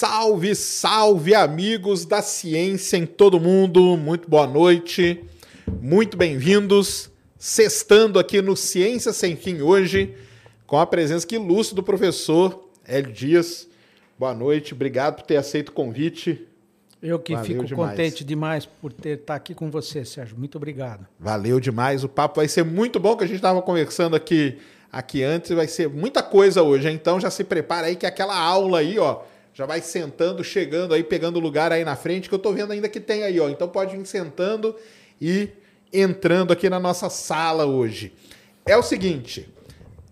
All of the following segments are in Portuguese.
Salve, salve, amigos da ciência em todo mundo. Muito boa noite. Muito bem-vindos. Sextando aqui no Ciência Sem Fim hoje, com a presença que ilustre do professor Hélio Dias. Boa noite, obrigado por ter aceito o convite. Eu que Valeu fico demais. contente demais por ter estar aqui com você, Sérgio. Muito obrigado. Valeu demais. O papo vai ser muito bom, que a gente estava conversando aqui, aqui antes. Vai ser muita coisa hoje, então já se prepara aí que aquela aula aí, ó, já vai sentando, chegando aí, pegando lugar aí na frente, que eu tô vendo ainda que tem aí, ó. Então pode ir sentando e entrando aqui na nossa sala hoje. É o seguinte,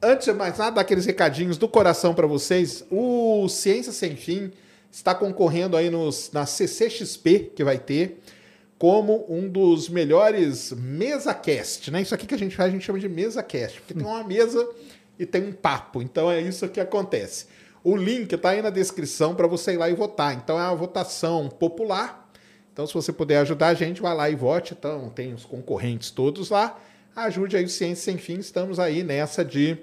antes de mais nada, aqueles recadinhos do coração para vocês. O Ciência Sem Fim está concorrendo aí nos, na CCXP que vai ter como um dos melhores mesa-cast, né? Isso aqui que a gente faz, a gente chama de mesa-cast, porque tem uma mesa e tem um papo. Então é isso que acontece. O link está aí na descrição para você ir lá e votar. Então é uma votação popular. Então, se você puder ajudar a gente, vai lá e vote. Então, tem os concorrentes todos lá. Ajude aí o Ciência Sem Fim. Estamos aí nessa de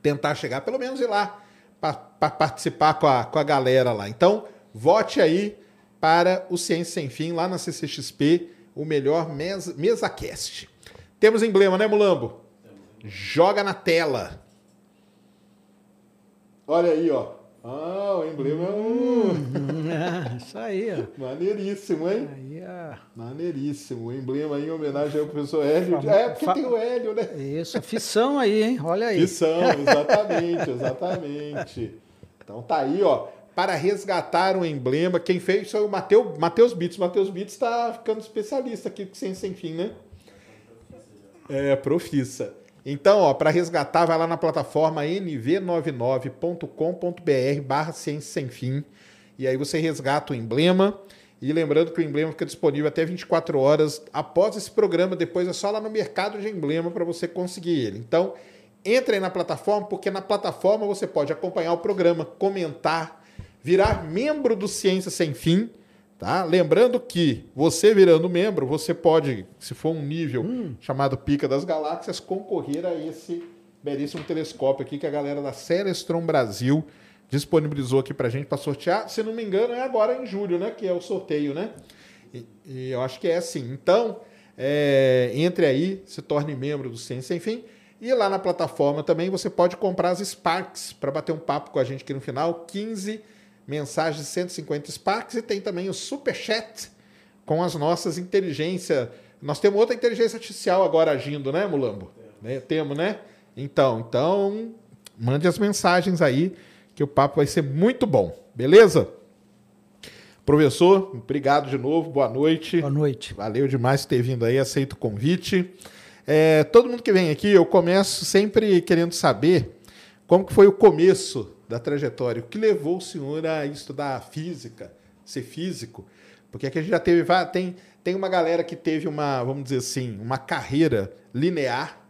tentar chegar, pelo menos ir lá para participar com a, com a galera lá. Então, vote aí para o Ciência Sem Fim, lá na CCXP, o melhor mesa, MesaCast. Temos emblema, né, Mulambo? Joga na tela. Olha aí, ó. Ah, o emblema é um... Isso aí, ó. Maneiríssimo, hein? Aí, ó. Maneiríssimo. O emblema aí em homenagem ao professor Hélio. Famo- É, porque tem o Hélio, né? Isso, fissão aí, hein? Olha aí. Que são, exatamente, exatamente. Então tá aí, ó. Para resgatar um emblema, quem fez foi o Mateu- Matheus Bits. Matheus Bits está ficando especialista aqui Ciência Sem Fim, né? É, profissa. Então, ó, para resgatar, vai lá na plataforma nv99.com.br barra Ciência Sem Fim. E aí você resgata o emblema. E lembrando que o emblema fica disponível até 24 horas após esse programa. Depois é só lá no mercado de emblema para você conseguir ele. Então, entre aí na plataforma, porque na plataforma você pode acompanhar o programa, comentar, virar membro do Ciência Sem Fim. Tá? Lembrando que você virando membro, você pode, se for um nível chamado Pica das Galáxias, concorrer a esse belíssimo telescópio aqui que a galera da Celestron Brasil disponibilizou aqui pra gente para sortear. Se não me engano, é agora em julho, né? Que é o sorteio, né? E, e eu acho que é assim. Então, é, entre aí, se torne membro do Ciência Sem Fim. E lá na plataforma também você pode comprar as Sparks para bater um papo com a gente aqui no final. 15 mensagens de 150 Sparks e tem também o Super Chat com as nossas inteligências. Nós temos outra inteligência artificial agora agindo, né, Mulambo? Né? Temos, né? Então, então, mande as mensagens aí que o papo vai ser muito bom, beleza? Professor, obrigado de novo, boa noite. Boa noite. Valeu demais por ter vindo aí, aceito o convite. É, todo mundo que vem aqui, eu começo sempre querendo saber como que foi o começo da trajetória, o que levou o senhor a estudar física, ser físico, porque aqui a gente já teve, tem, tem uma galera que teve uma, vamos dizer assim, uma carreira linear,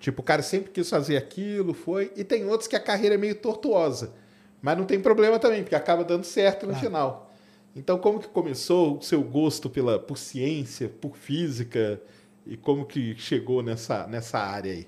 tipo, o cara sempre quis fazer aquilo, foi, e tem outros que a carreira é meio tortuosa, mas não tem problema também, porque acaba dando certo no Claro. final. Então, como que começou o seu gosto pela, por ciência, por física, e como que chegou nessa, nessa área aí?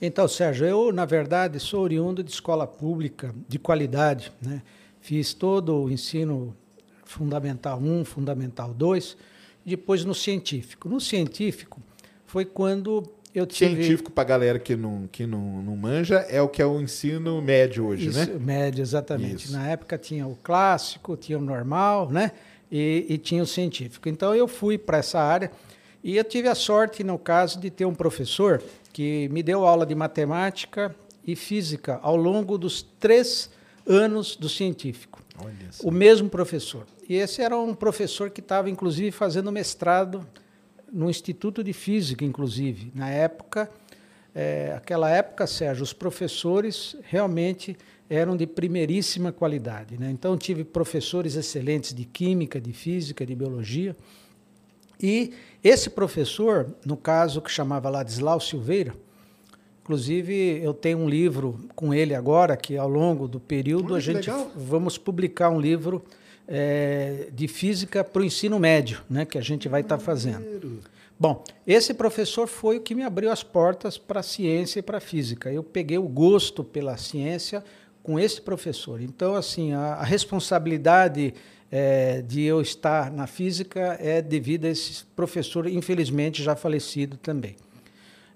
Então, Sérgio, eu, na verdade, sou oriundo de escola pública de qualidade. Né? Fiz todo o ensino Fundamental 1, Fundamental 2, depois no científico. No científico foi quando eu tive... Científico, para galera que não, que não, não manja, é o que é o ensino médio hoje, Isso, né? médio, exatamente. Isso. Na época tinha o clássico, tinha o normal, né? E, e tinha o científico. Então eu fui para essa área E eu tive a sorte, no caso, de ter um professor que me deu aula de matemática e física ao longo dos três anos do científico. O mesmo professor. E esse era um professor que estava, inclusive, fazendo mestrado no Instituto de Física, inclusive. Na época, é, aquela época, Sérgio, os professores realmente eram de primeiríssima qualidade. Né? Então, tive professores excelentes de química, de física, de biologia. E esse professor, no caso que chamava Ladislau Silveira, inclusive eu tenho um livro com ele agora, que ao longo do período Olha, a gente legal. vamos publicar um livro é, de física para o ensino médio, né, que a gente vai estar tá fazendo. Bom, esse professor foi o que me abriu as portas para a ciência e para a física. Eu peguei o gosto pela ciência com esse professor. Então, assim, a, a responsabilidade é, de eu estar na física é devido a esse professor, infelizmente já falecido também.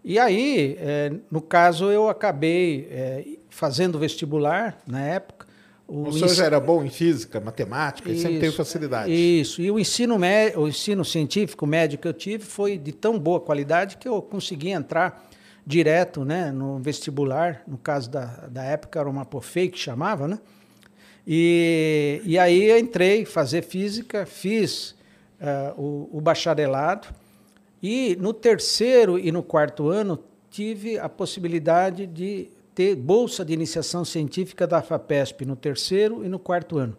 E aí, é, no caso, eu acabei é, fazendo vestibular na época. O, o senhor já era bom em física, matemática, isso, sempre teve facilidade. Isso, e o ensino, o ensino científico médio que eu tive foi de tão boa qualidade que eu consegui entrar direto né, no vestibular, no caso da, da época era uma POFEI que chamava, né? E, e aí eu entrei fazer física, fiz uh, o, o bacharelado e no terceiro e no quarto ano tive a possibilidade de ter bolsa de iniciação científica da FAPESP no terceiro e no quarto ano.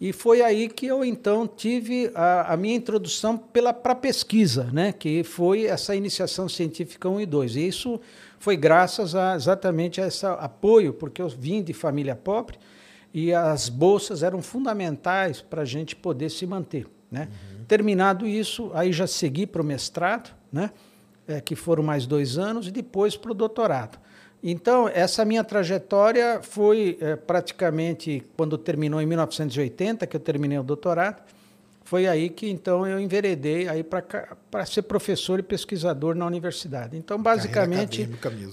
E foi aí que eu então tive a, a minha introdução pela para pesquisa, né, que foi essa iniciação científica 1 e 2. E isso foi graças a exatamente a esse apoio, porque eu vim de família pobre e as bolsas eram fundamentais para a gente poder se manter. Né? Uhum. Terminado isso, aí já segui para o mestrado, né? É, que foram mais dois anos, e depois para o doutorado. Então, essa minha trajetória foi é, praticamente quando terminou em 1980, que eu terminei o doutorado, foi aí que então eu enveredei aí para ser professor e pesquisador na universidade. Então, basicamente,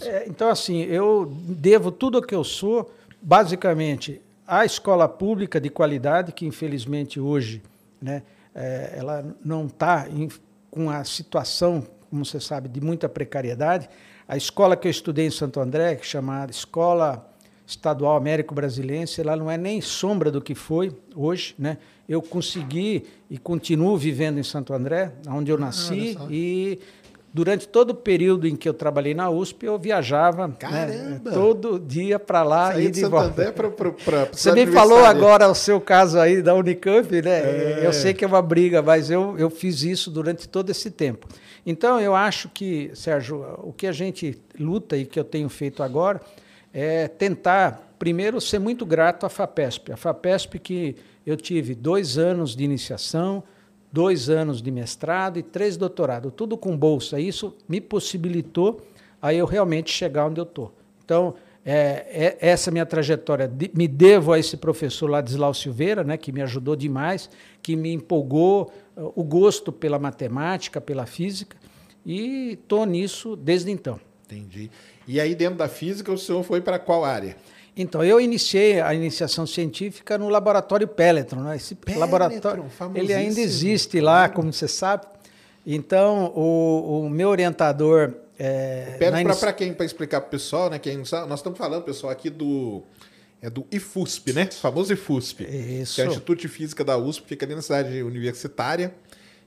é, então assim, eu devo tudo o que eu sou, basicamente a escola pública de qualidade, que infelizmente hoje né, é, ela não está com a situação, como você sabe, de muita precariedade. A escola que eu estudei em Santo André, que chamada Escola Estadual Américo Brasilense, ela não é nem sombra do que foi hoje. Né? Eu consegui e continuo vivendo em Santo André, onde eu nasci, ah, e durante todo o período em que eu trabalhei na USP, eu viajava né, todo dia para lá Saí e de, de volta. Pra, pra, pra, Você me falou agora o seu caso aí da Unicamp, né? É. Eu sei que é uma briga, mas eu, eu fiz isso durante todo esse tempo. Então, eu acho que, Sérgio, o que a gente luta e que eu tenho feito agora é tentar, primeiro, ser muito grato à FAPESP. A FAPESP que eu tive dois anos de iniciação, dois anos de mestrado e três doutorados, tudo com bolsa. Isso me possibilitou a eu realmente chegar onde eu estou. Então, é, é, essa minha trajetória de, me devo a esse professor Ladislau Silveira, né, que me ajudou demais, que me empolgou uh, o gosto pela matemática, pela física, e estou nisso desde então. Entendi. E aí, dentro da física, o senhor foi para qual área? Então, eu iniciei a iniciação científica no laboratório Pelletron. Né? Esse Pelletron, laboratório ele ainda existe lá, como você sabe. Então, o, o meu orientador. É, para quem, para explicar para o pessoal, né, quem não sabe, nós estamos falando, pessoal, aqui do. É do IFUSP, né? O famoso IFUSP. Isso. Que é o Instituto de Física da USP, fica ali na cidade universitária.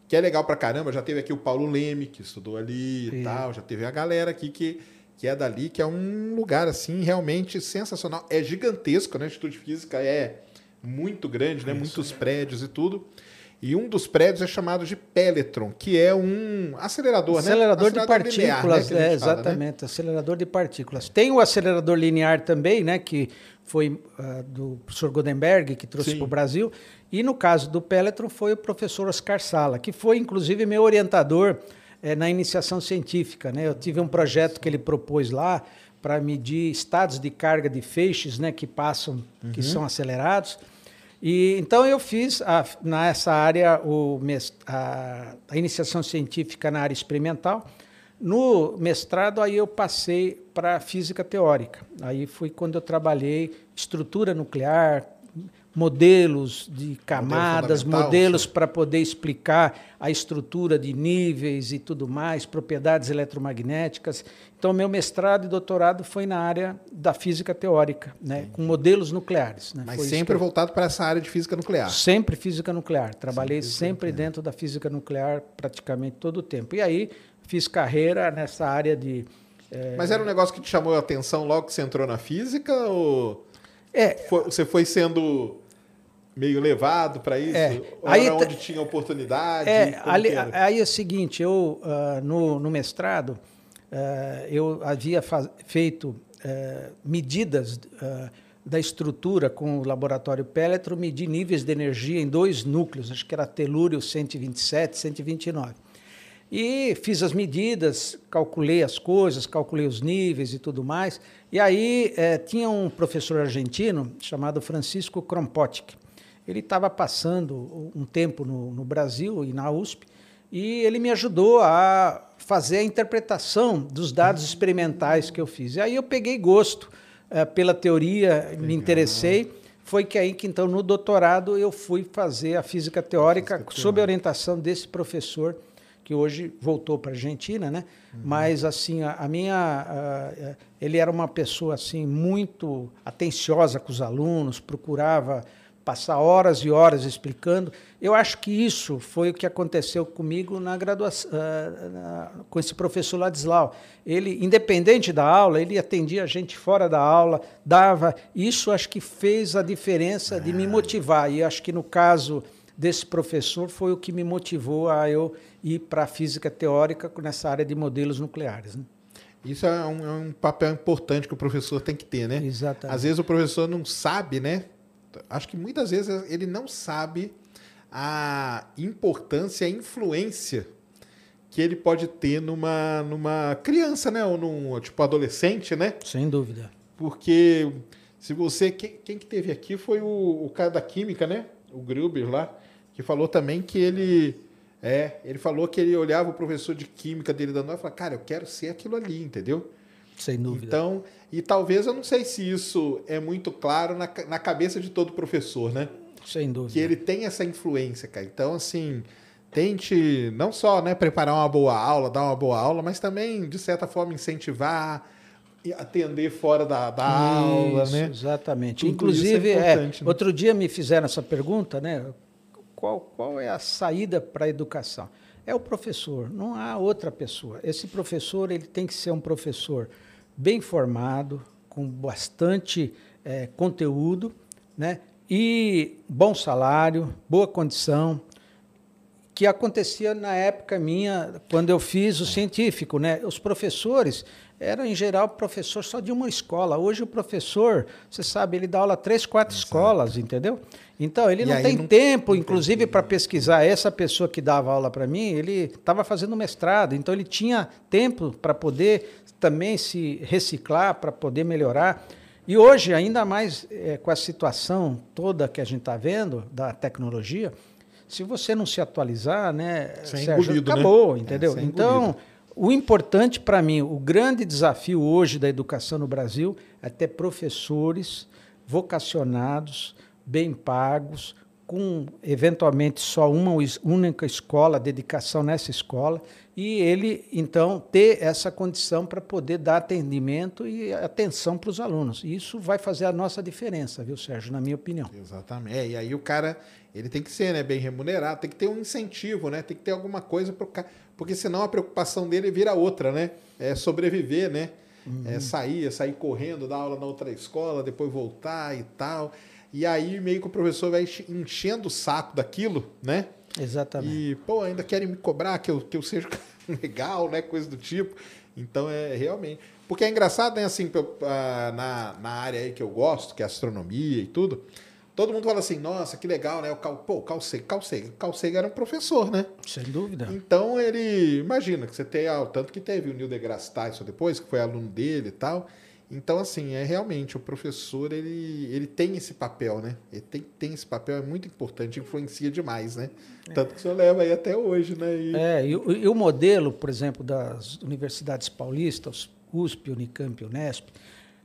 Que é legal para caramba. Já teve aqui o Paulo Leme, que estudou ali e, e tal. Já teve a galera aqui que que é dali, que é um lugar assim realmente sensacional. É gigantesco, né? O Instituto de Física é muito grande, né? Isso. Muitos prédios e tudo. E um dos prédios é chamado de Pelletron, que é um acelerador, acelerador né? Acelerador de partículas, linear, né? é, exatamente, fala, né? acelerador de partículas. Tem o acelerador linear também, né? Que foi uh, do professor Goldenberg, que trouxe para o Brasil. E no caso do Pelletron foi o professor Oscar Sala, que foi inclusive meu orientador é, na iniciação científica. Né? Eu tive um projeto que ele propôs lá para medir estados de carga de feixes né, que passam, uhum. que são acelerados. E então eu fiz a, nessa área o, a, a, iniciação científica na área experimental. No mestrado aí eu passei para física teórica. Aí foi quando eu trabalhei estrutura nuclear, modelos de camadas, fundamental, modelos para poder explicar a estrutura de níveis e tudo mais, propriedades eletromagnéticas. Então, meu mestrado e doutorado foi na área da física teórica, né, com modelos nucleares. Né? Mas Foi sempre voltado para essa área de física nuclear. Sempre física nuclear. Trabalhei física sempre dentro da física nuclear praticamente todo o tempo. E aí fiz carreira nessa área de. eh, Mas era um negócio que te chamou a atenção logo que você entrou na física? Ou É, foi- você foi sendo meio levado para isso? É. Aí era tá- onde tinha oportunidade? É, ali- aí é o seguinte, eu ah, no, no mestrado ah, eu havia feito ah, medidas ah, da estrutura com o laboratório Pelletro, medi níveis de energia em dois núcleos, acho que era telúrio 127, 129. E fiz as medidas, calculei as coisas, calculei os níveis e tudo mais. E aí eh, tinha um professor argentino chamado Francisco Krompotik. Ele estava passando um tempo no, no Brasil e na USP, e ele me ajudou a fazer a interpretação dos dados experimentais que eu fiz. E aí eu peguei gosto eh, pela teoria, me interessei. Foi que aí que então no doutorado eu fui fazer a física teórica sob a orientação desse professor que hoje voltou para a Argentina, né? Mas assim a, a minha, a- a- ele era uma pessoa assim muito atenciosa com os alunos, procurava passar horas e horas explicando. Eu acho que isso foi o que aconteceu comigo na graduação, ah, na- com esse professor Ladislau. Ele, independente da aula, ele atendia a gente fora da aula, dava. Isso acho que fez a diferença de me motivar. E acho que no caso desse professor foi o que me motivou a eu ir para a física teórica nessa área de modelos nucleares. Né? Isso é um, é um papel importante que o professor tem que ter, né? Exatamente. Às vezes o professor não sabe, né? Acho que muitas vezes ele não sabe a importância, a influência que ele pode ter numa, numa criança, né? Ou num tipo adolescente, né? Sem dúvida. Porque se você. Quem, quem que teve aqui foi o, o cara da química, né? O Gruber lá, que falou também que ele. É, ele falou que ele olhava o professor de química dele dando aula e falava, cara, eu quero ser aquilo ali, entendeu? Sem dúvida. Então, e talvez eu não sei se isso é muito claro na, na cabeça de todo professor, né? Sem dúvida. Que ele tem essa influência, cara. Então, assim, tente não só né, preparar uma boa aula, dar uma boa aula, mas também, de certa forma, incentivar e atender fora da, da aula, Isso, né? Exatamente. Tudo Inclusive, isso é é, né? outro dia me fizeram essa pergunta, né? Qual, qual é a saída para a educação? É o professor, não há outra pessoa. Esse professor ele tem que ser um professor bem formado, com bastante eh, conteúdo, né? E bom salário, boa condição, que acontecia na época minha, quando eu fiz o científico, né? Os professores eram, em geral, professor só de uma escola. Hoje o professor, você sabe, ele dá aula três, quatro escolas, entendeu? Então, ele E não tem não- tempo, não inclusive, para pesquisar. Essa pessoa que dava aula para mim, ele estava fazendo mestrado, então ele tinha tempo para poder também se reciclar, para poder melhorar. E hoje, ainda mais eh, com a situação toda que a gente está vendo da tecnologia, se você não se atualizar, né, Você é Sérgio, engolido, né? acabou, É, entendeu? você é então. O importante para mim, o grande desafio hoje da educação no Brasil é ter professores vocacionados, bem pagos, com eventualmente só uma única escola, dedicação nessa escola, e ele então ter essa condição para poder dar atendimento e atenção para os alunos. Isso vai fazer a nossa diferença, viu, Sérgio, na minha opinião. Exatamente. É, e aí o cara, ele tem que ser né, bem remunerado, tem que ter um incentivo, né? Tem que ter alguma coisa para o cara. Porque senão a preocupação dele vira outra, né? É sobreviver, né? É sair, é sair correndo, dar aula na outra escola, depois voltar e tal. E aí meio que o professor vai enche- enchendo o saco daquilo, né? Exatamente. E, pô, ainda querem me cobrar que eu, que eu seja legal, né? Coisa do tipo. Então, é realmente. Porque é engraçado, né? Assim, ah, na, na área aí que eu gosto, que é astronomia e tudo, todo mundo fala assim, nossa, que legal, né? O Cal, pô, o Sagan, Carl Sagan era um professor, né? Sem dúvida. Então, ele... Imagina que você tem... ah, o tanto que teve o Neil deGrasse Tyson depois, que foi aluno dele e tal. Então, assim, é realmente, o professor, ele, ele tem esse papel, né? Ele tem, tem esse papel, é muito importante, influencia demais, né? Tanto que o senhor leva aí até hoje, né? E- É, e, o- e o modelo, por exemplo, das universidades paulistas, USP, Unicamp, Unesp,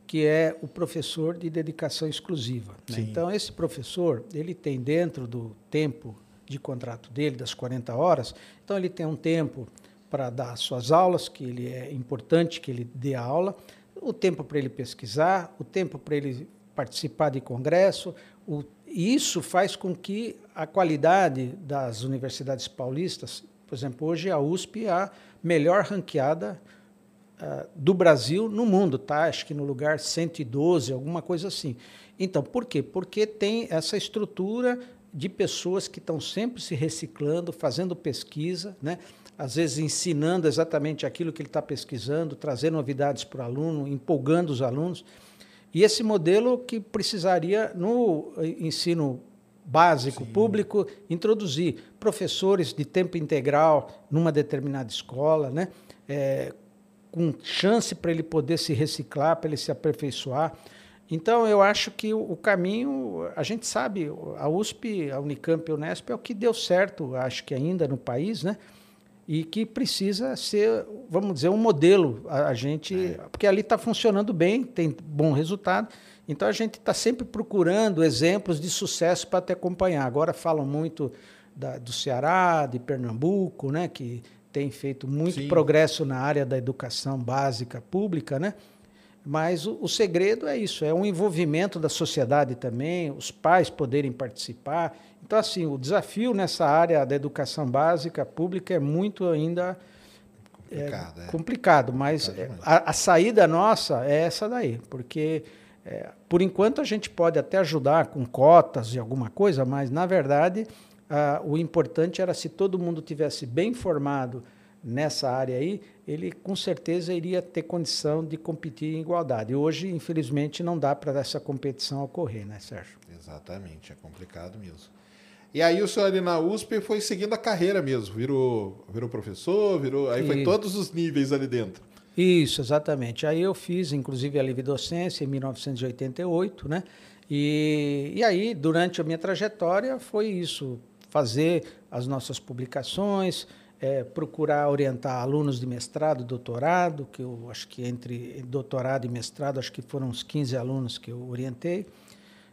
que é o professor de dedicação exclusiva. Né? Então, esse professor, ele tem dentro do tempo de contrato dele, das 40 horas, então ele tem um tempo para dar suas aulas, que ele é importante que ele dê a aula, o tempo para ele pesquisar, o tempo para ele participar de congresso. O, isso faz com que a qualidade das universidades paulistas, por exemplo, hoje a USP é a melhor ranqueada uh, do Brasil no mundo, tá? Acho que no lugar 112, alguma coisa assim. Então, por quê? Porque tem essa estrutura de pessoas que estão sempre se reciclando, fazendo pesquisa, né? às vezes ensinando exatamente aquilo que ele está pesquisando, trazendo novidades para o aluno, empolgando os alunos. E esse modelo que precisaria, no ensino básico Sim. público, introduzir professores de tempo integral numa determinada escola, né? É, com chance para ele poder se reciclar, para ele se aperfeiçoar. Então, eu acho que o, caminho, a gente sabe, a USP, a Unicamp e a Unesp é o que deu certo, acho que ainda no país, né? E que precisa ser, vamos dizer, um modelo. A, gente, é. porque ali está funcionando bem, tem bom resultado. Então a gente está sempre procurando exemplos de sucesso para te acompanhar. Agora falam muito da, do Ceará, de Pernambuco, né? Que tem feito muito Sim. progresso na área da educação básica pública, né? Mas o, o, segredo é isso, é um envolvimento da sociedade também, os pais poderem participar. Então, assim, o desafio nessa área da educação básica pública é muito ainda complicado, é, é. complicado mas a, a, saída nossa é essa daí, porque é, por enquanto a gente pode até ajudar com cotas e alguma coisa, mas na verdade ah, o importante era se todo mundo tivesse bem formado nessa área aí, ele com certeza iria ter condição de competir em igualdade. Hoje, infelizmente, não dá para essa competição ocorrer, né, Sérgio? Exatamente, é complicado mesmo. E aí o senhor ali na USP foi seguindo a carreira mesmo, virou, virou professor, virou, aí foi todos os níveis ali dentro. Isso, exatamente. Aí eu fiz, inclusive, a livre docência em 1988, né? E, e aí, durante a minha trajetória, foi isso, fazer as nossas publicações, é, procurar orientar alunos de mestrado, doutorado, que eu acho que entre doutorado e mestrado, acho que foram uns 15 alunos que eu orientei,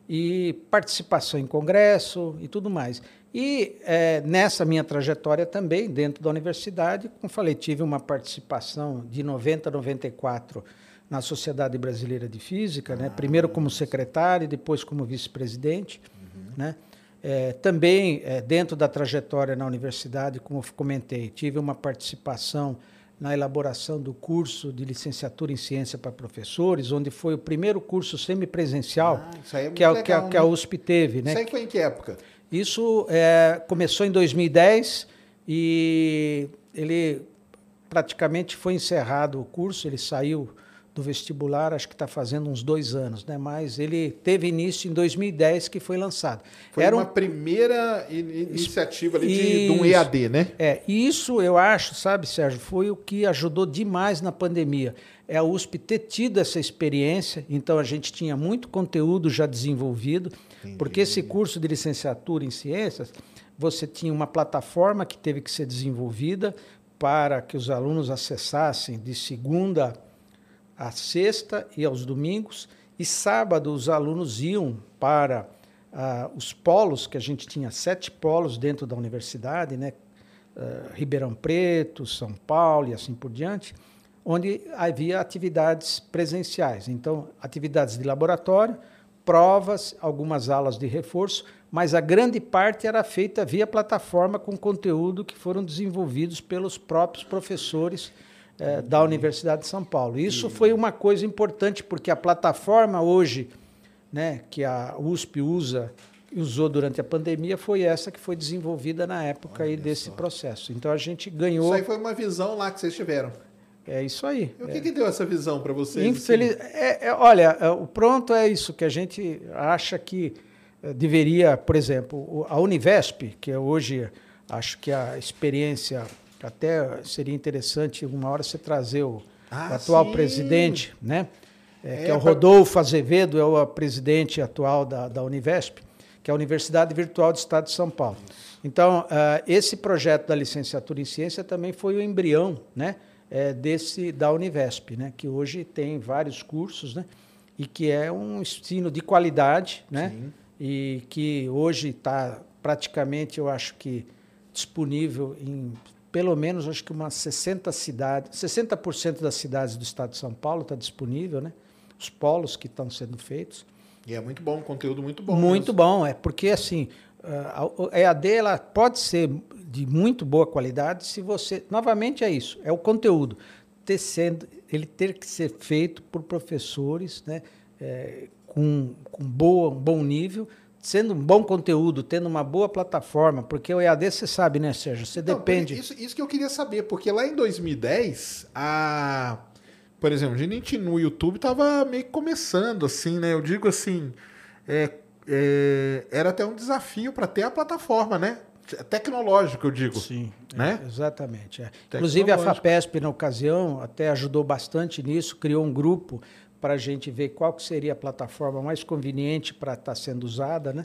e participação em congresso e tudo mais. E é, nessa minha trajetória também, dentro da universidade, como falei, tive uma participação de 90 a 94 na Sociedade Brasileira de Física, né? primeiro como secretário, depois como vice-presidente. Uhum. Né? É, também, é, dentro da trajetória na universidade, como comentei, tive uma participação na elaboração do curso de licenciatura em ciência para professores, onde foi o primeiro curso semipresencial ah, é que, a, legal, que, a, né? que, a, USP teve. Né? Isso aí foi em que época? Isso é, começou em 2010 e ele praticamente foi encerrado o curso, ele saiu do vestibular, acho que está fazendo uns dois anos, né? Mas ele teve início em 2010 que foi lançado. Foi Era uma um... primeira iniciativa ali de, de, um EAD, né? É, isso eu acho, sabe, Sérgio, foi o que ajudou demais na pandemia. É a USP ter tido essa experiência, então a gente tinha muito conteúdo já desenvolvido, Entendi. porque esse curso de licenciatura em ciências, você tinha uma plataforma que teve que ser desenvolvida para que os alunos acessassem de segunda à sexta e aos domingos, e sábado os alunos iam para ah, os polos, que a gente tinha sete polos dentro da universidade, né? Uh, Ribeirão Preto, São Paulo e assim por diante, onde havia atividades presenciais. Então, atividades de laboratório, provas, algumas aulas de reforço, mas a grande parte era feita via plataforma com conteúdo que foram desenvolvidos pelos próprios professores é, da Universidade de São Paulo. Isso foi uma coisa importante, porque a plataforma hoje, né, que a USP usa usou durante a pandemia foi essa que foi desenvolvida na época aí desse só. processo. Então a gente ganhou. Isso aí foi uma visão lá que vocês tiveram. É isso aí. E o que, é. que deu essa visão para vocês? Infeliz... Assim? É, é, olha, é, o pronto é isso que a gente acha que é, deveria, por exemplo, a Univesp, que é hoje acho que a experiência até seria interessante uma hora você trazer o, ah, o atual sim. presidente, né? É, é, que é o Rodolfo Azevedo, é o presidente atual da, da Univesp, que é a Universidade Virtual do Estado de São Paulo. Então, uh, esse projeto da licenciatura em ciência também foi o embrião né, é, desse da Univesp, né, que hoje tem vários cursos, né, e que é um ensino de qualidade, né? Sim. E que hoje está praticamente, eu acho que disponível em pelo menos acho que umas 60 cidades, 60% das cidades do estado de São Paulo está disponível, né? Os polos que estão sendo feitos. E é muito bom, conteúdo muito bom. Muito mesmo. bom, é porque assim, a EAD ela pode ser de muito boa qualidade se você, novamente é isso, é o conteúdo ter sendo, ele ter que ser feito por professores, né, é, com, com boa, um bom nível, sendo um bom conteúdo, tendo uma boa plataforma, porque o EAD você sabe, né, Sérgio? Você Então, depende. Isso, isso que eu queria saber, porque lá em 2010, a. Por exemplo, a gente no YouTube tava meio que começando, assim, né? Eu digo assim. é, é, era até um desafio para ter a plataforma, né? Tecnológico, eu digo. Sim, Né? é, exatamente. é. Inclusive a. FAPESP, na ocasião, até ajudou bastante nisso, criou um grupo para a gente ver qual que seria a plataforma mais conveniente para estar sendo usada, né?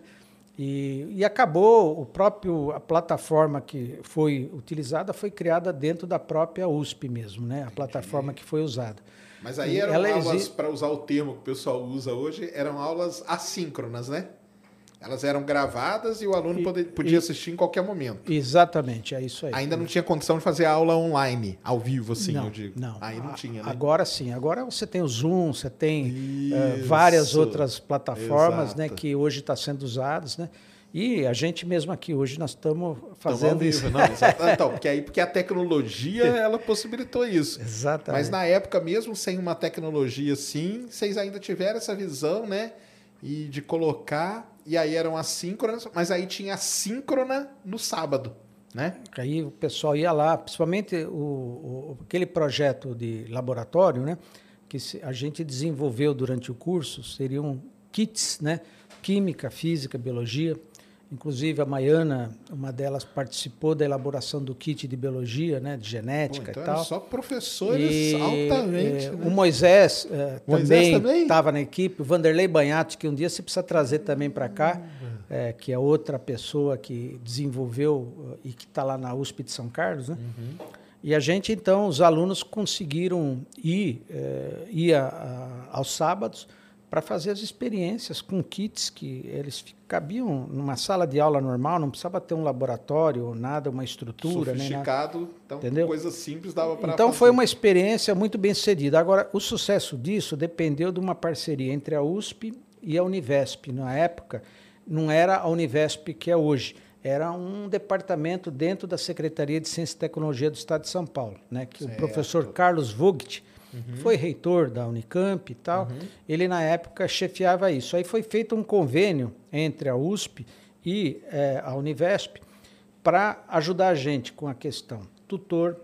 E, e acabou, o próprio, a plataforma que foi utilizada foi criada dentro da própria USP mesmo, né? A plataforma que foi usada. Mas aí eram aulas, exi- para usar o termo que o pessoal usa hoje, eram aulas assíncronas, né? Elas eram gravadas e o aluno E- podia e- assistir em qualquer momento. Exatamente, é isso aí. Ainda não tinha condição de fazer aula online, ao vivo, assim, não, eu digo. Não. Aí não A- tinha, né? Agora sim. Agora você tem o Zoom, você tem eh, várias Isso. outras plataformas né, que hoje estão sendo usadas. Né? E a gente mesmo aqui hoje nós estamos fazendo vivo, isso. Não. Então, porque aí porque a tecnologia ela possibilitou isso. Exatamente. Mas na época mesmo sem uma tecnologia assim, vocês ainda tiveram essa visão, né? E de colocar e aí eram assíncronas, mas aí tinha assíncrona no sábado, né? Aí o pessoal ia lá, principalmente o, o- aquele projeto de laboratório, né, que a gente desenvolveu durante o curso, seriam kits, né, química, física, biologia. Inclusive a Maiana, uma delas participou da elaboração do kit de biologia, né, de Pô, genética então e tal. só professores E, altamente. eh, né? O Moisés Moisés também estava na equipe, o Vanderlei Banhatti, que um dia você precisa trazer também para cá, eh, que é outra pessoa que desenvolveu eh, e que está lá na USP de São Carlos. Né? E a gente, então, os alunos conseguiram ir, eh, ir a- a- aos sábados para fazer as experiências com kits que eles cabiam numa sala de aula normal, não precisava ter um laboratório ou nada, uma estrutura, nem nada. Sofisticado, então Entendeu? coisa simples dava para Então foi uma experiência muito bem sucedida. Agora, o sucesso disso dependeu de uma parceria entre a USP e a Univesp. Na época, não era a Univesp que é hoje, era um departamento dentro da Secretaria de Ciência e Tecnologia do Estado de São Paulo, né? que Certo. o professor Carlos Vogt, que foi reitor da Unicamp e tal, ele na época chefiava isso. Aí foi feito um convênio entre a USP e eh, a Univesp para ajudar a gente com a questão. Tutor,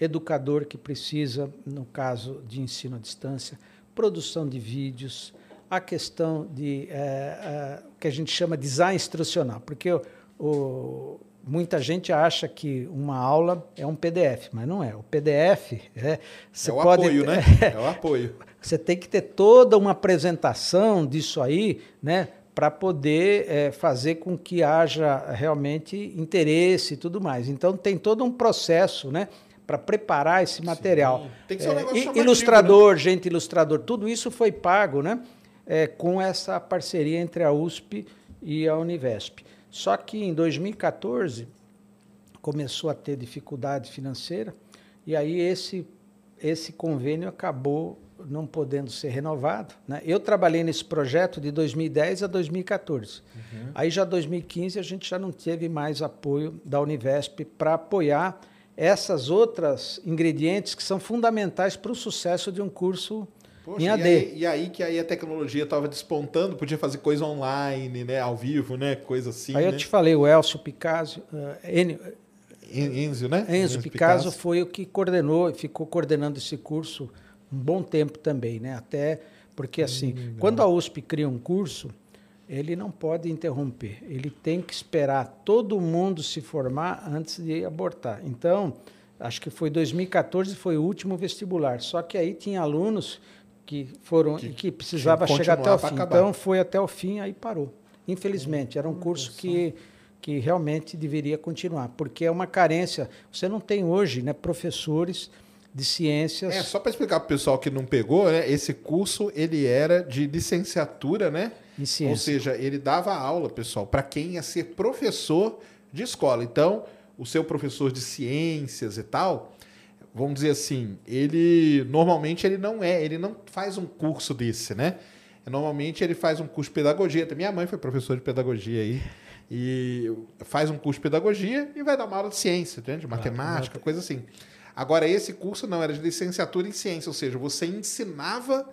educador que precisa, no caso de ensino à distância, produção de vídeos, a questão de eh, eh, que a gente chama design instrucional, porque o, o- muita gente acha que uma aula é um PDF, mas não é. O PDF é você É o pode apoio, né? É o apoio. você tem que ter toda uma apresentação disso aí, né, para poder eh, fazer com que haja realmente interesse e tudo mais. Então tem todo um processo, né, para preparar esse material. Tem que ser um Eh, negócio i- chamativo, né? ilustrador, gente ilustrador, tudo isso foi pago, né, eh, com essa parceria entre a USP e a Univesp. Só que em 2014 começou a ter dificuldade financeira e aí esse esse convênio acabou não podendo ser renovado. Né? Eu trabalhei nesse projeto de 2010 a 2014. Aí já 2015 a gente já não teve mais apoio da Univesp para apoiar essas outras ingredientes que são fundamentais para o sucesso de um curso Poxa, em e, AD. aí, e aí que aí a tecnologia estava despontando, podia fazer coisa online, né? Ao vivo, né? Coisa assim. Aí né? eu te falei, o Elcio Picasso, eh, Enio- En- Enzo, né? Enzo Picasso foi o que coordenou e ficou coordenando esse curso um bom tempo também, né? Até porque assim, quando a USP cria um curso, ele não pode interromper. Ele tem que esperar todo mundo se formar antes de abortar. Então, acho que foi 2014 foi o último vestibular. Só que aí tinha alunos que foram Que que, que precisava que chegar até o fim. acabar. Então foi até o fim aí parou. Infelizmente, era um curso que que realmente deveria continuar, porque é uma carência. Você não tem hoje, né, professores de ciências. É, só para explicar para o pessoal que não pegou, né? Esse curso ele era de licenciatura, né? Em ciência. Ou seja, ele dava aula, pessoal, para quem ia ser professor de escola. Então, o seu professor de ciências e tal, vamos dizer assim, ele normalmente ele não é, ele não faz um curso desse, né? Normalmente ele faz um curso de pedagogia. Minha mãe foi professora de pedagogia aí. E faz um curso de pedagogia e vai dar uma aula de ciência, de matemática, coisa assim. Agora, esse curso não era de licenciatura em ciência, ou seja, você ensinava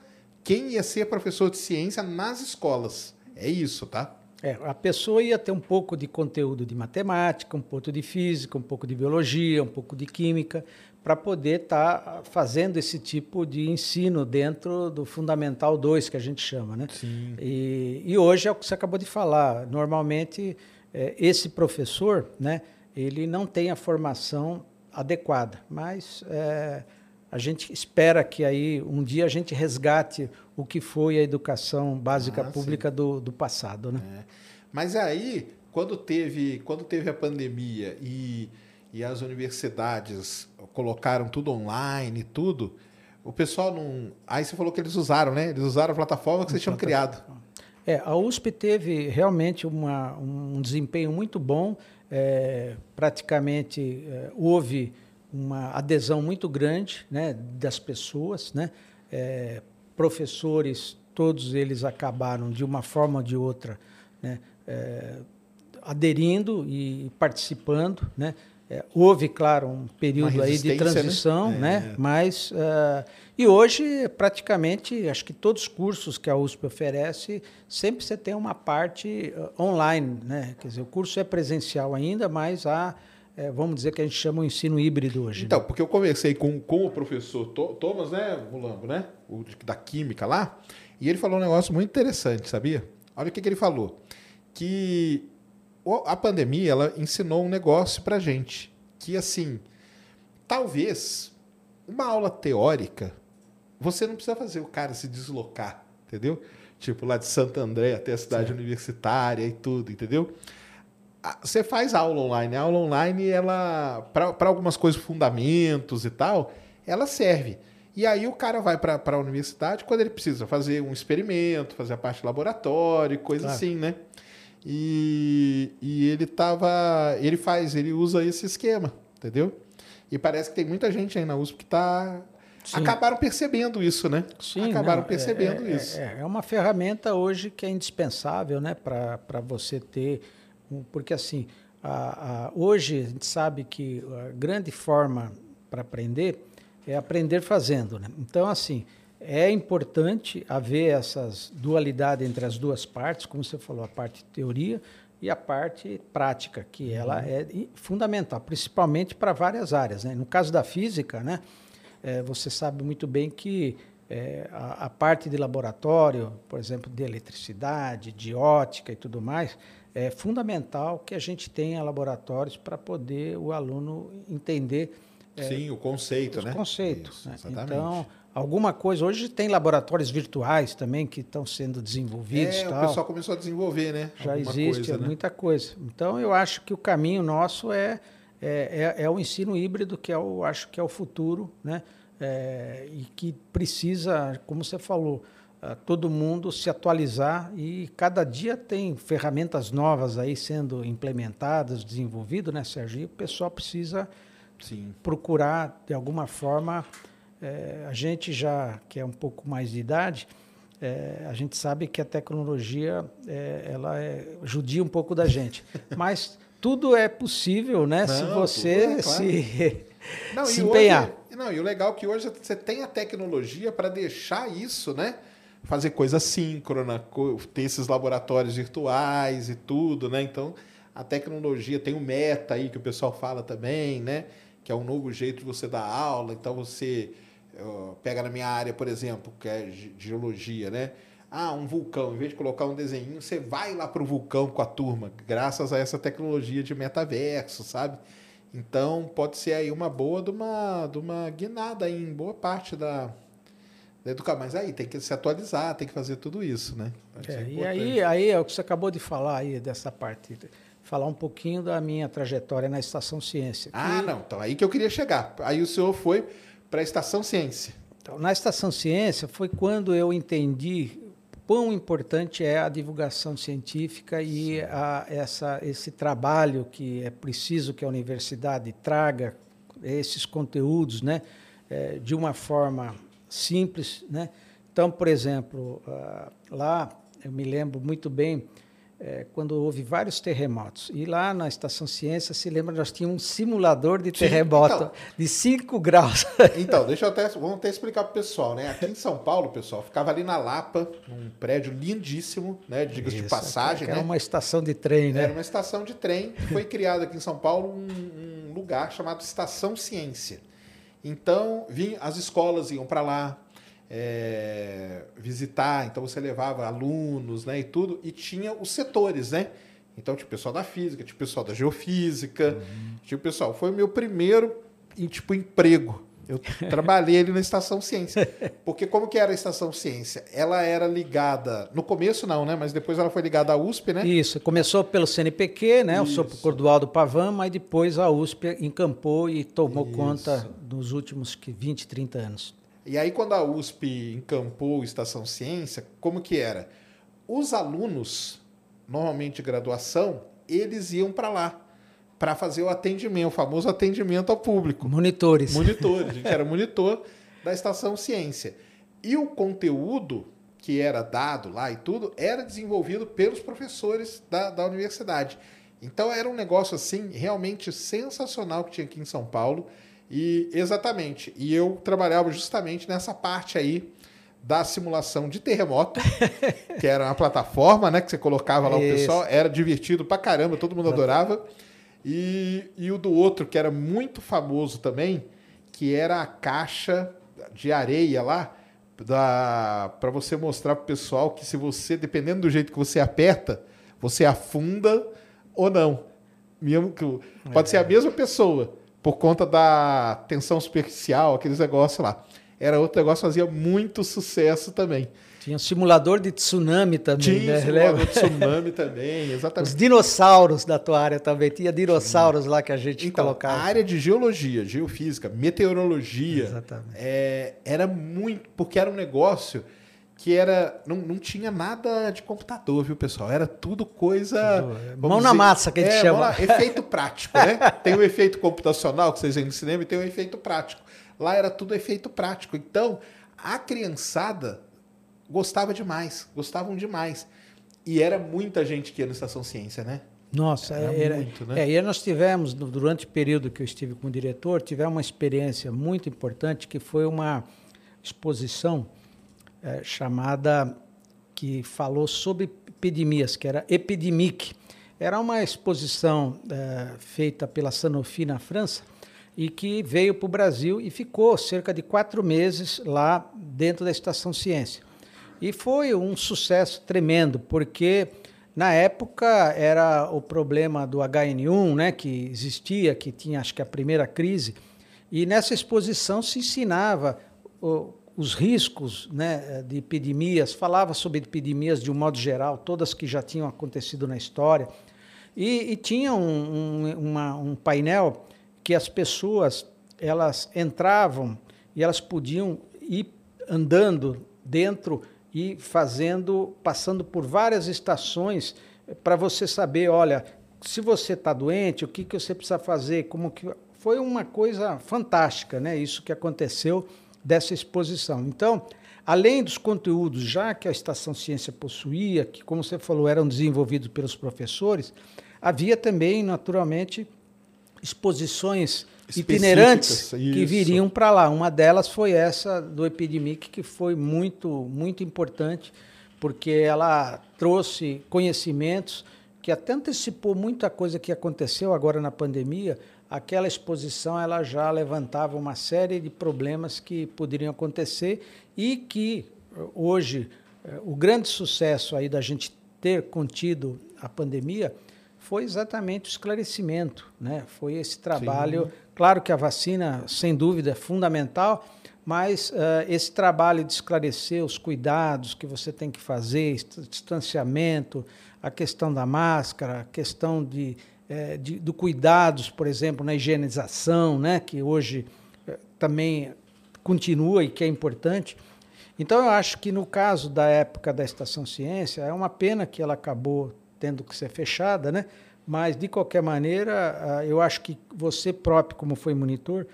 quem ia ser professor de ciência nas escolas. É isso, tá? É, a pessoa ia ter um pouco de conteúdo de matemática, um pouco de física, um pouco de biologia, um pouco de química, para poder estar tá fazendo esse tipo de ensino dentro do Fundamental 2, que a gente chama. Né? Sim. E, e hoje é o que você acabou de falar. Normalmente, é, esse professor, né, ele não tem a formação adequada. Mas é, a gente espera que aí um dia a gente resgate o que foi a educação básica ah, pública do, do, passado. Né? É. Mas aí, quando teve, quando teve a pandemia e, e as universidades colocaram tudo online e tudo, o pessoal não. Aí você falou que eles usaram, né? Eles usaram a plataforma que vocês tinham criado. É, a USP teve realmente uma, um desempenho muito bom é, praticamente é, houve uma adesão muito grande né, das pessoas, né? É, professores, todos eles acabaram de uma forma ou de outra né, é, aderindo e participando, né? É, houve, claro, um período aí de né? transição, né? né? Mas uh, e hoje praticamente, acho que todos os cursos que a USP oferece sempre você tem uma parte uh, online, né? Quer dizer, o curso é presencial ainda, mas há é, vamos dizer que a gente chama o ensino híbrido hoje. Então, né? porque eu conversei com, com o professor Thomas, né, Mulambo, né, o da química lá, e ele falou um negócio muito interessante, sabia? Olha o que, que ele falou, que a pandemia ela ensinou um negócio para gente que assim talvez uma aula teórica você não precisa fazer o cara se deslocar, entendeu? Tipo lá de Santo André até a cidade Sim. universitária e tudo, entendeu? Você faz aula online, a aula online ela para algumas coisas fundamentos e tal, ela serve. E aí o cara vai para a universidade quando ele precisa fazer um experimento, fazer a parte laboratório, coisa claro. assim, né? E, e ele tava. Ele faz, ele usa esse esquema, entendeu? E parece que tem muita gente aí na USP que está acabaram percebendo isso, né? Sim, acabaram não, percebendo é, é isso. É, é, uma ferramenta hoje que é indispensável, né, para você ter, porque assim, a, a, hoje a gente sabe que a grande forma para aprender é aprender fazendo, né? Então assim, é importante haver essas dualidade entre as duas partes, como você falou, a parte teoria e a parte prática, que uhum. ela é fundamental, principalmente para várias áreas. Né? No caso da física, né, é, você sabe muito bem que é, a, a, parte de laboratório, por exemplo, de eletricidade, de ótica e tudo mais, é fundamental que a gente tenha laboratórios para poder o aluno entender. É, Sim, o conceito, os né? conceitos. Isso, né? Então, alguma coisa. Hoje tem laboratórios virtuais também que estão sendo desenvolvidos. É, tal. o pessoal começou a desenvolver, né? Já alguma existe coisa, né? muita coisa. Então eu acho que o caminho nosso é, é, é, é o ensino híbrido, que eu acho que é o futuro, né? É, e que precisa, como você falou, todo mundo se atualizar e cada dia tem ferramentas novas aí sendo implementadas, desenvolvidas, né, Sérgio? E o pessoal precisa Sim. procurar, de alguma forma, é, a gente já, que é um pouco mais de idade, é, a gente sabe que a tecnologia é, ela é, judia um pouco da gente. Mas tudo é possível, né? Não, se você é, claro. se, não, se empenhar. Hoje, não, e o legal é que hoje você tem a tecnologia para deixar isso, né? Fazer coisa síncrona, ter esses laboratórios virtuais e tudo, né? Então, a tecnologia tem o meta aí que o pessoal fala também, né? Que é um novo jeito de você dar aula. Então, você pega na minha área, por exemplo, que é geologia, né? Ah, um vulcão, em vez de colocar um desenho, você vai lá para o vulcão com a turma, graças a essa tecnologia de metaverso, sabe? Então, pode ser aí uma boa de uma, de uma guinada em boa parte da, da educação. Mas aí tem que se atualizar, tem que fazer tudo isso, né? É, e aí, aí é o que você acabou de falar aí dessa parte. Falar um pouquinho da minha trajetória na Estação Ciência. Ah, não. Então, aí que eu queria chegar. Aí o senhor foi para a Estação Ciência. Então, na Estação Ciência foi quando eu entendi quão importante é a divulgação científica e a, essa, esse trabalho que é preciso que a universidade traga esses conteúdos, né, é, de uma forma simples, né. Então, por exemplo, uh, lá eu me lembro muito bem é, quando houve vários terremotos. E lá na Estação Ciência, se lembra, nós tínhamos um simulador de terremoto então, de 5 graus. Então, deixa eu até, vamos até explicar para o pessoal, né? Aqui em São Paulo, pessoal, ficava ali na Lapa, num prédio lindíssimo, né? Diga-se de passagem, Era né? uma estação de trem, né? Era uma estação de trem. Foi criado aqui em São Paulo um, um lugar chamado Estação Ciência. Então, vinha, as escolas iam para lá, é, visitar, então você levava alunos né, e tudo, e tinha os setores, né? Então tinha o pessoal da física, tinha o pessoal da geofísica, uhum. tinha o pessoal. Foi o meu primeiro tipo, emprego. Eu trabalhei ali na Estação Ciência. Porque como que era a Estação Ciência? Ela era ligada, no começo não, né? Mas depois ela foi ligada à USP, né? Isso, começou pelo CNPq, né? Isso. O Sopro Cordualdo Pavan, mas depois a USP encampou e tomou Isso. conta nos últimos 20, 30 anos. E aí, quando a USP encampou Estação Ciência, como que era? Os alunos, normalmente de graduação, eles iam para lá para fazer o atendimento, o famoso atendimento ao público. Monitores. Monitores, a gente era monitor da Estação Ciência. E o conteúdo que era dado lá e tudo era desenvolvido pelos professores da, da universidade. Então era um negócio assim realmente sensacional que tinha aqui em São Paulo. E exatamente. E eu trabalhava justamente nessa parte aí da simulação de terremoto, que era uma plataforma, né, que você colocava lá Isso. o pessoal, era divertido pra caramba, todo mundo adorava. E, e o do outro, que era muito famoso também, que era a caixa de areia lá, para você mostrar pro pessoal que se você, dependendo do jeito que você aperta, você afunda ou não. Mesmo que, pode é. ser a mesma pessoa por conta da tensão superficial, aqueles negócios lá. Era outro negócio que fazia muito sucesso também. Tinha um simulador de tsunami também, Tinha né? simulador de tsunami também, exatamente. Os dinossauros da tua área também. Tinha dinossauros Sim. lá que a gente então, colocava. A área de geologia, geofísica, meteorologia, é, era muito... Porque era um negócio que era não, não tinha nada de computador, viu, pessoal? Era tudo coisa. É, mão dizer, na massa que a gente é, chama. efeito prático, né? tem o efeito computacional que vocês veem no cinema e tem o efeito prático. Lá era tudo efeito prático. Então, a criançada gostava demais, gostavam demais. E era muita gente que ia na Estação Ciência, né? Nossa, era, era muito, né? É, e nós tivemos, durante o período que eu estive como diretor, tivemos uma experiência muito importante que foi uma exposição é, chamada que falou sobre epidemias, que era Epidemic. Era uma exposição é, feita pela Sanofi na França e que veio para o Brasil e ficou cerca de quatro meses lá dentro da Estação Ciência. E foi um sucesso tremendo, porque na época era o problema do HN1, né, que existia, que tinha acho que a primeira crise, e nessa exposição se ensinava os riscos né, de epidemias, falava sobre epidemias de um modo geral, todas que já tinham acontecido na história, e, e tinha um, um, uma, um painel que as pessoas elas entravam e elas podiam ir andando dentro e fazendo, passando por várias estações para você saber, olha, se você está doente, o que, que você precisa fazer, como que foi uma coisa fantástica, né? Isso que aconteceu dessa exposição. Então, além dos conteúdos já que a Estação Ciência possuía, que, como você falou, eram desenvolvidos pelos professores, havia também, naturalmente, exposições itinerantes que viriam para lá. Uma delas foi essa do Epidemic, que foi muito, muito importante, porque ela trouxe conhecimentos que até antecipou muita coisa que aconteceu agora na pandemia, aquela exposição ela já levantava uma série de problemas que poderiam acontecer e que eh, hoje eh, o grande sucesso aí da gente ter contido a pandemia foi exatamente o esclarecimento, né? Foi esse trabalho. Sim. Claro que a vacina, sem dúvida, é fundamental, mas uh, esse trabalho de esclarecer os cuidados que você tem que fazer, distanciamento, a questão da máscara, a questão de é, de, do cuidados, por exemplo, na higienização, né, que hoje é, também continua e que é importante. Então, eu acho que no caso da época da Estação Ciência, é uma pena que ela acabou tendo que ser fechada, né? Mas, de qualquer maneira, eu acho que você próprio, como foi monitor,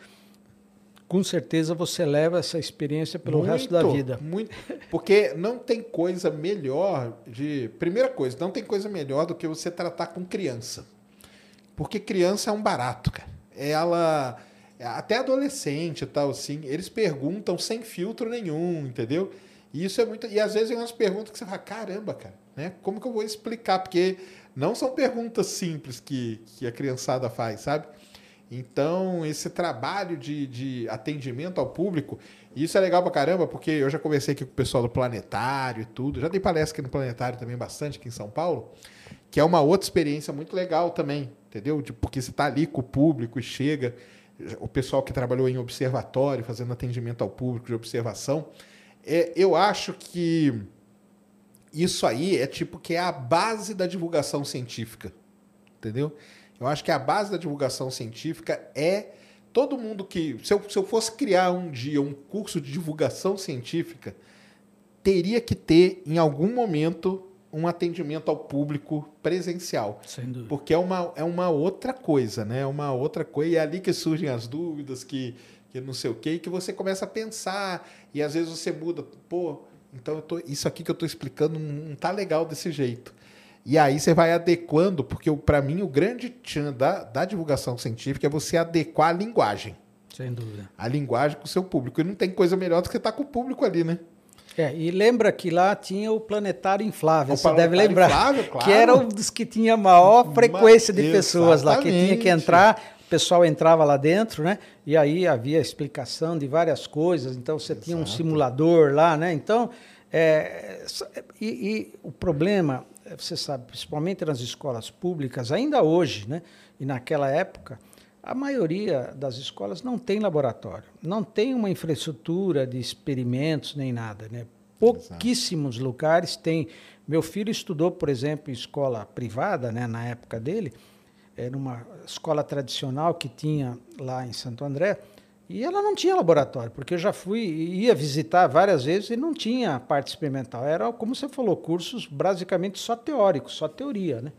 com certeza você leva essa experiência pelo muito, resto da vida. Muito, porque não tem coisa melhor de. Primeira coisa, não tem coisa melhor do que você tratar com criança. Porque criança é um barato, cara. Ela. Até adolescente e tal, assim, eles perguntam sem filtro nenhum, entendeu? E isso é muito. E às vezes é umas perguntas que você fala, caramba, cara, né? Como que eu vou explicar? Porque não são perguntas simples que, que a criançada faz, sabe? Então, esse trabalho de, de atendimento ao público, isso é legal pra caramba, porque eu já conversei aqui com o pessoal do Planetário e tudo, já dei palestra aqui no Planetário também bastante, aqui em São Paulo, que é uma outra experiência muito legal também, entendeu? De, porque você está ali com o público e chega, o pessoal que trabalhou em observatório, fazendo atendimento ao público de observação, é, eu acho que isso aí é tipo que é a base da divulgação científica, entendeu? Eu acho que a base da divulgação científica é todo mundo que. Se eu, se eu fosse criar um dia um curso de divulgação científica, teria que ter, em algum momento, um atendimento ao público presencial. Sem dúvida. Porque é uma, é uma outra coisa, né? É uma outra coisa. E é ali que surgem as dúvidas, que, que não sei o quê, e que você começa a pensar. E às vezes você muda. Pô, então eu tô, isso aqui que eu estou explicando não está legal desse jeito. E aí você vai adequando, porque para mim o grande tchan da, da divulgação científica é você adequar a linguagem. Sem dúvida. A linguagem com o seu público. E não tem coisa melhor do que estar tá com o público ali, né? É, e lembra que lá tinha o planetário inflável, O você deve lembrar. inflável, claro. Que era um dos que tinha maior frequência de Mas- pessoas lá, que tinha que entrar, o pessoal entrava lá dentro, né? E aí havia explicação de várias coisas, então você tinha um Exato. simulador lá, né? Então, é, só- e, e o problema, é, você sabe, principalmente nas escolas públicas, ainda hoje, né? E naquela época, a maioria das escolas não tem laboratório, não tem uma infraestrutura de experimentos nem nada, né? Pouquíssimos lugares têm. Meu filho estudou, por exemplo, em escola privada, né, na época dele, era uma escola tradicional que tinha lá em Santo André, e ela não tinha laboratório, porque eu já fui, ia visitar várias vezes e não tinha parte experimental. Era, como você falou, cursos basicamente só teóricos, só teoria, né?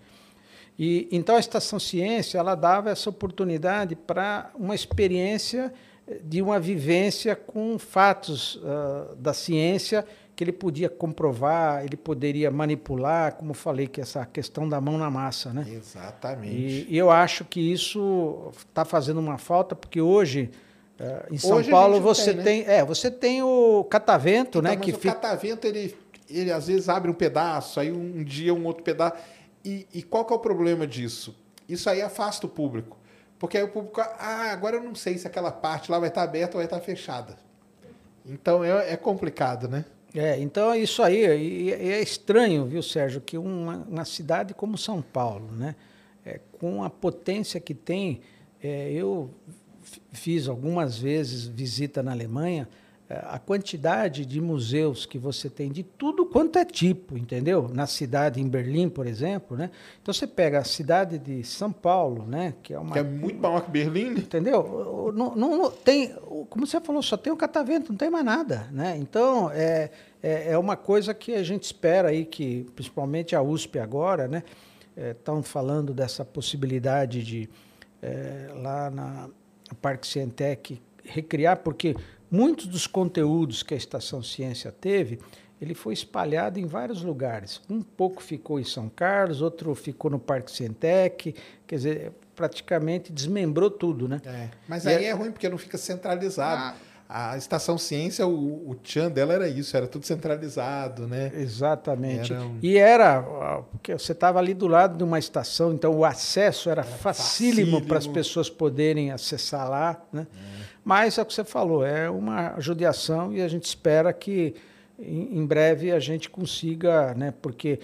E então a Estação Ciência ela dava essa oportunidade para uma experiência de uma vivência com fatos ah, da ciência que ele podia comprovar, ele poderia manipular, como falei que essa questão da mão na massa, né? Exatamente. E, eu acho que isso está fazendo uma falta porque hoje eh, em São Hoje Paulo você tem, né? tem, é, você tem o catavento, Então, né? mas Que o fica catavento, ele, ele às vezes abre um pedaço, aí um dia um outro pedaço. E, e qual que é o problema disso? Isso aí afasta o público. Porque aí o público, ah, agora eu não sei se aquela parte lá vai estar aberta ou vai estar fechada. Então é, é complicado, né? É, então é isso aí. E, e é estranho, viu, Sérgio, que uma, uma cidade como São Paulo, né, é, com a potência que tem, é, eu fiz algumas vezes visita na Alemanha, a quantidade de museus que você tem de tudo quanto é tipo, entendeu? Na cidade, em Berlim, por exemplo, né? Então você pega a cidade de São Paulo, né, que é uma Que é muito maior que Berlim, né? Entendeu? Não, não- tem, como você falou, só tem o catavento, não tem mais nada, né? Então é, é, é uma coisa que a gente espera aí que, principalmente a USP agora, né, estão falando dessa possibilidade de é, lá na no Parque Cientec recriar, porque muitos dos conteúdos que a Estação Ciência teve, ele foi espalhado em vários lugares. Um pouco ficou em São Carlos, outro ficou no Parque Cientec, quer dizer, praticamente desmembrou tudo, né? É, Mas E aí é- é ruim porque não fica centralizado. A estação ciência, o, o tchan dela era isso, era tudo centralizado, né? Exatamente. Era um- E era, ah, porque você estava ali do lado de uma estação, então o acesso era, facílimo para as facílimo. pessoas poderem acessar lá. Né? Mas é o que você falou, é uma judiação e a gente espera que em, breve a gente consiga, né? porque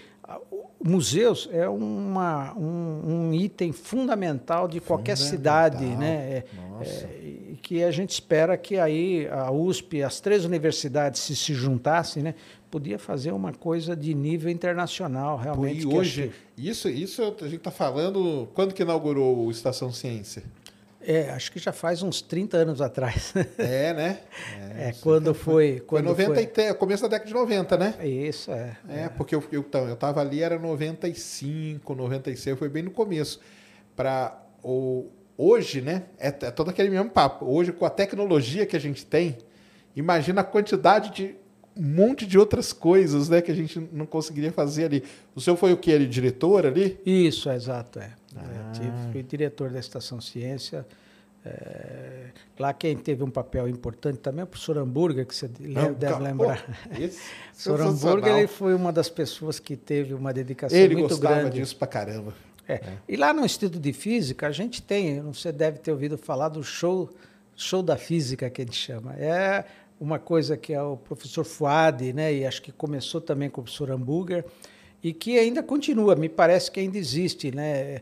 museus é uma, um, um item fundamental de qualquer cidade, né? É- Nossa. é, que a gente espera que aí a USP, as três universidades se se juntassem, né? Podia fazer uma coisa de nível internacional, Pô, realmente. e que hoje, acho isso, isso a gente está falando. Quando que inaugurou o Estação Ciência? É, acho que já faz uns 30 anos atrás. É, né? É, é quando foi. Quando foi 90 foi... começo da década de 90, né? Isso, é. É, é. porque eu, eu, então, eu tava ali, era 95, 96, foi bem no começo. Para o hoje, né? É, é todo aquele mesmo papo. Hoje, com a tecnologia que a gente tem, imagina a quantidade de um monte de outras coisas, né, que a gente não conseguiria fazer ali. O senhor foi o que? Ele diretor ali? Isso, exato, é. Ah. é fui diretor da Estação Ciência. É, lá quem teve um papel importante também é o professor Hamburger, que você não, deve lembrar. Pô, esse, o professor Hamburger ele foi uma das pessoas que teve uma dedicação ele muito grande. Ele gostava disso pra caramba. É. é. E lá no Instituto de Física, a gente tem, você deve ter ouvido falar do show, show da física, que a gente chama. É uma coisa que é o professor Fuad, né, e acho que começou também com o professor Hamburger, e que ainda continua, me parece que ainda existe. Né?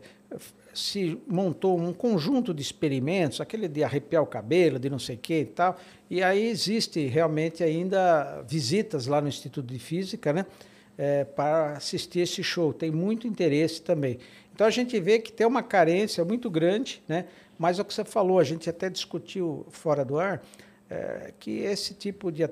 Se montou um conjunto de experimentos, aquele de arrepiar o cabelo, de não sei o que e tal, e aí existe realmente ainda visitas lá no Instituto de Física, né? É, para assistir esse show. Tem muito interesse também. Então a gente vê que tem uma carência muito grande, né? mas é o que você falou, a gente até discutiu fora do ar, é, que esse tipo de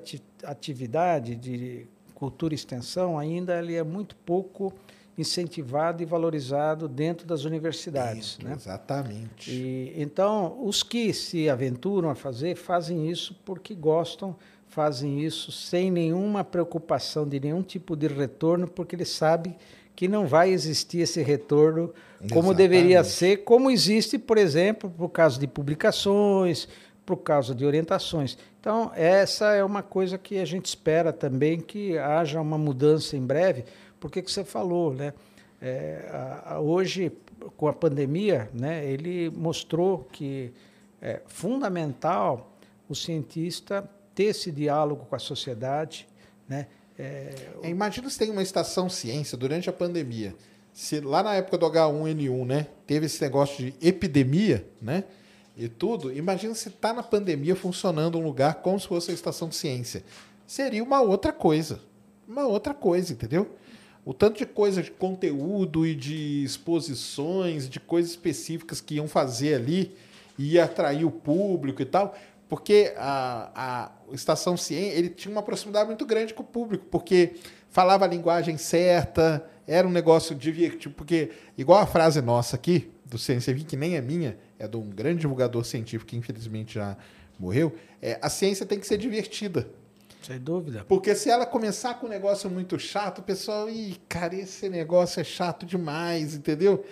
atividade de cultura e extensão ainda ele é muito pouco incentivado e valorizado dentro das universidades. né? Exatamente. E, então, os que se aventuram a fazer, fazem isso porque gostam, fazem isso sem nenhuma preocupação de nenhum tipo de retorno, porque eles sabem que não vai existir esse retorno como Exatamente. deveria ser, como existe, por exemplo, por causa de publicações, por causa de orientações. Então, essa é uma coisa que a gente espera também que haja uma mudança em breve, porque que você falou, né? É, a, a, hoje, com a pandemia, né, ele mostrou que é fundamental o cientista ter esse diálogo com a sociedade, né? É, é, imagina se tem uma estação ciência durante a pandemia. Se lá na época do H1N1, né, teve esse negócio de epidemia, né, e tudo, imagina se está na pandemia funcionando um lugar como se fosse a estação de ciência. Seria uma outra coisa. Uma outra coisa, entendeu? O tanto de coisa de conteúdo e de exposições, de coisas específicas que iam fazer ali, ia atrair o público e tal porque a, a Estação Ciência ele tinha uma proximidade muito grande com o público, porque falava a linguagem certa, era um negócio divertido, porque, igual a frase nossa aqui, do Ciência que nem é minha, é de um grande divulgador científico que infelizmente já morreu, é, a ciência tem que ser divertida. Sem dúvida. Porque se ela começar com um negócio muito chato, o pessoal, ih, cara, esse negócio é chato demais, entendeu?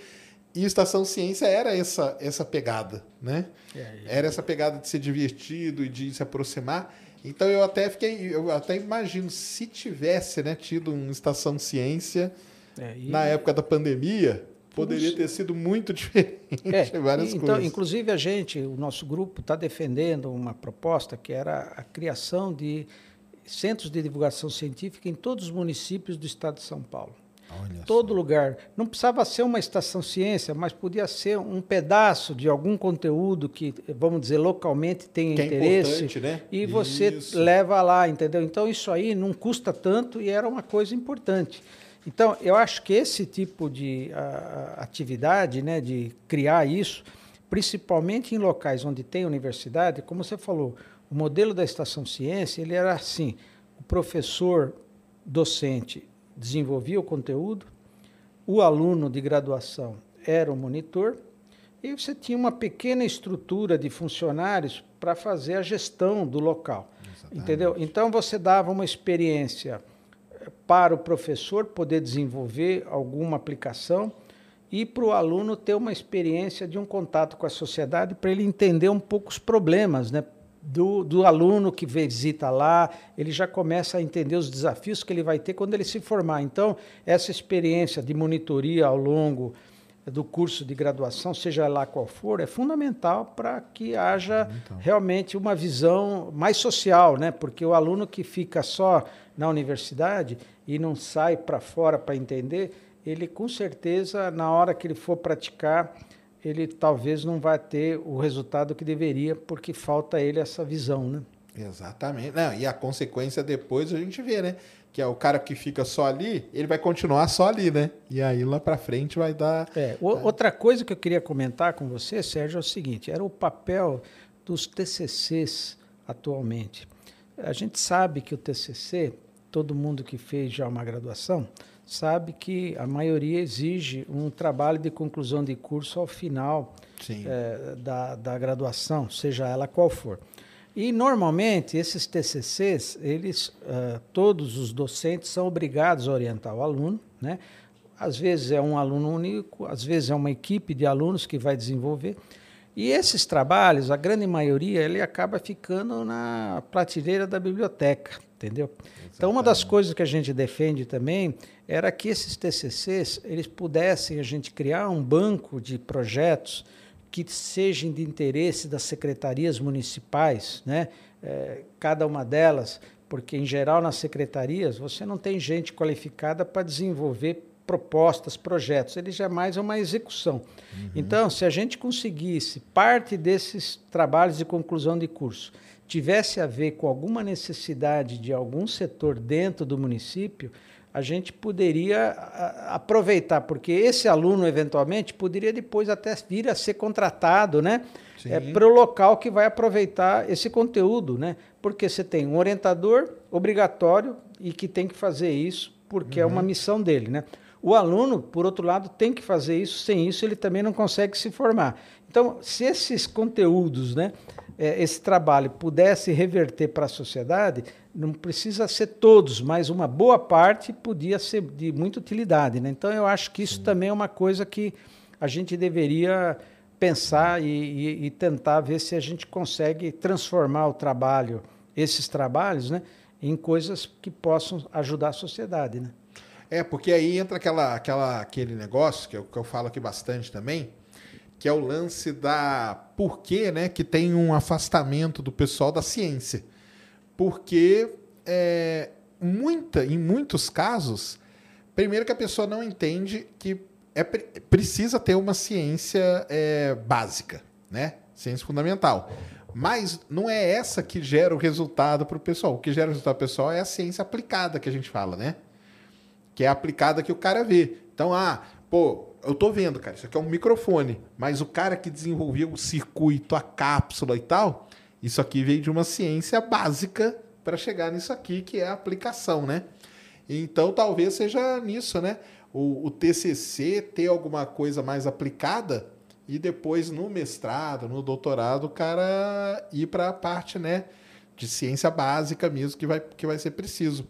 E Estação Ciência era essa, essa pegada, né? É, é, era essa pegada de ser divertido e de se aproximar. Então eu até fiquei, eu até imagino se tivesse, né, tido uma Estação Ciência é, e... na época da pandemia, poderia ter sido muito diferente é, várias então, coisas. Inclusive a gente, o nosso grupo está defendendo uma proposta que era a criação de centros de divulgação científica em todos os municípios do estado de São Paulo. Olha todo só. lugar. Não precisava ser uma estação ciência, mas podia ser um pedaço de algum conteúdo que, vamos dizer, localmente tem que é interesse. É né? E você isso. leva lá, entendeu? Então isso aí não custa tanto e era uma coisa importante. Então, eu acho que esse tipo de a, atividade, né, de criar isso, principalmente em locais onde tem universidade, como você falou, o modelo da estação ciência, ele era assim, o professor docente desenvolvia o conteúdo, o aluno de graduação era o monitor, e você tinha uma pequena estrutura de funcionários para fazer a gestão do local. Exatamente. Entendeu? Então você dava uma experiência para o professor poder desenvolver alguma aplicação e para o aluno ter uma experiência de um contato com a sociedade para ele entender um pouco os problemas, né? do, do aluno que visita lá, ele já começa a entender os desafios que ele vai ter quando ele se formar. Então, essa experiência de monitoria ao longo do curso de graduação, seja lá qual for, é fundamental para que haja então. realmente uma visão mais social, né? Porque o aluno que fica só na universidade e não sai para fora para entender, ele com certeza na hora que ele for praticar ele talvez não vai ter o resultado que deveria, porque falta ele essa visão, né? Exatamente. Não, e a consequência depois a gente vê, né? Que é o cara que fica só ali, ele vai continuar só ali, né? E aí lá para frente vai dar. É, outra coisa que eu queria comentar com você, Sérgio, é o seguinte: era o papel dos TCCs atualmente. A gente sabe que o TCC, todo mundo que fez já uma graduação, sabe que a maioria exige um trabalho de conclusão de curso ao final é, da, da graduação, seja ela qual for. E normalmente esses TCCs, eles, uh, todos os docentes são obrigados a orientar o aluno, né? Às vezes é um aluno único, às vezes é uma equipe de alunos que vai desenvolver. E esses trabalhos, a grande maioria, ele acaba ficando na prateleira da biblioteca, entendeu? Exatamente. Então, uma das coisas que a gente defende também era que esses TCCs, eles pudessem a gente criar um banco de projetos que sejam de interesse das secretarias municipais, né? É, cada uma delas, porque em geral nas secretarias você não tem gente qualificada para desenvolver propostas, projetos, ele já é uma execução. Uhum. Então, se a gente conseguisse parte desses trabalhos de conclusão de curso tivesse a ver com alguma necessidade de algum setor dentro do município, a gente poderia aproveitar, porque esse aluno, eventualmente, poderia depois até vir a ser contratado, né? É, para o local que vai aproveitar esse conteúdo, né? Porque você tem um orientador obrigatório e que tem que fazer isso, porque uhum. é uma uhum. missão dele, né? O aluno, por outro lado, tem que fazer isso, sem isso ele também não consegue se formar. Então, se esses conteúdos, né, é, esse trabalho pudesse reverter para a sociedade, não precisa ser todos, mas uma boa parte podia ser de muita utilidade. Né? Então, eu acho que isso Sim. também é uma coisa que a gente deveria pensar e, e, e, tentar ver se a gente consegue transformar o trabalho, esses trabalhos, né, em coisas que possam ajudar a sociedade. Né? É, porque aí entra aquela, aquela, aquele negócio que eu, que eu falo aqui bastante também, que é o lance da por que, né, que tem um afastamento do pessoal da ciência. Porque é, muita, em muitos casos, primeiro que a pessoa não entende que é, precisa ter uma ciência é, básica, né? Ciência fundamental. Mas não é essa que gera o resultado para o pessoal. O que gera o resultado pessoal é a ciência aplicada que a gente fala, né? Que é aplicada que o cara vê. Então, ah, pô, eu tô vendo, cara, isso aqui é um microfone, mas o cara que desenvolveu o circuito, a cápsula e tal, isso aqui veio de uma ciência básica para chegar nisso aqui, que é a aplicação, né? Então talvez seja nisso, né? O, o TCC ter alguma coisa mais aplicada e depois no mestrado, no doutorado, o cara ir para a parte, né, de ciência básica mesmo que vai, que vai ser preciso.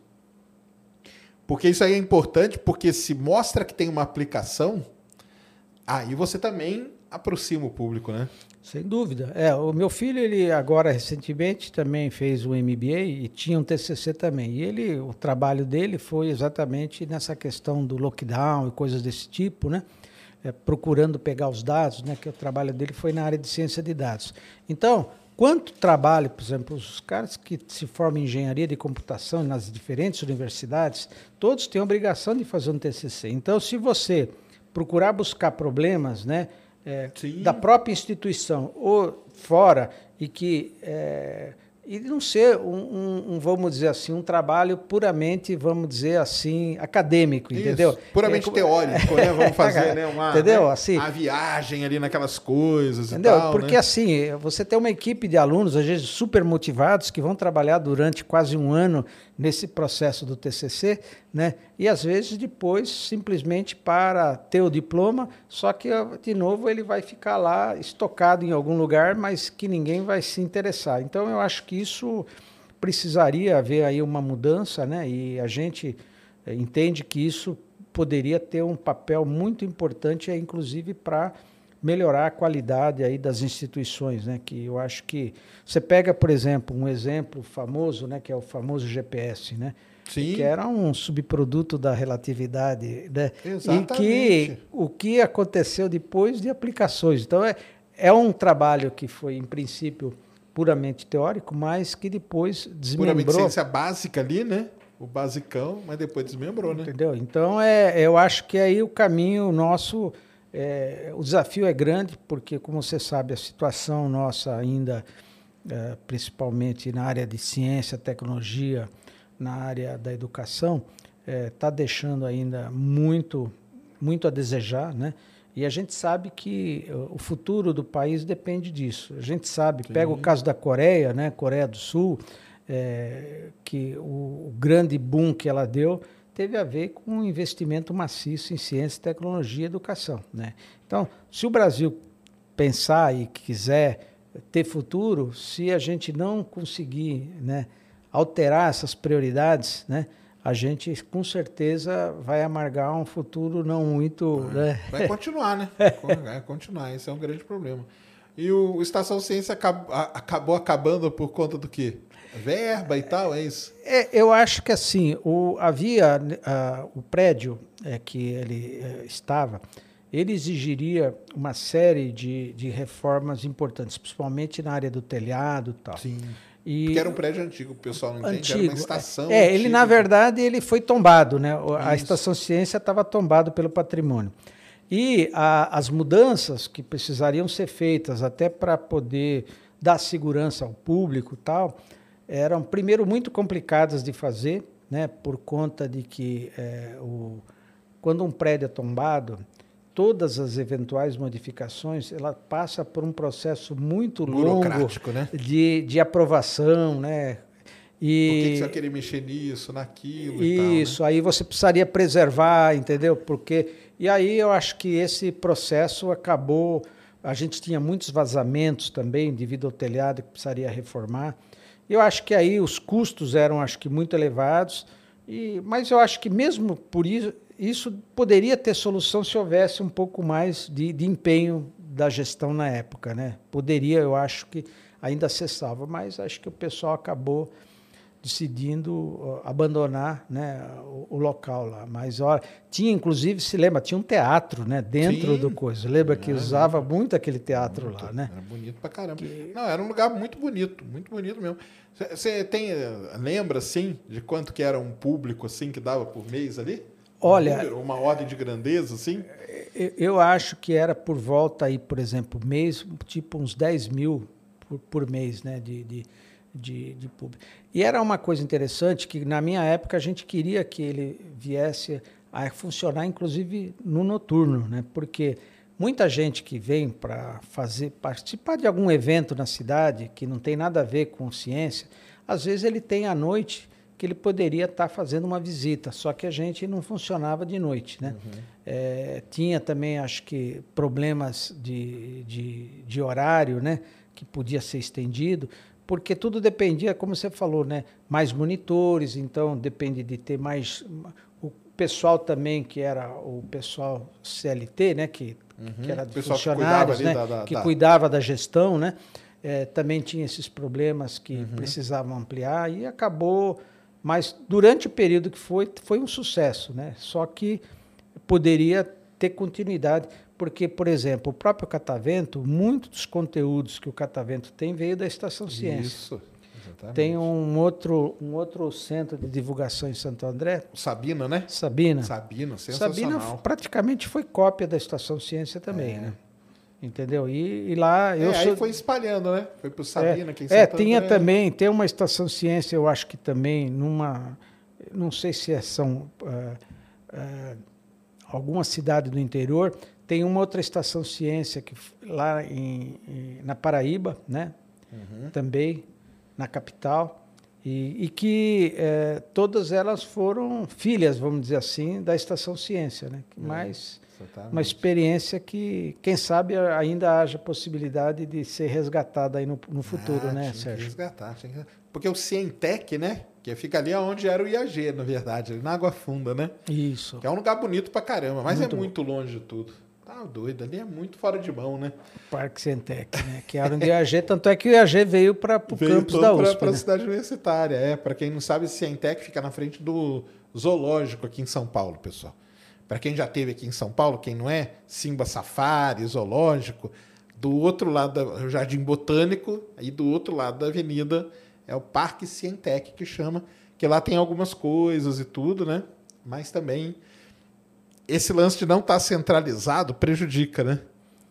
Porque isso aí é importante, porque se mostra que tem uma aplicação, Aí você também aproxima o público, né? Sem dúvida. É, o meu filho, ele agora recentemente também fez o MBA e tinha um TCC também. E ele, o trabalho dele foi exatamente nessa questão do lockdown e coisas desse tipo, né? É, procurando pegar os dados, né? Que o trabalho dele foi na área de ciência de dados. Então, quanto trabalho, por exemplo, os caras que se formam em engenharia de computação nas diferentes universidades, todos têm a obrigação de fazer um TCC. Então, se você procurar buscar problemas né, é, da própria instituição ou fora e que é, e não ser um, um, um, vamos dizer assim, um trabalho puramente, vamos dizer assim, acadêmico, Isso, entendeu? Puramente é, teórico, né? Vamos fazer, né? Uma, entendeu? Né? Assim, a viagem ali naquelas coisas entendeu? e tal, Porque né? assim, você tem uma equipe de alunos, às vezes super motivados, que vão trabalhar durante quase um ano nesse processo do TCC, né? E às vezes depois simplesmente para ter o diploma, só que de novo ele vai ficar lá estocado em algum lugar, mas que ninguém vai se interessar. Então eu acho que isso precisaria haver aí uma mudança, né? E a gente eh, entende que isso poderia ter um papel muito importante, inclusive para melhorar a qualidade aí das instituições, né? Que eu acho que você pega, por exemplo, um exemplo famoso, né? Que é o famoso GPS, né? Sim. que era um subproduto da relatividade, né? Exatamente. E que o que aconteceu depois de aplicações. Então é, é um trabalho que foi em princípio puramente teórico, mas que depois desmembrou. Puramente ciência básica ali, né? O basicão, mas depois desmembrou, né? Entendeu? Então é, eu acho que aí o caminho nosso é, o desafio é grande, porque, como você sabe, a situação nossa ainda eh, principalmente na área de ciência, tecnologia, na área da educação, está eh, deixando ainda muito, muito a desejar, né? E a gente sabe que o futuro do país depende disso. A gente sabe, Sim. pega o caso da Coreia, né? Coreia do Sul, é, que o, o, grande boom que ela deu teve a ver com um investimento maciço em ciência, tecnologia e educação. Né? Então, se o Brasil pensar e quiser ter futuro, se a gente não conseguir né, alterar essas prioridades, né, a gente com certeza vai amargar um futuro não muito. Vai, né? vai continuar, né? Vai continuar, esse é um grande problema. E o Estação Ciência acabou, acabou acabando por conta do quê? Verba e tal, é isso? É, eu acho que assim, o, havia uh, o prédio é, que ele uh, estava, ele exigiria uma série de, de reformas importantes, principalmente na área do telhado e tal. Sim. E Porque era um prédio antigo, o pessoal não entende, antigo, era uma estação. É, ele na verdade ele foi tombado, né? A estação ciência estava tombado pelo patrimônio. E a, as mudanças que precisariam ser feitas até para poder dar segurança ao público tal, eram primeiro muito complicadas de fazer, né? Por conta de que é, o, quando um prédio é tombado, todas as eventuais modificações, ela passa por um processo muito longo né? de, de aprovação, né? E, Por que, você vai querer mexer nisso, naquilo Isso, tal, né? aí você precisaria preservar, entendeu? Porque e aí eu acho que esse processo acabou, a gente tinha muitos vazamentos também devido ao telhado que precisaria reformar. Eu acho que aí os custos eram acho que muito elevados, e mas eu acho que mesmo por isso isso poderia ter solução se houvesse um pouco mais de, de empenho da gestão na época, né? Poderia, eu acho que ainda acessava, mas acho que o pessoal acabou decidindo abandonar né, o, o, local lá. Mas olha, tinha inclusive, se lembra, tinha um teatro né, dentro Sim. do coisa. Lembra que usava muito aquele teatro muito, lá, né? Era bonito pra caramba. Que... Não, era um lugar muito bonito, muito bonito mesmo. Você tem lembra assim de quanto que era um público assim que dava por mês ali? Olha, uma ordem de grandeza, assim? Eu acho que era por volta aí, por exemplo, mês, tipo uns 10 mil por, por mês, né, de, de, de, de público. E era uma coisa interessante que na minha época a gente queria que ele viesse a funcionar, inclusive no noturno, né, porque muita gente que vem para fazer participar de algum evento na cidade que não tem nada a ver com ciência, às vezes ele tem à noite que ele poderia estar fazendo uma visita, só que a gente não funcionava de noite. Né? Uhum. É, tinha também, acho que, problemas de, de, de, horário, né? que podia ser estendido, porque tudo dependia, como você falou, né? mais monitores, então depende de ter mais. O pessoal também, que era o pessoal CLT, né? que, uhum. que era dos funcionários, que cuidava, né? da, da, que da... cuidava da gestão, né? É, também tinha esses problemas que uhum. precisavam ampliar e acabou mas durante o período que foi, foi um sucesso, né? Só que poderia ter continuidade, porque, por exemplo, o próprio Catavento, muitos dos conteúdos que o Catavento tem veio da Estação Ciência. Isso. Exatamente. Tem um outro, um outro centro de divulgação em Santo André. Sabina, né? Sabina. Sabina, sensacional. Sabina praticamente foi cópia da Estação Ciência também, é. né? Entendeu? E, e lá eu é, sou... aí foi espalhando, né? Foi para o Sabina, é, quem É, tinha André. também, tem uma estação ciência, eu acho que também numa, não sei se é são uh, uh, alguma cidade do interior, tem uma outra estação ciência que lá em, em na Paraíba, né? Uhum. Também na capital. E, e que eh, todas elas foram filhas, vamos dizer assim, da Estação Ciência, né? Mas Exatamente. Uma experiência que, quem sabe, ainda haja possibilidade de ser resgatada aí no, no futuro, ah, né, Sérgio? resgatar, que... Porque o Cientec, né? Que fica ali onde era o IAG, na verdade, ali na Água Funda, né? Isso. Que é um lugar bonito pra caramba, mas muito é muito bom. longe de tudo. Tá doido, ali é muito fora de mão, né? Parque Cientec, né? Que era onde o IAG, tanto é que o IAG veio para o campus da USP. Para a né? cidade universitária, é. Para quem não sabe, Cientec fica na frente do zoológico aqui em São Paulo, pessoal. Para quem já teve aqui em São Paulo, quem não é, Simba Safari, Zoológico. Do outro lado do Jardim Botânico, e do outro lado da avenida é o Parque Cientec, que chama, que lá tem algumas coisas e tudo, né? Mas também esse lance de não estar tá centralizado prejudica, né?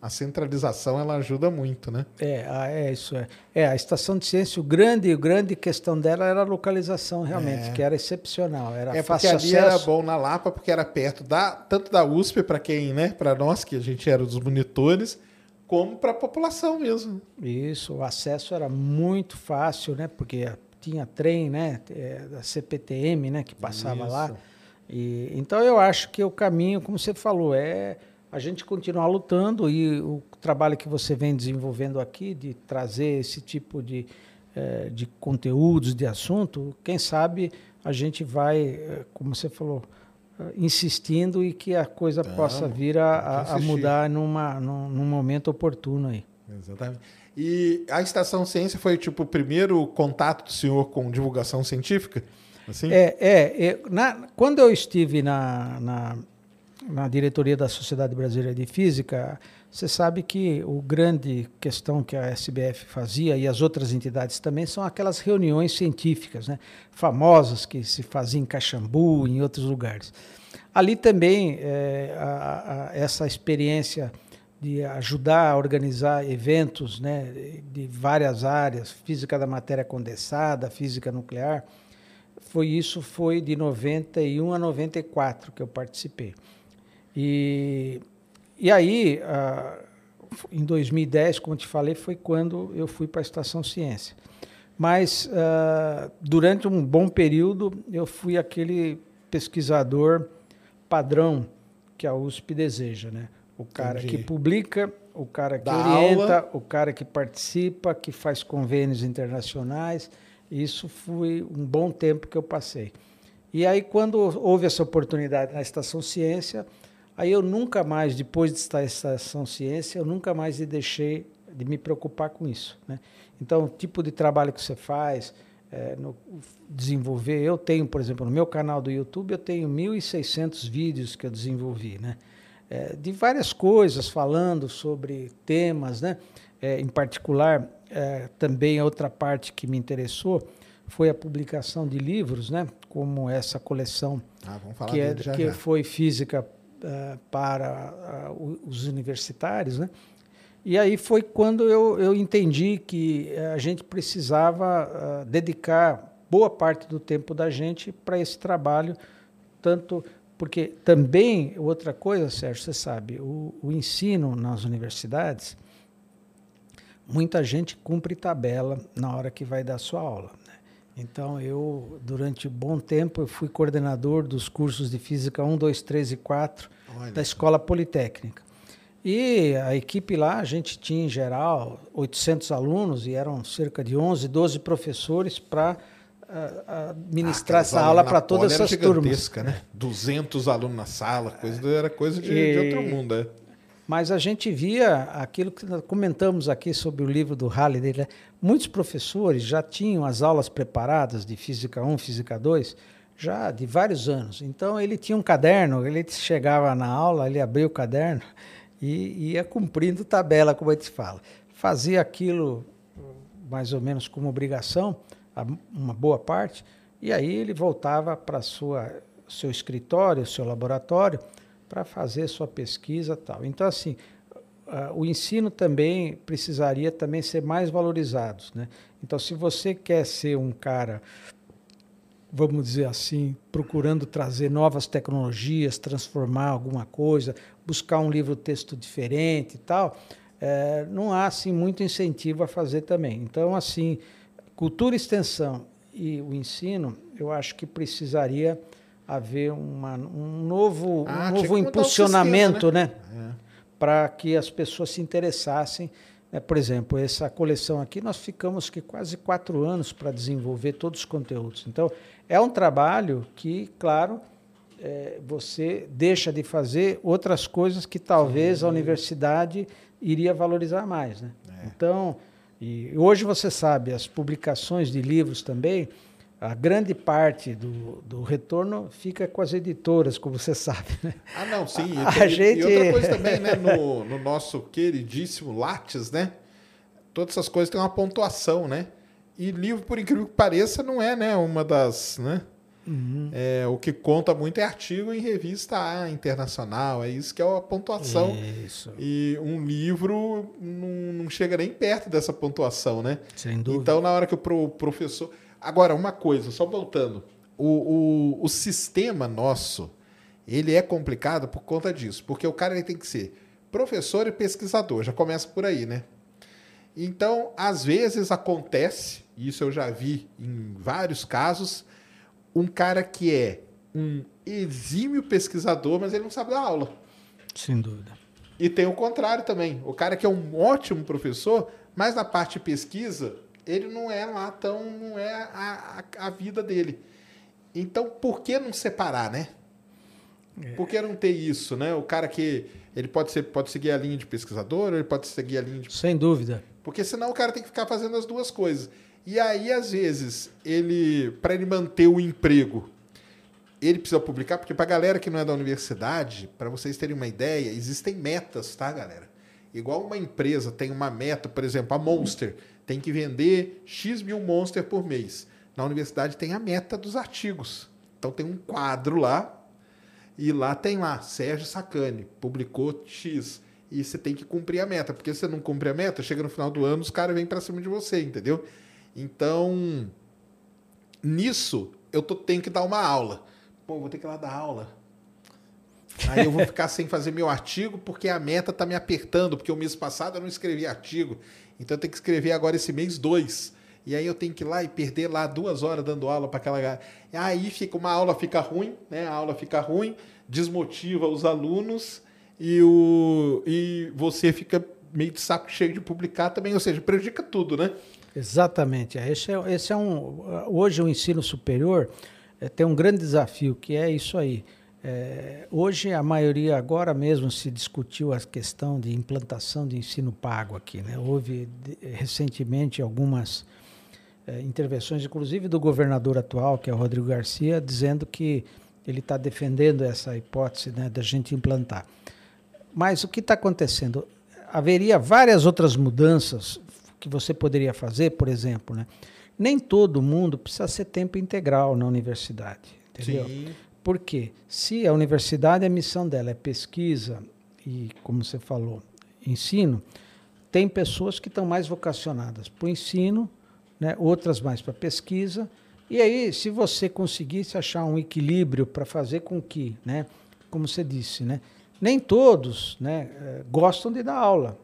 a centralização ela ajuda muito, né? É, é isso é. É a estação de ciência, o grande, o grande questão dela era a localização realmente, é. que era excepcional, era é fácil ali acesso. era bom na Lapa porque era perto da tanto da USP para quem, né, para nós que a gente era dos monitores, como para a população mesmo. Isso, o acesso era muito fácil, né? Porque tinha trem, né, é, da CPTM, né, que passava isso. lá. E então eu acho que o caminho, como você falou, é a gente continuar lutando e o trabalho que você vem desenvolvendo aqui de trazer esse tipo de, eh, de conteúdos, de assunto, quem sabe a gente vai, eh, como você falou, eh, insistindo e que a coisa possa vir a, a mudar numa, num, num, momento oportuno aí. Exatamente. E a Estação Ciência foi tipo o primeiro contato do senhor com divulgação científica? Assim? É, é, é na, quando eu estive na, na na diretoria da Sociedade Brasileira de Física, você sabe que o grande questão que a SBF fazia e as outras entidades também são aquelas reuniões científicas, né, famosas que se faziam em Caxambu, em outros lugares. Ali também é, a, a, essa experiência de ajudar a organizar eventos né, de várias áreas, física da matéria condensada, física nuclear, foi isso foi de 91 a 94 que eu participei. E, e aí, uh, em 2010, como te falei, foi quando eu fui para a Estação Ciência. Mas, uh, durante um bom período, eu fui aquele pesquisador padrão que a USP deseja, né? O cara Entendi. que publica, o cara que orienta, aula. o cara que participa, que faz convênios internacionais. Isso foi um bom tempo que eu passei. E aí, quando houve essa oportunidade na Estação Ciência, Aí eu nunca mais, depois de estar na Estação Ciência, eu nunca mais deixei de me preocupar com isso. Né? Então, o tipo de trabalho que você faz, é, no, desenvolver. Eu tenho, por exemplo, no meu canal do YouTube, eu tenho 1.600 vídeos que eu desenvolvi, né? É, de várias coisas, falando sobre temas, né? É, em particular, é, também outra parte que me interessou foi a publicação de livros, né? Como essa coleção ah, que, é, que foi física uh, para uh, os universitários, né? E aí foi quando eu, eu entendi que a gente precisava uh, dedicar boa parte do tempo da gente para esse trabalho, tanto porque também outra coisa, Sérgio, você sabe, o, o ensino nas universidades, muita gente cumpre tabela na hora que vai dar sua aula. Então, eu, durante um bom tempo, eu fui coordenador dos cursos de Física 1, 2, 3 e 4 Olha. da Escola Politécnica. E a equipe lá, a gente tinha, em geral, 800 alunos e eram cerca de 11, 12 professores para uh, ministrar ah, essa aula para todas essas turmas. Né? 200 alunos na sala, coisa, era coisa de, e, de outro mundo. É. Mas a gente via aquilo que comentamos aqui sobre o livro do Halliday. Né? Muitos professores já tinham as aulas preparadas de Física 1, Física 2, já de vários anos. Então ele tinha um caderno, ele chegava na aula, ele abria o caderno e ia cumprindo tabela, como a gente fala. Fazia aquilo mais ou menos como obrigação, uma boa parte, e aí ele voltava para sua seu escritório, seu laboratório, para fazer sua pesquisa tal. Então, assim, o ensino também precisaria também ser mais valorizado. Né? Então, se você quer ser um cara, vamos dizer assim, procurando trazer novas tecnologias, transformar alguma coisa, buscar um livro-texto diferente e tal, é, não há assim muito incentivo a fazer também. Então, assim, cultura, extensão e o ensino, eu acho que precisaria haver uma, um novo, ah, um novo impulsionamento, sistema, né? né? É. Para que as pessoas se interessassem. Né? Por exemplo, essa coleção aqui, nós ficamos que quase quatro anos para desenvolver todos os conteúdos. Então, é um trabalho que, claro, é, você deixa de fazer outras coisas que talvez Sim. a universidade iria valorizar mais. Né? É. Então, e hoje você sabe, as publicações de livros também a grande parte do, do retorno fica com as editoras, como você sabe. Né? Ah, não, sim. A, a e, gente... e outra coisa também, né? No, no nosso queridíssimo Lattes, né? Todas essas coisas têm uma pontuação, né? E livro, por incrível que pareça, não é, né? Uma das, né? Uhum. É, o que conta muito é artigo em revista internacional, é isso que é a pontuação. Isso. E um livro não, não chega nem perto dessa pontuação, né? Sem dúvida. Então, na hora que o pro, professor. Agora, uma coisa, só voltando. O, o, o sistema nosso, ele é complicado por conta disso, porque o cara ele tem que ser professor e pesquisador, já começa por aí, né? Então, às vezes acontece, isso eu já vi em vários casos, um cara que é um exímio pesquisador, mas ele não sabe dar aula. Sem dúvida. E tem o contrário também. O cara que é um ótimo professor, mas na parte de pesquisa, ele não é lá tão. não é a, a, a vida dele. Então, por que não separar, né? É. Por que não ter isso, né? O cara que. Ele pode, ser, pode seguir a linha de pesquisador, ele pode seguir a linha de. Sem dúvida. Porque senão o cara tem que ficar fazendo as duas coisas. E aí, às vezes, ele, para ele manter o emprego, ele precisa publicar, porque para a galera que não é da universidade, para vocês terem uma ideia, existem metas, tá, galera? Igual uma empresa tem uma meta, por exemplo, a Monster tem que vender X mil Monster por mês. Na universidade tem a meta dos artigos. Então tem um quadro lá, e lá tem lá, Sérgio Sacani, publicou X. E você tem que cumprir a meta, porque se você não cumpre a meta, chega no final do ano, os caras vêm para cima de você, entendeu? Então, nisso, eu tô, tenho que dar uma aula. Pô, vou ter que ir lá dar aula. Aí eu vou ficar sem fazer meu artigo porque a meta tá me apertando, porque o mês passado eu não escrevi artigo. Então eu tenho que escrever agora esse mês dois. E aí eu tenho que ir lá e perder lá duas horas dando aula para aquela. Aí fica uma aula fica ruim, né? A aula fica ruim, desmotiva os alunos e, o, e você fica meio de saco cheio de publicar também, ou seja, prejudica tudo, né? Exatamente. É, esse é, esse é um. Hoje o ensino superior é, tem um grande desafio, que é isso aí. É, hoje a maioria, agora mesmo se discutiu a questão de implantação de ensino pago aqui. Né? Houve de, recentemente algumas é, intervenções, inclusive do governador atual, que é o Rodrigo Garcia, dizendo que ele está defendendo essa hipótese né, da gente implantar. Mas o que está acontecendo? Haveria várias outras mudanças que você poderia fazer, por exemplo, né? Nem todo mundo precisa ser tempo integral na universidade, entendeu? Sim. Porque se a universidade, a missão dela é pesquisa e, como você falou, ensino, tem pessoas que estão mais vocacionadas para o ensino, né? outras mais para pesquisa. E aí, se você conseguisse achar um equilíbrio para fazer com que, né, como você disse, né, nem todos né, eh, gostam de dar aula.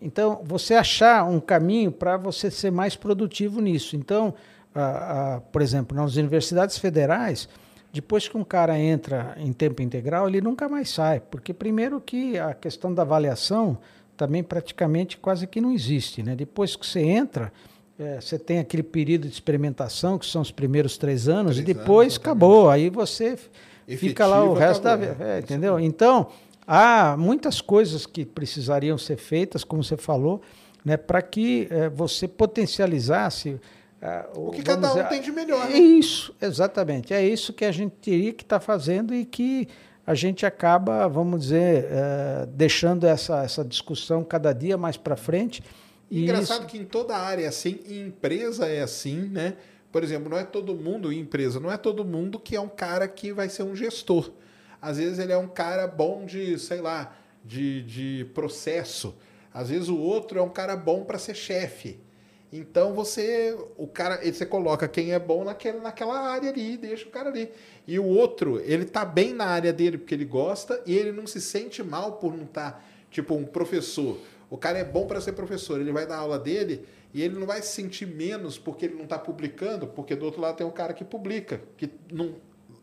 Então, você achar um caminho para você ser mais produtivo nisso. Então, a, a, por exemplo, nas universidades federais, depois que um cara entra em tempo integral, ele nunca mais sai, porque primeiro que a questão da avaliação também praticamente quase que não existe. Né? Depois que você entra, é, você tem aquele período de experimentação, que são os primeiros três anos, três e depois anos, acabou. Aí você fica lá o resto acabou, da vida. É, entendeu? Então, Há muitas coisas que precisariam ser feitas, como você falou, né, para que é, você potencializasse. Uh, o que cada um dizer, tem de melhor. É né? isso, exatamente. É isso que a gente teria que estar tá fazendo e que a gente acaba, vamos dizer, uh, deixando essa, essa discussão cada dia mais para frente. E Engraçado isso... que em toda área é assim, em empresa é assim, né? Por exemplo, não é todo mundo, em empresa, não é todo mundo que é um cara que vai ser um gestor. Às vezes ele é um cara bom de, sei lá, de, de processo. Às vezes o outro é um cara bom para ser chefe. Então você, o cara, você coloca quem é bom naquela, naquela área ali, deixa o cara ali. E o outro, ele tá bem na área dele porque ele gosta e ele não se sente mal por não estar, tá, tipo, um professor. O cara é bom para ser professor, ele vai dar aula dele e ele não vai se sentir menos porque ele não está publicando, porque do outro lado tem um cara que publica, que não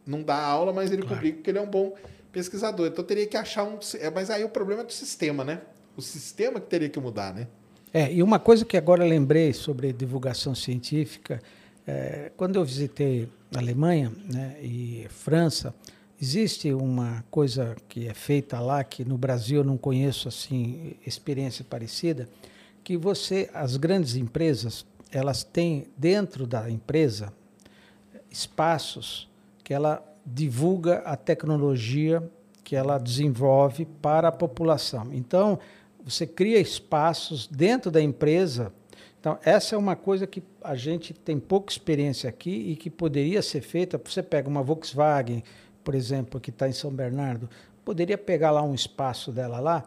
não dá aula, mas ele claro. publica porque ele é um bom pesquisador. Então teria que achar um. É, mas aí o problema é do sistema, né? O sistema que teria que mudar, né? É, e uma coisa que agora lembrei sobre divulgação científica, é, quando eu visitei a Alemanha né, e França, existe uma coisa que é feita lá que no Brasil eu não conheço assim experiência parecida, que você, as grandes empresas, elas têm dentro da empresa espaços que ela divulga a tecnologia que ela desenvolve para a população. Então, você cria espaços dentro da empresa Então, essa é uma coisa que a gente tem pouca experiência aqui e que poderia ser feita. Você pega uma Volkswagen, por exemplo, que está em São Bernardo, poderia pegar lá um espaço dela lá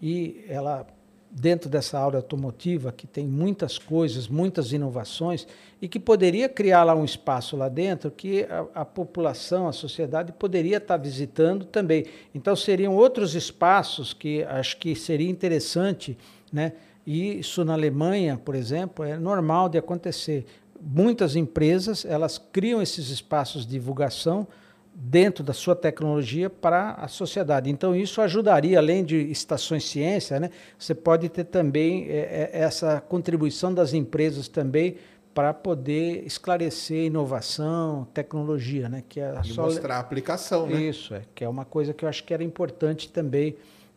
e ela dentro dessa área automotiva que tem muitas coisas, muitas inovações e que poderia criar lá um espaço lá dentro que a, a população, a sociedade poderia estar visitando também. Então seriam outros espaços que acho que seria interessante, né? E isso na Alemanha, por exemplo, é normal de acontecer. Muitas empresas elas criam esses espaços de divulgação dentro da sua tecnologia para a sociedade. Então, isso ajudaria, além de estações ciência, né, você pode ter também é, é, essa contribuição das empresas também para poder esclarecer inovação, tecnologia, né, que é e só mostrar a aplicação, né? Isso é, que é uma coisa que eu acho que era importante também.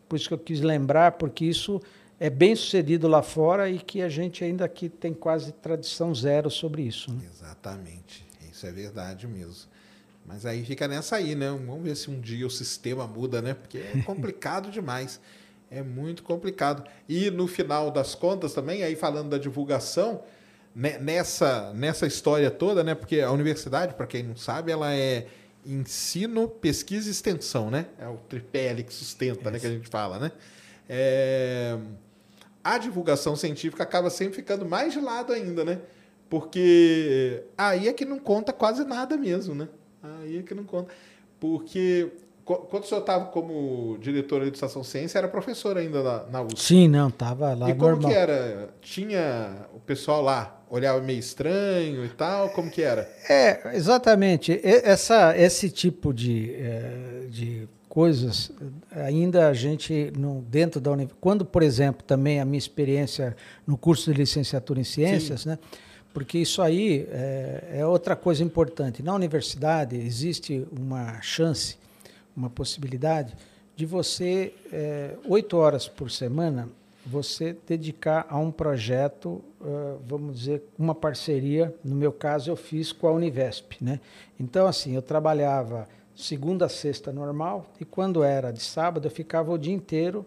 Por isso que eu quis lembrar, porque isso é bem sucedido lá fora e que a gente ainda aqui tem quase tradição zero sobre isso. Né? Exatamente, isso é verdade mesmo. Mas aí fica nessa aí, né? Vamos ver se um dia o sistema muda, né? Porque é complicado demais. É muito complicado. E no final das contas também, aí falando da divulgação, né, nessa, nessa história toda, né? Porque a universidade, para quem não sabe, ela é ensino, pesquisa e extensão, né? É o tripé que sustenta, né? Que a gente fala, né? É... A divulgação científica acaba sempre ficando mais de lado ainda, né? Porque aí é que não conta quase nada mesmo, né? Aí é que não conta. Porque quando o senhor estava como diretor de Estação Ciência, era professor ainda na, na USP. Sim, não, estava lá E como normal. que era? Tinha o pessoal lá, olhava meio estranho e tal? Como que era? É, exatamente. Essa, esse tipo de, é, de coisas, ainda a gente, no, dentro da universidade... Quando, por exemplo, também a minha experiência no curso de licenciatura em ciências, Sim. né? Porque isso aí é, é, outra coisa importante. Na universidade existe uma chance, uma possibilidade de você, é, oito horas por semana, você dedicar a um projeto, uh, vamos dizer, uma parceria. No meu caso, eu fiz com a Univesp. Né? Então, assim, eu trabalhava segunda a sexta normal e quando era de sábado eu ficava o dia inteiro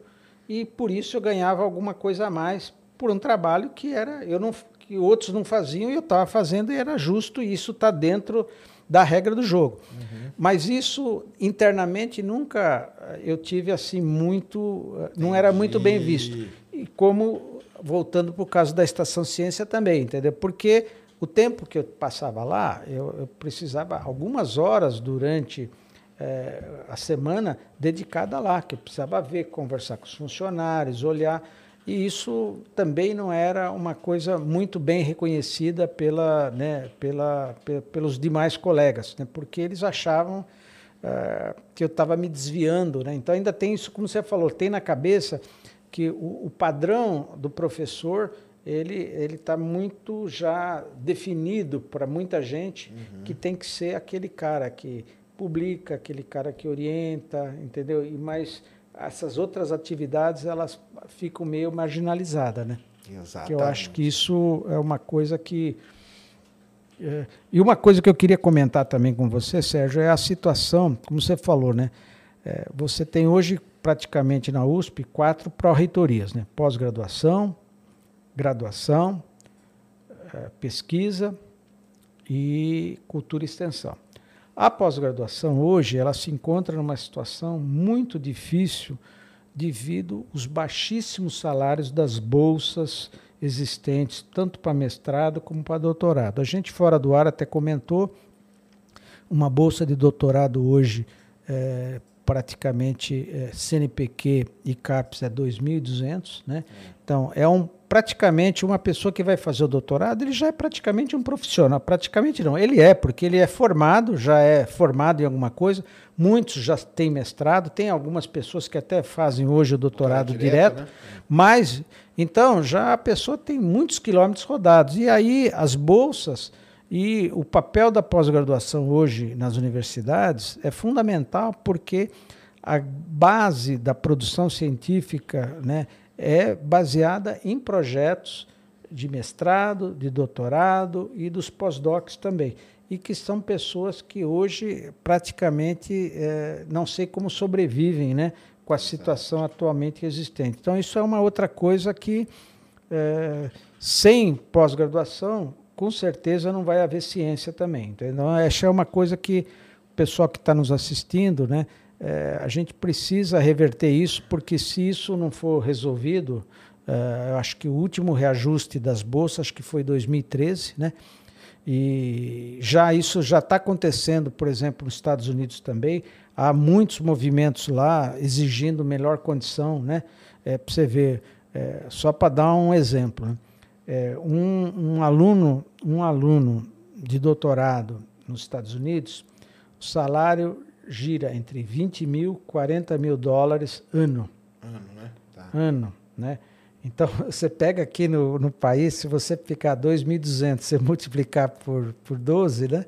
e por isso eu ganhava alguma coisa a mais por um trabalho que era eu não que outros não faziam e eu estava fazendo e era justo, e isso está dentro da regra do jogo. Uhum. Mas isso internamente nunca eh, eu tive assim muito, Entendi. Eh, não era muito bem visto. E como voltando para o caso da estação ciência também, entendeu? Porque o tempo que eu passava lá, eu, eu precisava algumas horas durante é, a semana dedicada lá, que eu precisava ver, conversar com os funcionários, olhar e isso também não era uma coisa muito bem reconhecida pela, né, pela, pelos demais colegas, né, porque eles achavam uh, que eu estava me desviando. Né? Então, ainda tem isso, como você falou, tem na cabeça que o, o padrão do professor ele ele está muito já definido para muita gente uhum. que tem que ser aquele cara que publica, aquele cara que orienta, entendeu? E mais essas outras atividades elas ficam meio marginalizadas, né? Exatamente. Que eu acho que isso é uma coisa que é, e uma coisa que eu queria comentar também com você, Sérgio, é a situação, como você falou, né? É, você tem hoje praticamente na USP quatro pró-reitorias, né? Pós-graduação, graduação, é, pesquisa e cultura e extensão. A pós-graduação hoje ela se encontra numa situação muito difícil devido aos baixíssimos salários das bolsas existentes, tanto para mestrado como para doutorado. A gente fora do ar até comentou uma bolsa de doutorado hoje é, praticamente é, CNPq e CAPES é 2.200, né? Então é um praticamente uma pessoa que vai fazer o doutorado, ele já é praticamente um profissional. Praticamente não, ele é, porque ele é formado, já é formado em alguma coisa. Muitos já têm mestrado, tem algumas pessoas que até fazem hoje o doutorado, direto, direto né? mas então já a pessoa tem muitos quilômetros rodados. E aí as bolsas e o papel da pós-graduação hoje nas universidades é fundamental porque a base da produção científica, né, é baseada em projetos de mestrado, de doutorado e dos pós-docs também. E que são pessoas que hoje praticamente é, não sei como sobrevivem né, com a situação atualmente existente. Então, isso é uma outra coisa que, é, sem pós-graduação, com certeza não vai haver ciência também. Então, essa é uma coisa que o pessoal que está nos assistindo, né, é, a gente precisa reverter isso, porque se isso não for resolvido, é, eu acho que o último reajuste das bolsas acho que foi 2013, né? E já isso já está acontecendo, por exemplo, nos Estados Unidos também. Há muitos movimentos lá exigindo melhor condição, né? É, para você ver, é, só para dar um exemplo, né? é, um, um, aluno, um aluno de doutorado nos Estados Unidos, o salário gira entre 20 mil e 40 mil dólares ano. Ano, né? Tá. Ano, né? Então, você pega aqui no, no país, se você ficar 2.200, você multiplicar por, por 12, né?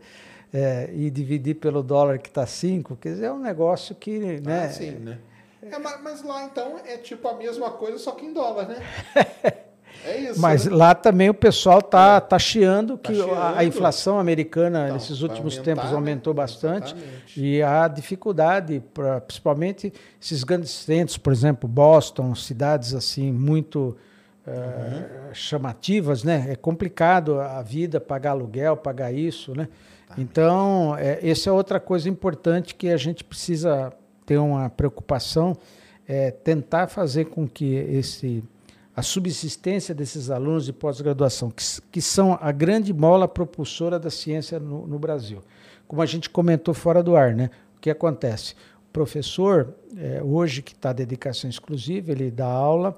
É, e dividir pelo dólar que está 5, quer dizer, é um negócio que. Né, ah, sim, né? É, mas lá então é tipo a mesma coisa, só que em dólar, né? É isso. Mas né? lá também o pessoal está tá chiando que tá chiando. A, a, inflação americana então, nesses últimos aumentar, tempos aumentou né? bastante Exatamente. e a dificuldade, pra, principalmente esses grandes centros, por exemplo, Boston, cidades assim muito uh, uhum. chamativas, né? É complicado a vida, pagar aluguel, pagar isso, né? Então, é, essa é outra coisa importante que a gente precisa ter uma preocupação, é tentar fazer com que esse a subsistência desses alunos de pós-graduação, que, que, são a grande mola propulsora da ciência no, no, Brasil. Como a gente comentou fora do ar, né? O que acontece? O professor, é, hoje que está dedicação exclusiva, ele dá aula,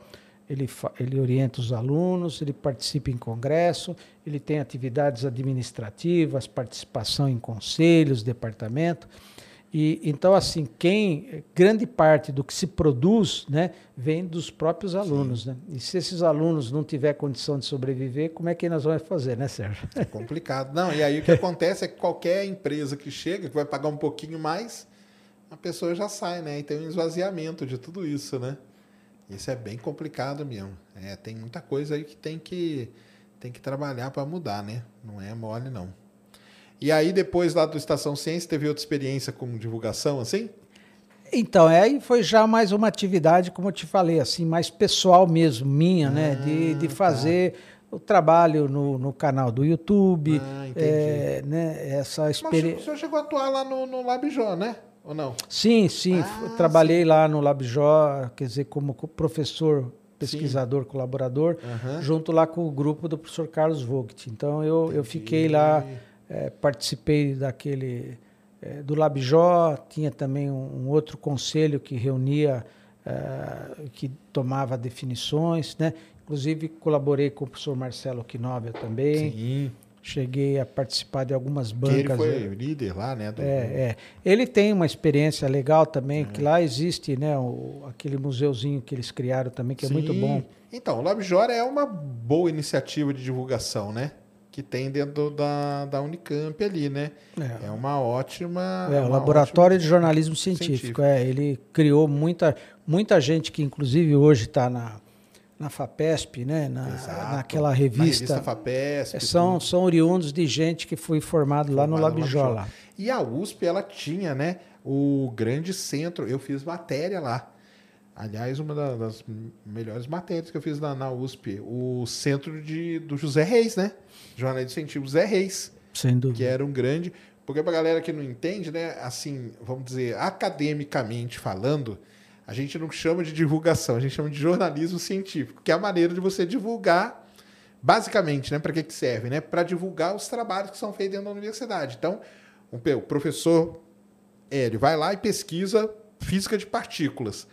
ele, ele orienta os alunos, ele participa em congresso, ele tem atividades administrativas, participação em conselhos, departamento. E, então, assim, quem grande parte do que se produz né, vem dos próprios alunos. Né? E se esses alunos não tiver condição de sobreviver, como é que nós vamos fazer, né, Sérgio? É complicado. Não, e aí o que acontece é que qualquer empresa que chega, que vai pagar um pouquinho mais, a pessoa já sai, né? E tem um esvaziamento de tudo isso, né? Isso é bem complicado mesmo. É, tem muita coisa aí que tem que, tem que trabalhar para mudar, né? Não é mole, não. E aí, depois lá do Estação Ciência, teve outra experiência com divulgação, assim? Então, é, aí foi já mais uma atividade, como eu te falei, assim, mais pessoal mesmo, minha, ah, né? De, de tá. fazer tá. o trabalho no, no canal do YouTube. Ah, entendi. É, né? Essa experiência. Mas o senhor chegou a atuar lá no, no Labjó, né? Ou não? Sim, sim. Ah, trabalhei sim. lá no Labjó, quer dizer, como professor pesquisador, sim. colaborador, junto lá com o grupo do professor Carlos Vogt. Então eu, eu fiquei lá é, participei daquele é, do Labjó, tinha também um, um outro conselho que reunia, é, que tomava definições, né? Inclusive colaborei com o professor Marcelo Quinóbel também. Sim. Cheguei a participar de algumas bancas. Que ele foi líder lá, né? Do... É, é. Ele tem uma experiência legal também, é. que lá existe, né? O, aquele museuzinho que eles criaram também, que Sim. é muito bom. Então, o Labjora é uma boa iniciativa de divulgação, né? Que tem dentro da, da Unicamp ali, né? É, é uma ótima. É, o laboratório ótima... de jornalismo científico. científico. É, ele criou muita, muita gente que, inclusive, hoje está na, na FAPESP, né? Na, Exato. naquela revista. Na revista FAPESP. É, são, são oriundos de gente que foi formado lá no Labjola. E a USP, ela tinha, né? O grande centro. Eu fiz matéria lá. Aliás, uma das melhores matérias que eu fiz na, na USP, o centro de, do José Reis, né? jornalista científico José Reis. Sem dúvida. Que era um grande. Porque para galera que não entende, né, assim, vamos dizer, academicamente falando, a gente não chama de divulgação, a gente chama de jornalismo científico, que é a maneira de você divulgar, basicamente, né, para que, que serve? Né? Para divulgar os trabalhos que são feitos dentro da universidade. Então, o professor ele vai lá e pesquisa física de partículas.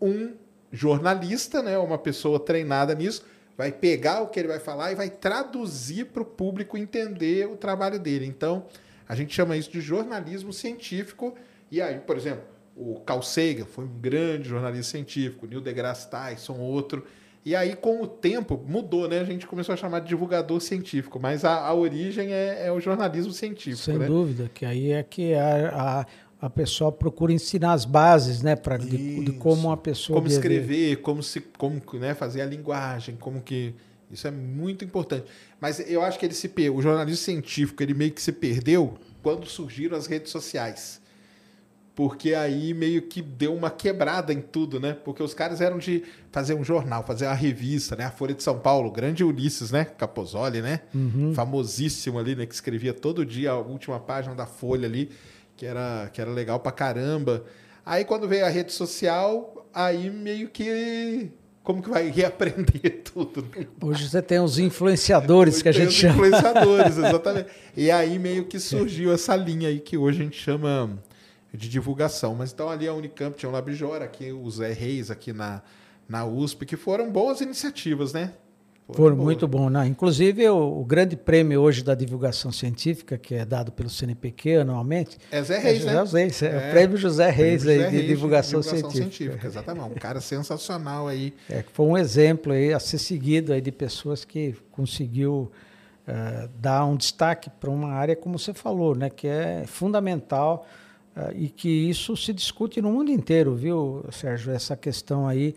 Um jornalista, né, uma pessoa treinada nisso, vai pegar o que ele vai falar e vai traduzir para o público entender o trabalho dele. Então, a gente chama isso de jornalismo científico. E aí, por exemplo, o Carl Sagan foi um grande jornalista científico, Neil deGrasse Tyson, outro. E aí, com o tempo, mudou, né? A gente começou a chamar de divulgador científico, mas a, a origem é, é, o jornalismo científico. Sem né? dúvida, que aí é que a, a a pessoa procura ensinar as bases, né, para de, de, como uma pessoa como escrever, como se como né, fazer a linguagem, como que isso é muito importante. Mas eu acho que ele se o jornalismo científico ele meio que se perdeu quando surgiram as redes sociais. porque aí meio que deu uma quebrada em tudo, né? Porque os caras eram de fazer um jornal, fazer uma revista, né? A Folha de São Paulo, grande Ulisses, né? Capozoli, né? Uhum. Famosíssimo ali, né? Que escrevia todo dia a última página da Folha ali, que era, que era legal pra caramba. Aí quando veio a rede social, aí meio que como que vai reaprender tudo? Hoje você tem os influenciadores hoje que a gente chama. Influenciadores, exatamente. E aí meio que surgiu essa linha aí que hoje a gente chama de divulgação. Mas então ali a Unicamp tinha o Labjora, aqui o Zé Reis aqui na, na USP, que foram boas iniciativas, né? Foram muito bom, né? Inclusive o, o, grande prêmio hoje da divulgação científica, que é dado pelo CNPq anualmente. É Zé Reis, é né? José Reis, é, é, o prêmio José Reis prêmio José aí, de, Reis divulgação, de divulgação científica. científica. Exatamente, um cara sensacional aí. É, foi um exemplo aí a ser seguido aí de pessoas que conseguiu uh, dar um destaque para uma área, como você falou, né? Que é fundamental uh, e que isso se discute no mundo inteiro, viu, Sérgio? Essa questão aí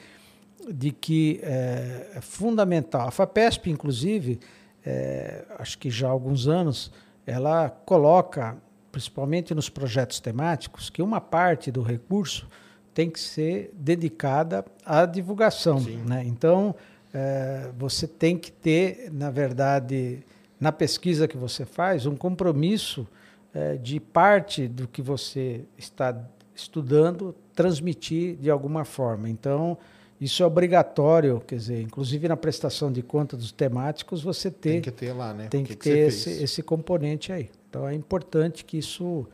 de que é, é fundamental. A FAPESP, inclusive, é, acho que já há alguns anos, ela coloca, principalmente nos projetos temáticos, que uma parte do recurso tem que ser dedicada à divulgação. Né? Então, é, você tem que ter, na verdade, na pesquisa que você faz, um compromisso é, de parte do que você está estudando transmitir de alguma forma. Então, isso é obrigatório, quer dizer, inclusive na prestação de conta dos temáticos, você ter, tem que ter lá, né? Tem que, que, ter esse, esse, componente aí. Então é importante que isso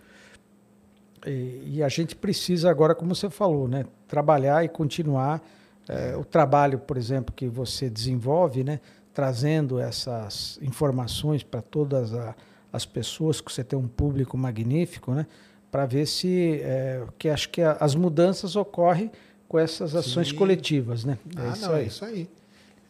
e, e, a gente precisa agora, como você falou, né, trabalhar e continuar é, o trabalho, por exemplo, que você desenvolve, né, trazendo essas informações para todas a, as pessoas, que você tem um público magnífico, né, para ver se é, que acho que a, as mudanças ocorrem com essas ações Sim. coletivas, né? É ah, não, é aí. é isso aí.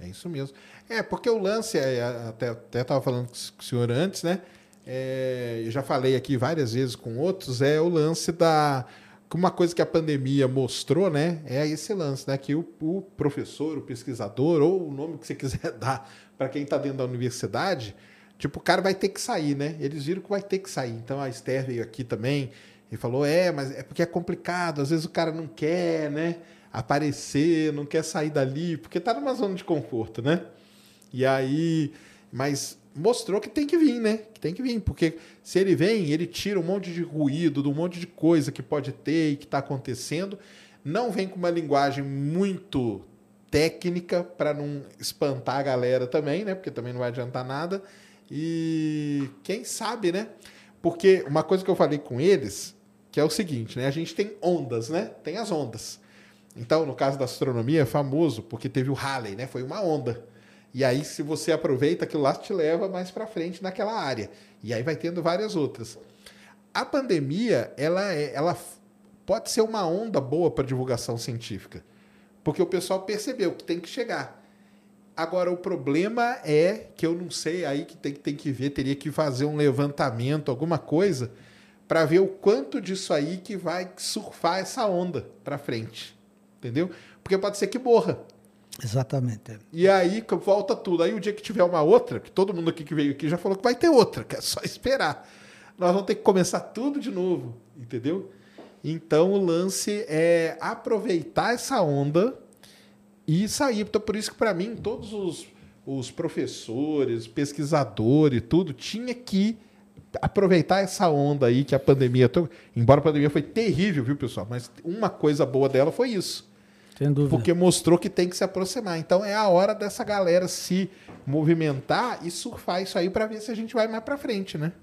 É isso mesmo. É, porque o lance, é, até estava falando com o senhor antes, né? É, eu já falei aqui várias vezes com outros, é o lance da. Uma coisa que a pandemia mostrou, né? É esse lance, né? Que o, o professor, o pesquisador, ou o nome que você quiser dar para quem está dentro da universidade, tipo, o cara vai ter que sair, né? Eles viram que vai ter que sair. Então a Esther veio aqui também e falou: é, mas é porque é complicado, às vezes o cara não quer, né? Aparecer, não quer sair dali, porque tá numa zona de conforto, né? E aí, mas mostrou que tem que vir, né? Que tem que vir, porque se ele vem, ele tira um monte de ruído, de um monte de coisa que pode ter e que está acontecendo. Não vem com uma linguagem muito técnica para não espantar a galera também, né? Porque também não vai adiantar nada. E quem sabe, né? Porque uma coisa que eu falei com eles que é o seguinte, né? A gente tem ondas, né? Tem as ondas. Então, no caso da astronomia, é famoso porque teve o Halley, né? Foi uma onda. E aí, se você aproveita, aquilo lá te leva mais para frente naquela área. E aí vai tendo várias outras. A pandemia, ela, é, ela pode ser uma onda boa para divulgação científica, porque o pessoal percebeu que tem que chegar. Agora, o problema é que eu não sei, aí que tem, tem que ver, teria que fazer um levantamento, alguma coisa, para ver o quanto disso aí que vai surfar essa onda para frente. Entendeu? Porque pode ser que morra. Exatamente. E aí volta tudo. Aí o dia que tiver uma outra, que todo mundo aqui que veio aqui já falou que vai ter outra, que é só esperar. Nós vamos ter que começar tudo de novo, entendeu? Então o lance é aproveitar essa onda e sair. Então por isso que para mim todos os, os professores, pesquisadores, tudo tinha que aproveitar essa onda aí que a pandemia. Embora a pandemia foi terrível, viu, pessoal? Mas uma coisa boa dela foi isso. Sem dúvida. Porque mostrou que tem que se aproximar. Então é a hora dessa galera se movimentar e surfar isso aí para ver se a gente vai mais para frente, né?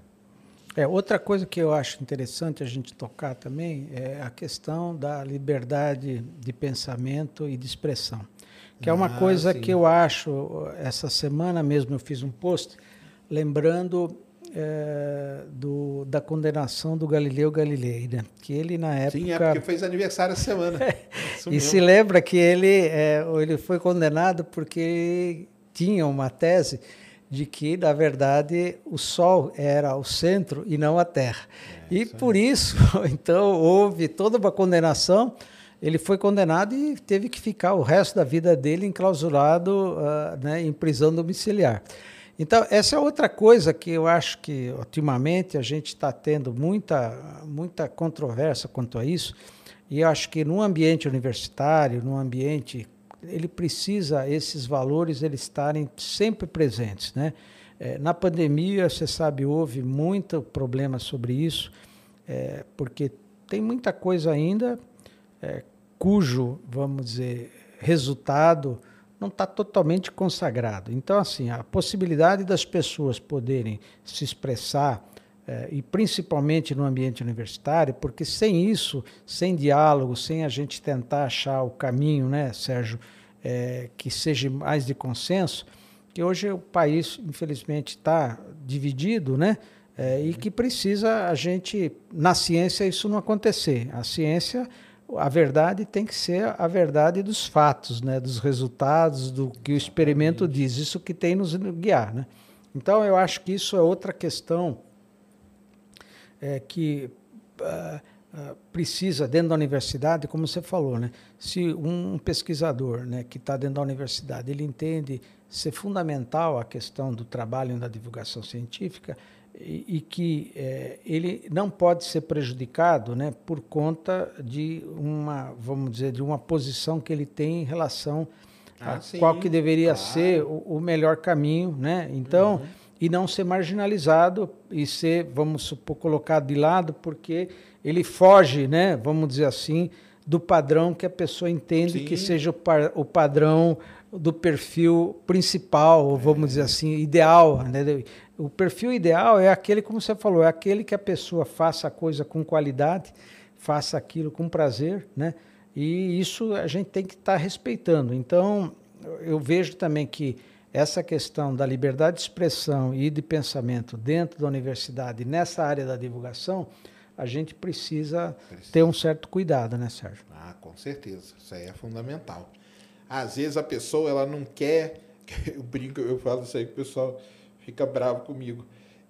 É, outra coisa que eu acho interessante a gente tocar também é a questão da liberdade de pensamento e de expressão. Que é uma ah, coisa sim. que eu acho, essa semana mesmo eu fiz um post lembrando é, do, da condenação do Galileu Galilei, né? Que ele na época. Sim, é porque fez aniversário essa semana. e se lembra que ele, é, ele foi condenado porque tinha uma tese de que, na verdade, o Sol era o centro e não a Terra. É, e por isso, então, houve toda uma condenação. Ele foi condenado e teve que ficar o resto da vida dele enclausurado uh, né, em prisão domiciliar. Então, essa é outra coisa que eu acho que, ultimamente, a gente está tendo muita, muita controvérsia quanto a isso, e eu acho que no ambiente universitário, no ambiente, ele precisa, esses valores, eles estarem sempre presentes, né? É, na pandemia, você sabe, houve muito problema sobre isso, é, porque tem muita coisa ainda é, cujo, vamos dizer, resultado não está totalmente consagrado. Então, assim, a possibilidade das pessoas poderem se expressar, eh, e principalmente no ambiente universitário, porque sem isso, sem diálogo, sem a gente tentar achar o caminho, né, Sérgio, eh, que seja mais de consenso, que hoje o país, infelizmente, está dividido, né? Eh, e que precisa a gente, na ciência, isso não acontecer. A ciência a verdade tem que ser a verdade dos fatos, né, dos resultados, do que o experimento diz, isso que tem nos guiar. Né? Então, eu acho que isso é outra questão é, que uh, uh, precisa, dentro da universidade, como você falou, né, se um pesquisador né, que está dentro da universidade ele entende ser fundamental a questão do trabalho na divulgação científica, e, e que é, ele não pode ser prejudicado né, por conta de uma, vamos dizer, de uma posição que ele tem em relação ah, a sim, qual que deveria claro. ser o, o, melhor caminho, né? Então, uhum. e não ser marginalizado e ser, vamos supor, colocado de lado porque ele foge, né? Vamos dizer assim, do padrão que a pessoa entende sim. que seja o, par, o padrão do perfil principal, vamos é. dizer assim, ideal. Né? O perfil ideal é aquele, como você falou, é aquele que a pessoa faça a coisa com qualidade, faça aquilo com prazer, né? E isso a gente tem que estar tá respeitando. Então, eu vejo também que essa questão da liberdade de expressão e de pensamento dentro da universidade, nessa área da divulgação, a gente precisa, precisa. ter um certo cuidado, né, Sérgio? Ah, com certeza. Isso aí é fundamental. Às vezes a pessoa ela não quer, eu brinco, eu falo isso aí que o pessoal fica bravo comigo.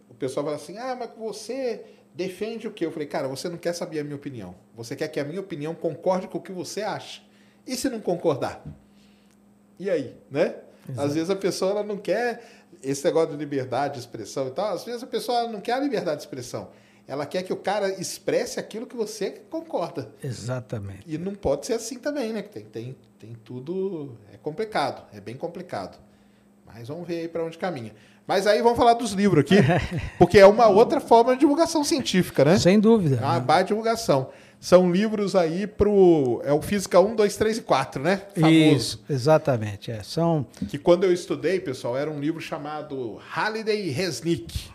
O pessoal fala assim: ah, mas você defende o quê? Eu falei, cara, você não quer saber a minha opinião. Você quer que a minha opinião concorde com o que você acha. E se não concordar? E aí, né? Exato. Às vezes a pessoa ela não quer esse negócio de liberdade de expressão e tal. Às vezes a pessoa não quer a liberdade de expressão. Ela quer que o cara expresse aquilo que você concorda. Exatamente. E não pode ser assim também, né? Tem, tem, tem tudo. É complicado, é bem complicado. Mas vamos ver aí para onde caminha. Mas aí vamos falar dos livros aqui, porque é uma outra forma de divulgação científica, né? Sem dúvida. É uma baixa divulgação. São livros aí pro. É o Física 1, 2, 3 e 4, né? Famoso. Isso, exatamente. É. São... Que quando eu estudei, pessoal, era um livro chamado Halliday Resnick.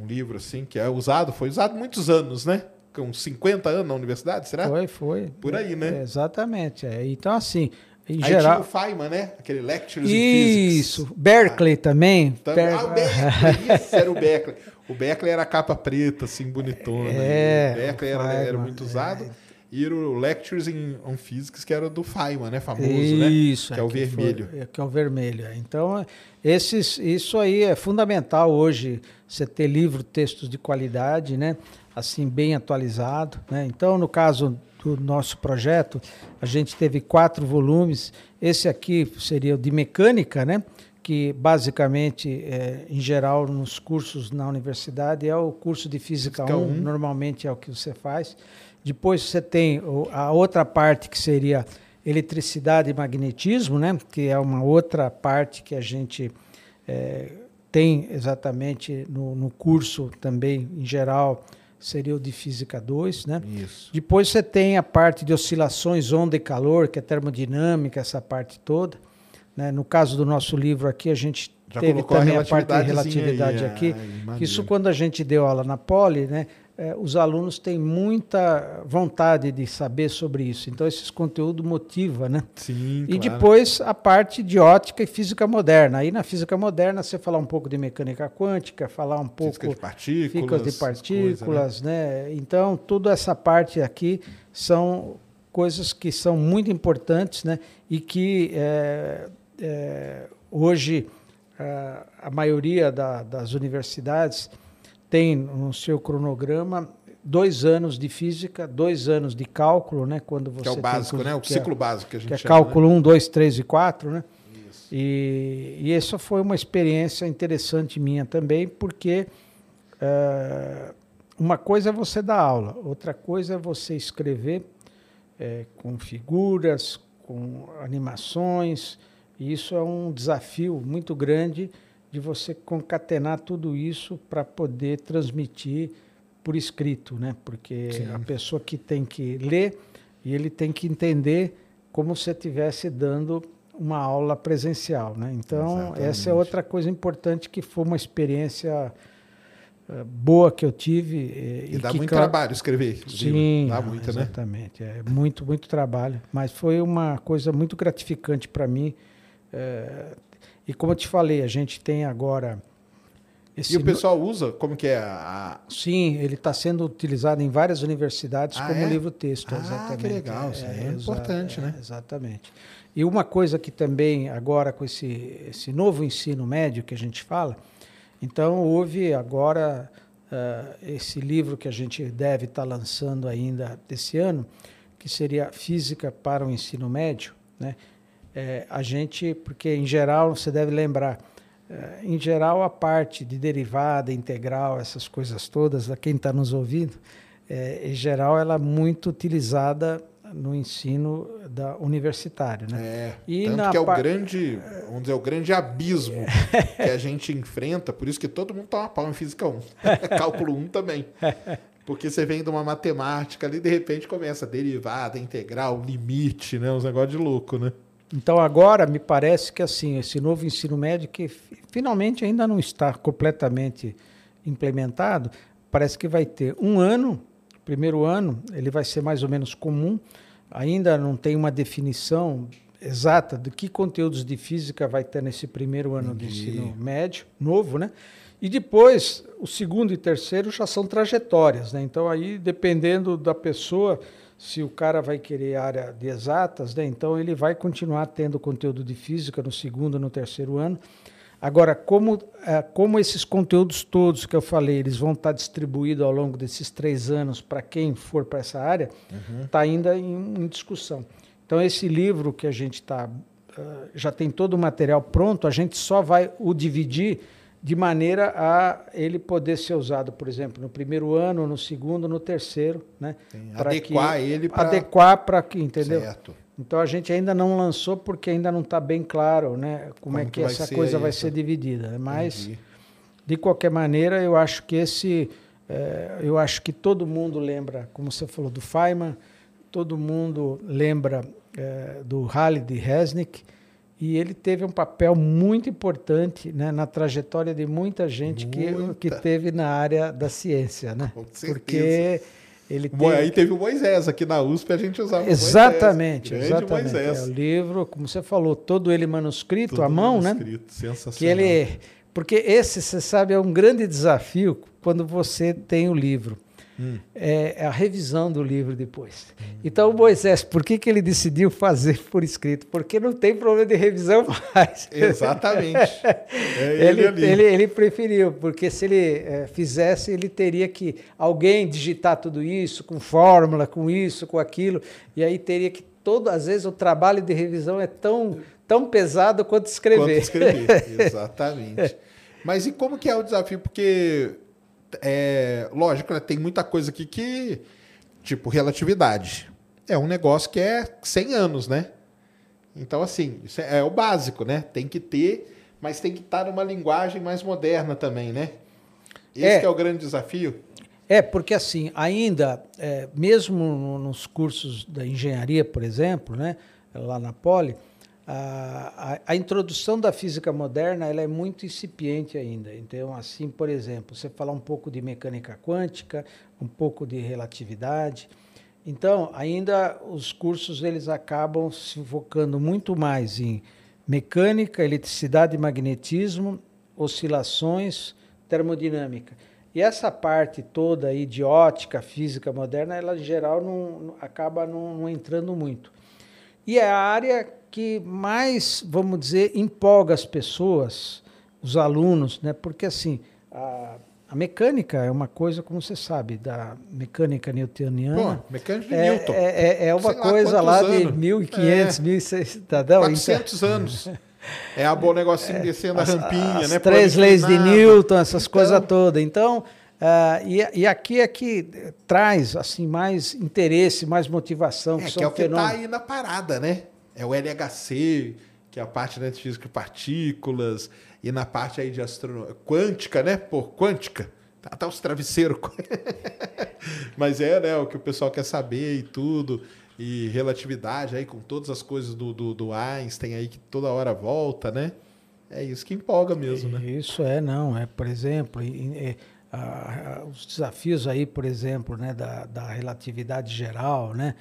Um livro assim que é usado, foi usado muitos anos, né? Com 50 anos na universidade, será? Foi, foi. Por aí, né? É, exatamente. É. Então, assim, em Aí geral. tinha o Feynman, né? Aquele Lectures Isso, Berkeley ah, também. também. Ah, o Berkeley, isso era o Berkeley. O Berkeley era capa preta, assim, bonitona. É, o Berkeley era, Feynman, era, muito usado. É. E o Lectures in, on Physics, que era do Feynman, né? Famoso, isso, né? Isso. Que é o vermelho. For, que é o vermelho. É. Então, esses, isso aí é fundamental hoje, você ter livro, textos de qualidade, né? Assim, bem atualizado. Né? Então, no caso do nosso projeto, a gente teve quatro volumes. Esse aqui seria o de mecânica, né? que basicamente, é, em geral, nos cursos na universidade, é o curso de Física, Física 1, 1, normalmente é o que você faz. Depois você tem a outra parte que seria eletricidade e magnetismo, né? que é uma outra parte que a gente é, tem exatamente no, no curso também, em geral, seria o de Física 2, né? Isso. Depois você tem a parte de oscilações, onda e calor, que é termodinâmica, essa parte toda. Né? No caso do nosso livro aqui, a gente Já teve também a, a parte de relatividade aí, aqui. que isso quando a gente deu aula na Poli, né? É, os alunos têm muita vontade de saber sobre isso. Então, esses conteúdos motiva, né? Sim, E claro. depois a parte de ótica e física moderna. Aí na física moderna você falar um pouco de mecânica quântica, falar um pouco física de partículas, de partículas, coisas, né? né? Então, toda essa parte aqui são coisas que são muito importantes, né? E que é, é, hoje a, a maioria da, das universidades tem no seu cronograma dois anos de física, dois anos de cálculo, né? Quando você que é o básico, tem, né? O ciclo é, básico que a gente que é chama, cálculo né? 1, 2, 3 e 4, né? Isso. E, e essa foi uma experiência interessante minha também, porque uh, uma coisa é você dar aula, outra coisa é você escrever é, com figuras, com animações. E isso é um desafio muito grande de você concatenar tudo isso para poder transmitir por escrito, né? Porque Sim. a pessoa que tem que ler e ele tem que entender como se estivesse dando uma aula presencial, né? Então Exatamente. essa é outra coisa importante que foi uma experiência uh, boa que eu tive e, e dá que, muito claro, trabalho escrever. Sim, dá muito, exatamente, né? Exatamente, é muito muito trabalho, mas foi uma coisa muito gratificante para mim. Uh, e como eu te falei, a gente tem agora esse e o pessoal usa? Como que é a... Sim, ele está sendo utilizado em várias universidades ah, como é? livro-texto. Ah, exatamente. que legal. Isso é, é, é importante, né? Exatamente. E uma coisa que também, agora com esse, esse novo ensino médio que a gente fala, então houve agora uh, esse livro que a gente deve estar tá lançando ainda desse ano, que seria Física para o Ensino Médio, né? É, a gente, porque em geral você deve lembrar, é, em geral, a parte de derivada, integral, essas coisas todas, a quem está nos ouvindo, é, em geral, ela é muito utilizada no ensino da universitário, né? É, e tanto que é o grande, vamos dizer, o grande abismo que a gente enfrenta, por isso que todo mundo toma pau em Física 1, Cálculo 1 também. Porque você vem de uma matemática ali, de repente começa derivada, integral, limite, né? Uns negócios de louco, né? Então agora me parece que assim esse novo ensino médio que finalmente ainda não está completamente implementado, parece que vai ter um ano, primeiro ano, ele vai ser mais ou menos comum. Ainda não tem uma definição exata de que conteúdos de física vai ter nesse primeiro ano do ensino médio, novo, né? E depois, o segundo e terceiro já são trajetórias, né? Então aí, dependendo da pessoa, se o cara vai querer área de exatas, né, então ele vai continuar tendo conteúdo de física no segundo, no terceiro ano. Agora, como, é, como esses conteúdos todos que eu falei, eles vão estar distribuídos ao longo desses três anos para quem for para essa área, está uhum. Tá ainda em, em, discussão. Então, esse livro que a gente está, uh, já tem todo o material pronto, a gente só vai o dividir de maneira a ele poder ser usado, por exemplo, no primeiro ano, no segundo, no terceiro, né? adequar que, ele para adequar para que, entendeu? Certo. Então a gente ainda não lançou porque ainda não está bem claro, né? Como, como é que, que essa coisa vai ser dividida. Né? Mas Entendi. de qualquer maneira, eu acho que esse, é, eu acho que todo mundo lembra, como você falou, do Feynman, todo mundo lembra é, do Halley de Resnick e ele teve um papel muito importante né, na trajetória de muita gente muita. Que, que teve na área da ciência, né? Com certeza. Porque ele teve... Aí teve o Moisés aqui na USP, a gente usava Exatamente, Moisés, exatamente. Moisés. É, o livro, como você falou, todo ele manuscrito à mão, né? manuscrito, né? Sensacional. Que ele, porque esse, você sabe, é um grande desafio quando você tem o livro hum. é, a revisão do livro depois. Hum. Então, Moisés, por que, que ele decidiu fazer por escrito? Porque não tem problema de revisão mais. Exatamente. É ele, ele, ele, ele, preferiu, porque se ele é, fizesse, ele teria que alguém digitar tudo isso, com fórmula, com isso, com aquilo, e aí teria que todo, às vezes o trabalho de revisão é tão, tão pesado quanto escrever. Quanto escrever, exatamente. Mas e como que é o desafio? Porque é, lógico, né, tem muita coisa aqui que, tipo, relatividade. É um negócio que é 100 anos, né? Então, assim, isso é, é o básico, né? Tem que ter, mas tem que estar numa linguagem mais moderna também, né? Esse é, é o grande desafio. É, porque assim, ainda, é, mesmo nos cursos da engenharia, por exemplo, né, lá na Poli, a, a, introdução da física moderna ela é muito incipiente ainda. Então, assim, por exemplo, você falar um pouco de mecânica quântica, um pouco de relatividade. Então, ainda os cursos eles acabam se focando muito mais em mecânica, eletricidade e magnetismo, oscilações, termodinâmica. E essa parte toda aí de ótica, física moderna, ela em geral não, acaba não, não entrando muito. E é a área que mais, vamos dizer, empolga as pessoas, os alunos, né? Porque assim, a, a mecânica é uma coisa, como você sabe, da mecânica newtoniana. Pô, mecânica de é, Newton. É, é, é uma Sei coisa lá, lá de 1500, é. 1600, tá, 400 então, anos. É a bom negocinho é, descendo a rampinha, as né? Três leis de Newton, essas então, coisas todas. Então, uh, e, e, aqui é que traz assim mais interesse, mais motivação. É, que, que é o que está aí na parada, né? É o LHC, que é a parte né, de física de partículas, e na parte aí de astronomia quântica, né? Por quântica. Tá, tá os travesseiros. Mas é, né? O que o pessoal quer saber e tudo e relatividade aí com todas as coisas do, do, do, Einstein aí que toda hora volta, né? É isso que empolga mesmo, né? Isso é, não. É, por exemplo, é, a, a, os desafios aí, por exemplo, né, da, da relatividade geral, né?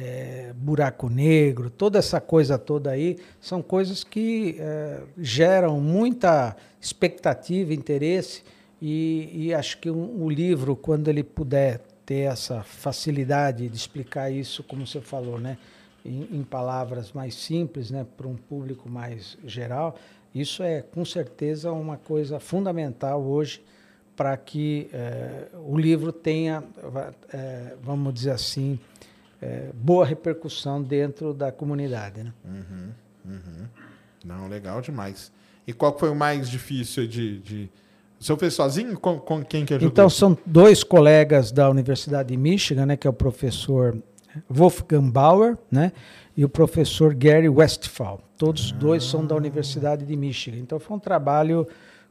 É, buraco negro, toda essa coisa toda aí, são coisas que é, geram muita expectativa, interesse, e, e acho que um, o livro, quando ele puder ter essa facilidade de explicar isso, como você falou, né, em, em palavras mais simples, né, para um público mais geral, isso é com certeza uma coisa fundamental hoje para que é, o livro tenha, é, vamos dizer assim, é, boa repercussão dentro da comunidade. Né? Uhum, uhum. Não, legal demais. E qual foi o mais difícil de, de o senhor fez sozinho? Com, com quem que ajudou? Então, são dois colegas da Universidade de Michigan, né, que é o professor Wolfgang Bauer né, e o professor Gary Westphal. Todos ah. dois são da Universidade de Michigan. Então, foi um trabalho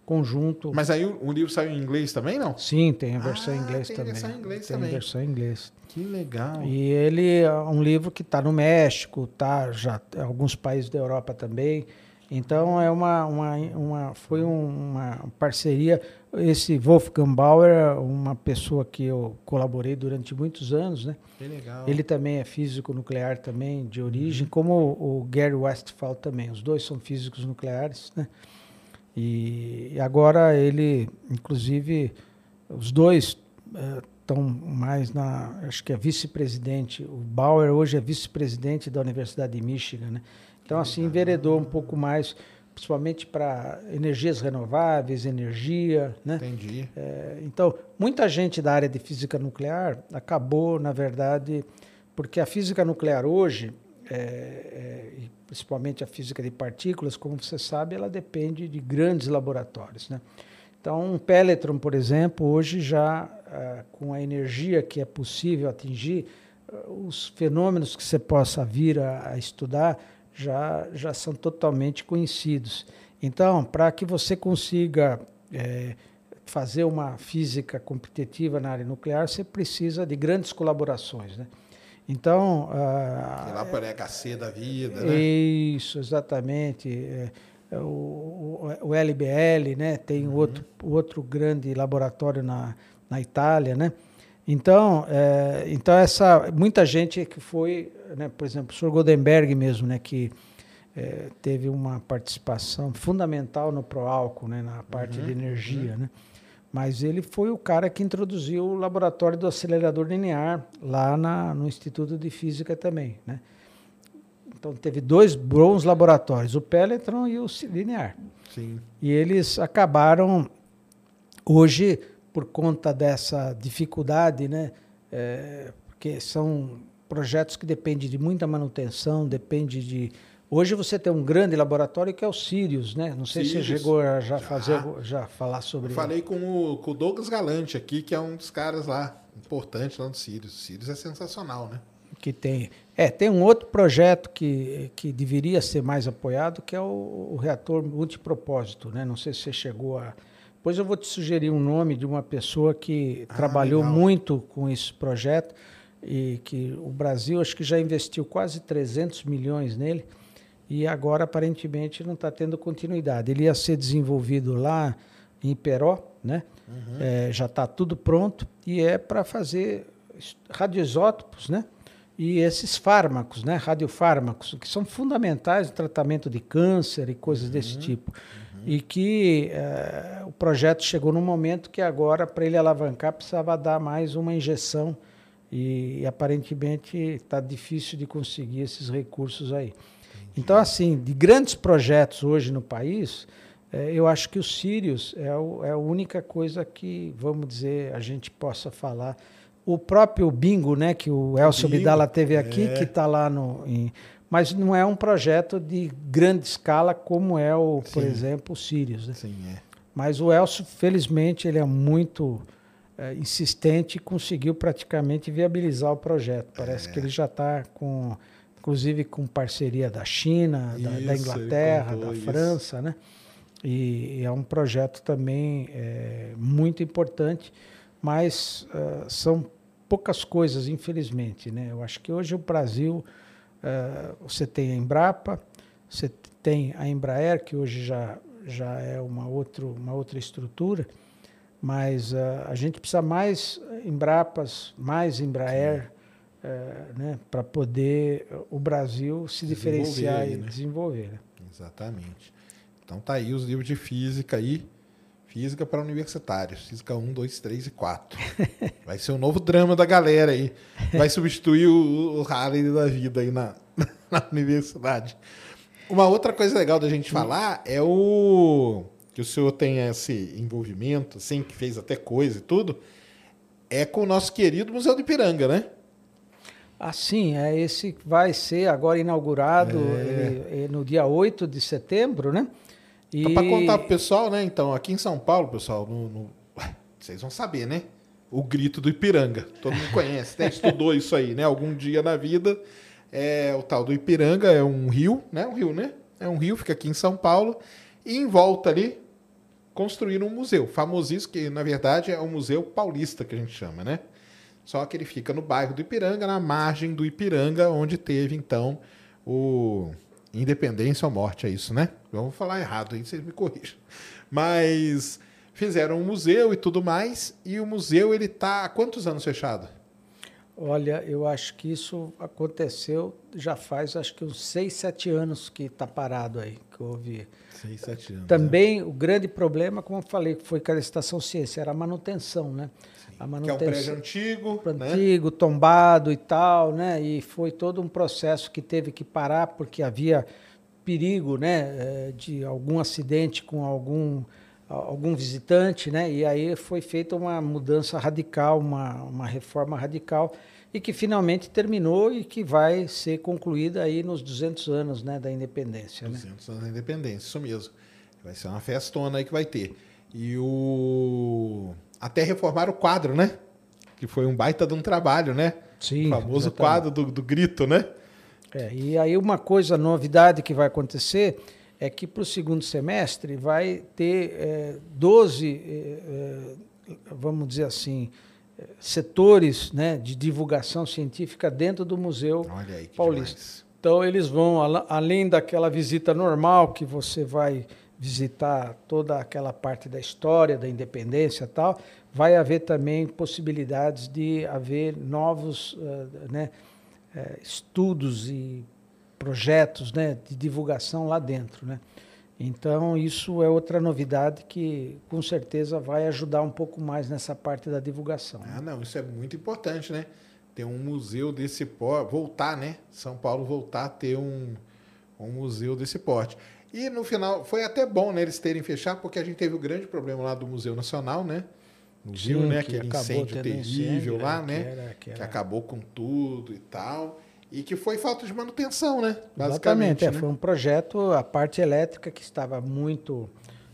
conjunto. Mas aí o, o livro saiu em inglês também, não? Sim, tem a versão ah, em inglês tem também. Versão em inglês tem também. versão em inglês. Que legal. E ele é um livro que está no México, tá já em alguns países da Europa também. Então é uma, uma, uma foi uma parceria. Esse Wolfgang Bauer é uma pessoa que eu colaborei durante muitos anos, né? Que legal. Ele também é físico nuclear também de origem, uhum. como o, o Gary Westphal também. Os dois são físicos nucleares, né? E, e agora ele, inclusive, os dois estão mais na, acho que é vice-presidente. O Bauer hoje é vice-presidente da Universidade de Michigan, né? Então, assim, enveredou um pouco mais, principalmente para energias renováveis, energia, né? Entendi. É, então, muita gente da área de física nuclear acabou, na verdade, porque a física nuclear hoje, é, é, principalmente a física de partículas, como você sabe, ela depende de grandes laboratórios, né? Então, um Pelletron, por exemplo, hoje já ah, com a energia que é possível atingir, ah, os fenômenos que você possa vir a, a estudar já, já são totalmente conhecidos. Então, para que você consiga é, fazer uma física competitiva na área nuclear, você precisa de grandes colaborações. Né? Então. Ah, lá para HC da vida, né? Isso, exatamente. É, é o, o, LBL, né? tem uhum. outro, outro grande laboratório na, na Itália, né? Então, é, então essa muita gente que foi, né, por exemplo, o Sr. Goldenberg mesmo, né, que é, teve uma participação fundamental no Proálcool, né, na parte uhum, de energia, uhum. né? Mas ele foi o cara que introduziu o laboratório do acelerador linear lá na, no Instituto de Física também, né? Então teve dois bons laboratórios, o Pelletron e o linear. Sim. E eles acabaram hoje por conta dessa dificuldade, né? É, porque são projetos que dependem de muita manutenção, depende de Hoje você tem um grande laboratório que é o Sirius, né? Não sei Sirius. se você chegou a já, já, fazer, já falar sobre. Eu falei com o, com o Douglas Galante aqui, que é um dos caras lá importante lá do Sirius. O Sirius é sensacional, né? Que tem. É, tem um outro projeto que, que deveria ser mais apoiado, que é o, o reator multipropósito, né? Não sei se você chegou a depois eu vou te sugerir um nome de uma pessoa que ah, trabalhou legal. muito com esse projeto e que o Brasil acho que já investiu quase 300 milhões nele e agora aparentemente não está tendo continuidade. Ele ia ser desenvolvido lá em Peró, né? Uhum. É, já está tudo pronto e é para fazer radioisótopos, né? E esses fármacos, né? Radiofármacos, que são fundamentais no tratamento de câncer e coisas uhum. desse tipo e que é, o projeto chegou num momento que agora, para ele alavancar, precisava dar mais uma injeção e, e aparentemente está difícil de conseguir esses recursos aí. Então, assim, de grandes projetos hoje no país, é, eu acho que o Sirius é, o, é a única coisa que, vamos dizer, a gente possa falar. O próprio Bingo, né, que o Elcio Bingo, Bidala teve aqui, é. que está lá no, em, mas não é um projeto de grande escala como é o, por Sim. exemplo, o Sirius. Né? Sim, é. Mas o Elcio, felizmente, ele é muito é, insistente e conseguiu praticamente viabilizar o projeto. Parece É. que ele já está com, inclusive com parceria da China, da, da Isso, ele Inglaterra, da isso. França, né? E, e é um projeto também é, muito importante, mas ah, são poucas coisas, infelizmente, né? Eu acho que hoje o Brasil, ah, você tem a Embrapa, você tem a Embraer, que hoje já, já é uma, outro, uma outra estrutura, mas ah, a gente precisa mais Embrapas, mais Embraer, eh, né, para poder eh, o Brasil se Desenvolver diferenciar aí, e né? desenvolver. né? Exatamente. Então tá aí os livros de física aí. Física para universitários. Física 1, 2, 3 e 4. Vai ser o novo drama da galera aí. Vai substituir o, o Harley da vida aí na, na universidade. Uma outra coisa legal da gente falar é o que o senhor tem esse envolvimento, assim, que fez até coisa e tudo, é com o nosso querido Museu do Ipiranga, né? Assim, é esse que vai ser agora inaugurado É. ele- ele no dia 8 de setembro, né? E Então, para contar pro pessoal, né? Então, aqui em São Paulo, pessoal, no, no- vocês vão saber, né? O grito do Ipiranga. Todo mundo conhece, né? Estudou isso aí, né? Algum dia na vida. É, o tal do Ipiranga é um rio, né? Um rio, né? É um rio, fica aqui em São Paulo. E em volta ali, construíram um museu. Famosíssimo, que na verdade é o Museu Paulista, que a gente chama, né? Só que ele fica no bairro do Ipiranga, na margem do Ipiranga, onde teve, então, o Independência ou Morte, é isso, né? Vou falar errado aí, vocês me corrijam. Mas fizeram um museu e tudo mais, e o museu, ele tá há quantos anos fechado? Olha, eu acho que isso aconteceu já faz acho que uns 6, 7 anos que está parado aí, que ouvi. Seis, sete anos. né? Também o grande problema, como eu falei, que foi com a estação ciência, era a manutenção, né? A Que é um manutenção. prédio antigo, né? antigo, tombado e tal, né? E foi todo um processo que teve que parar porque havia perigo, né, eh, de algum acidente com algum algum visitante, né? E aí foi feita uma mudança radical, uma, uma reforma radical e que finalmente terminou e que vai ser concluída aí nos 200 anos, né, da independência, né? 200 anos da independência, isso mesmo. Vai ser uma festona aí que vai ter. E o. Até reformar o quadro, né? Que foi um baita de um trabalho, né? Sim, o famoso exatamente. quadro do, do grito, né? É, e aí uma coisa, novidade que vai acontecer é que para o segundo semestre vai ter é, 12, é, é, vamos dizer assim, é, setores né, de divulgação científica dentro do Museu aí Paulista. demais. Então eles vão, além daquela visita normal que você vai visitar toda aquela parte da história, da independência e tal, vai haver também possibilidades de haver novos eh, né, eh, estudos e projetos né, de divulgação lá dentro. Né? Então isso é outra novidade que com certeza vai ajudar um pouco mais nessa parte da divulgação. né? Ah, não, isso é muito importante, né? Ter um museu desse porte, voltar, né? São Paulo voltar a ter um, um museu desse porte. E no final, foi até bom né, eles terem fechado, porque a gente teve o grande problema lá do Museu Nacional, né? No Rio, Sim, né? que Aquele incêndio terrível incêndio, lá, né, né? que era- que que era- acabou com tudo e tal. E que foi falta de manutenção, né? Exatamente, Basicamente. é, né? foi um projeto, a parte elétrica que estava muito,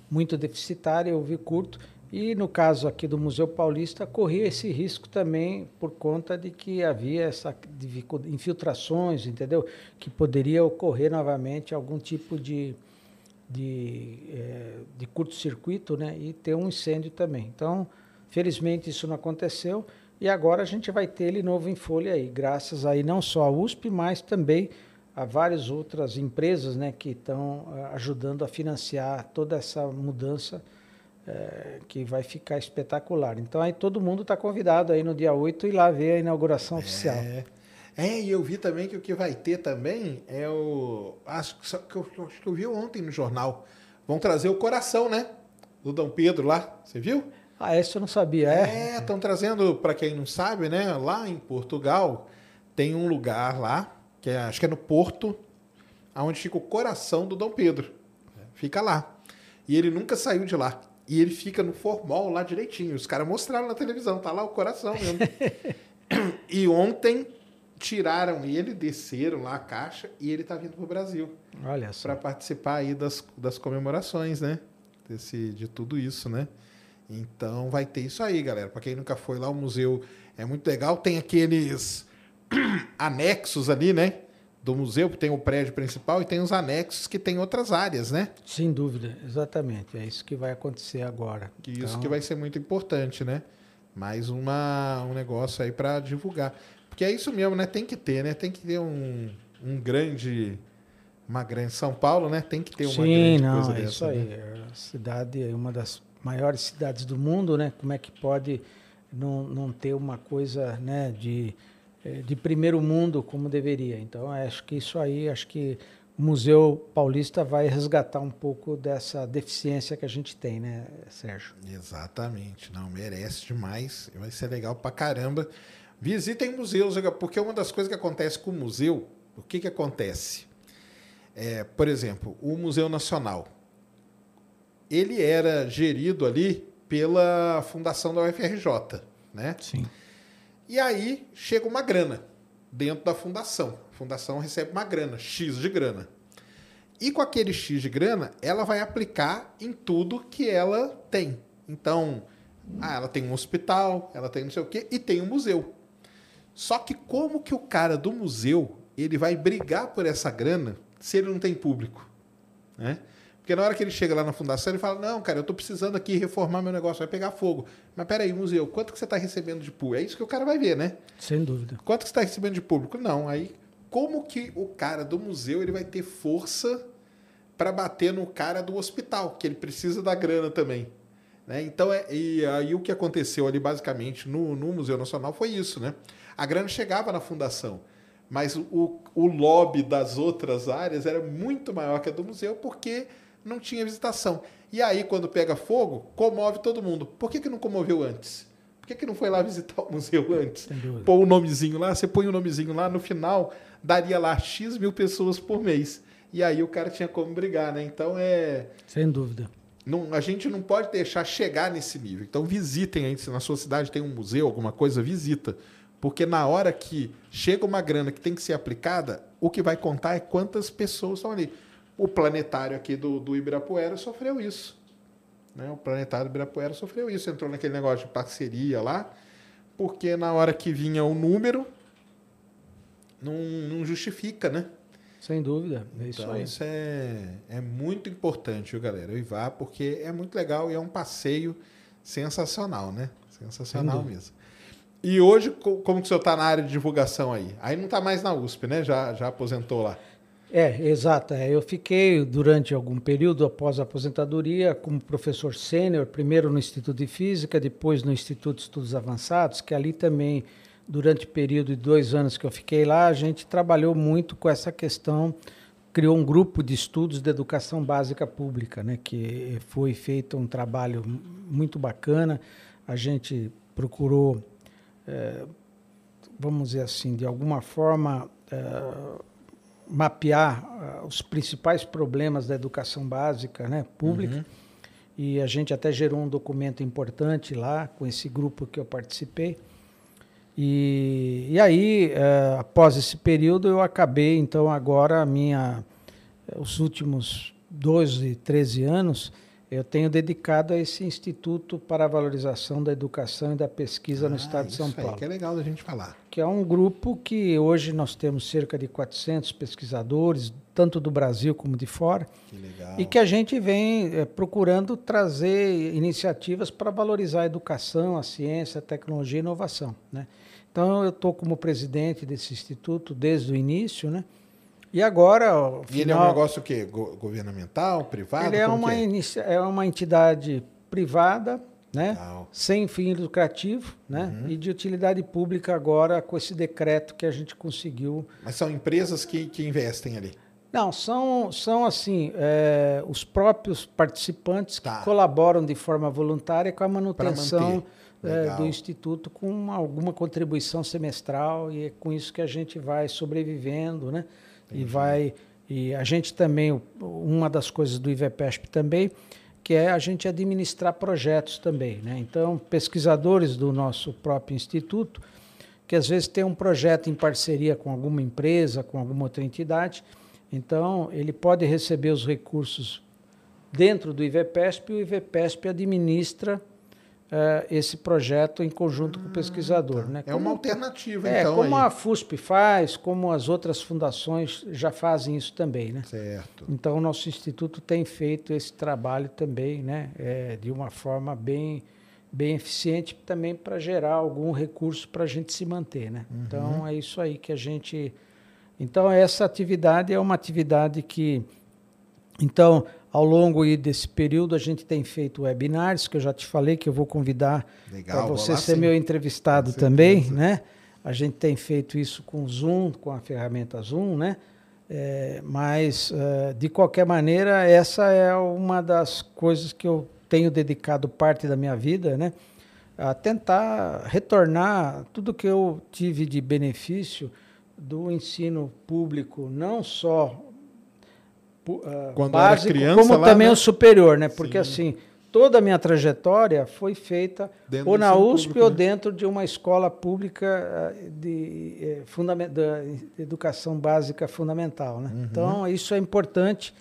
muito deficitária, eu vi curto, e no caso aqui do Museu Paulista, corria esse risco também por conta de que havia essa infiltrações, entendeu? Que poderia ocorrer novamente algum tipo de, de, eh, de curto-circuito né? e ter um incêndio também. Então, felizmente isso não aconteceu, e agora a gente vai ter ele novo em folha aí, graças aí não só à USP, mas também a várias outras empresas né, que estão ah, ajudando a financiar toda essa mudança eh, que vai ficar espetacular. Então aí todo mundo está convidado aí no dia 8 e lá ver a inauguração oficial. É. É, e eu vi também que o que vai ter também é o. Acho que eu, acho que eu vi ontem no jornal. Vão trazer o coração, né? Do Dom Pedro lá. Você viu? Ah, essa eu não sabia, é? É, estão trazendo, para quem não sabe, né? Lá em Portugal tem um lugar lá, que é, acho que é no Porto, onde fica o coração do Dom Pedro. Fica lá. E ele nunca saiu de lá. E ele fica no formol lá direitinho. Os caras mostraram na televisão, tá lá o coração mesmo. e ontem tiraram ele, desceram lá a caixa e ele está vindo para o Brasil. Olha só. Para participar aí das, das comemorações, né? Desse, de tudo isso, né? Então vai ter isso aí, galera. Para quem nunca foi lá, o museu é muito legal. Tem aqueles anexos ali, né? Do museu, que tem o prédio principal e tem os anexos que tem outras áreas, né? Sem dúvida, exatamente. É isso que vai acontecer agora. Que Isso que vai ser muito importante, né? Mais uma, um negócio aí para divulgar. Porque é isso mesmo, né? Tem que ter, né? Tem que ter um, um grande. Uma grande. São Paulo, né? Tem que ter uma Sim, grande não, coisa é dessa. isso aí. né? A cidade é uma das maiores cidades do mundo, né? Como é que pode não, não ter uma coisa, né, de, eh, de primeiro mundo como deveria? Então, acho que isso aí, acho que o Museu Paulista vai resgatar um pouco dessa deficiência que a gente tem, né, Sérgio? Exatamente. Não, merece demais. Vai ser legal pra caramba. Visitem museus, porque uma das coisas que acontece com o museu, o que, que acontece? É, por exemplo, o Museu Nacional. Ele era gerido ali pela fundação da UFRJ, né? Sim. E aí chega uma grana dentro da fundação. A fundação recebe uma grana, X de grana. E com aquele X de grana, ela vai aplicar em tudo que ela tem. Então, ah, ela tem um hospital, ela tem não sei o quê, e tem um museu. Só que como que o cara do museu ele vai brigar por essa grana se ele não tem público? Né? Porque na hora que ele chega lá na fundação, ele fala: Não, cara, eu estou precisando aqui reformar meu negócio, vai pegar fogo. Mas peraí, museu, quanto que você está recebendo de público? É isso que o cara vai ver, né? Sem dúvida. Quanto que você está recebendo de público? Não. Aí, como que o cara do museu ele vai ter força para bater no cara do hospital, que ele precisa da grana também? Né? Então, é, e aí o que aconteceu ali basicamente no, no Museu Nacional foi isso, né? A grana chegava na fundação, mas o, o lobby das outras áreas era muito maior que a do museu porque não tinha visitação. E aí, quando pega fogo, comove todo mundo. Por que, que não comoveu antes? Por que, que não foi lá visitar o museu antes? Pôr o nomezinho lá, você põe o nomezinho lá, no final daria lá X mil pessoas por mês. E aí o cara tinha como brigar, né? Então é. Sem dúvida. Não, a gente não pode deixar chegar nesse nível. Então visitem aí, se na sua cidade tem um museu, alguma coisa, visita. Porque na hora que chega uma grana que tem que ser aplicada, o que vai contar é quantas pessoas estão ali. O planetário aqui do, do Ibirapuera sofreu isso. Né? O planetário do Ibirapuera sofreu isso. Entrou naquele negócio de parceria lá, porque na hora que vinha o número, não, não justifica, né? Sem dúvida. É isso Então, aí. isso é, é muito importante, viu, galera? E vá, porque é muito legal e é um passeio sensacional, né? Sensacional mesmo. E hoje, co- como que o senhor está na área de divulgação aí? Aí não está mais na USP, né? Já, já aposentou lá. É, exato. é. Eu fiquei durante algum período após a aposentadoria como professor sênior, primeiro no Instituto de Física, depois no Instituto de Estudos Avançados, que ali também, durante o período de dois anos que eu fiquei lá, a gente trabalhou muito com essa questão, criou um grupo de estudos de educação básica pública, né, que foi feito um trabalho muito bacana. A gente procurou eh, vamos dizer assim, de alguma forma eh, mapear ah, os principais problemas da educação básica, né, pública. E a gente até gerou um documento importante lá com esse grupo que eu participei. E, e aí, eh, após esse período, eu acabei, então, agora, minha, os últimos 12, 13 anos, eu tenho dedicado a esse Instituto para a Valorização da Educação e da Pesquisa no Ah, Estado de São isso aí Paulo que é legal da gente falar. que é um grupo que hoje nós temos cerca de 400 pesquisadores, tanto do Brasil como de fora, Que legal. e que a gente vem eh, procurando trazer iniciativas para valorizar a educação, a ciência, a tecnologia e a inovação. Né? Então, eu estou como presidente desse instituto desde o início, né? E agora, ao E ele é um final- negócio o quê? Go- governamental, privado? ele é uma, é? é uma entidade privada, né? Sem fim lucrativo, né? Uhum. e de utilidade pública agora com esse decreto que a gente conseguiu. Mas são empresas que, que investem ali. Não, são, são assim, é, os próprios participantes Tá. que colaboram de forma voluntária com a manutenção é, do Instituto com uma- alguma contribuição semestral e é com isso que a gente vai sobrevivendo, né? E vai e a gente também uma das coisas do IVPESP também que é a gente administrar projetos também, né? Então pesquisadores do nosso próprio instituto que às vezes tem um projeto em parceria com alguma empresa, com alguma outra entidade, então ele pode receber os recursos dentro do IVPESP e o IVPESP administra uh, esse projeto em conjunto com o pesquisador. Tá. Né? É como, uma alternativa, é, então. Como aí. a FUSP faz, como as outras fundações já fazem isso também. Né? Certo. Então, o nosso instituto tem feito esse trabalho também, né? É, de uma forma bem, bem eficiente, também para gerar algum recurso para a gente se manter. Né? Uhum. Então, é isso aí que a gente. Então, essa atividade é uma atividade que. Então, ao longo desse período, a gente tem feito webinars, que eu já te falei que eu vou convidar para você ser sim. meu entrevistado também, né? A gente tem feito isso com o Zoom, com a ferramenta Zoom, né? É, mas, uh, de qualquer maneira, essa é uma das coisas que eu tenho dedicado parte da minha vida, né? A tentar retornar tudo que eu tive de benefício do ensino público, não só Quando básico, criança, como lá, também né? o superior, né? Porque Sim. assim, toda a minha trajetória foi feita Dentro ou na USP público, ou né? dentro de uma escola pública eh, de, eh, fundament, da educação básica fundamental, né? Uhum. Então, isso é importante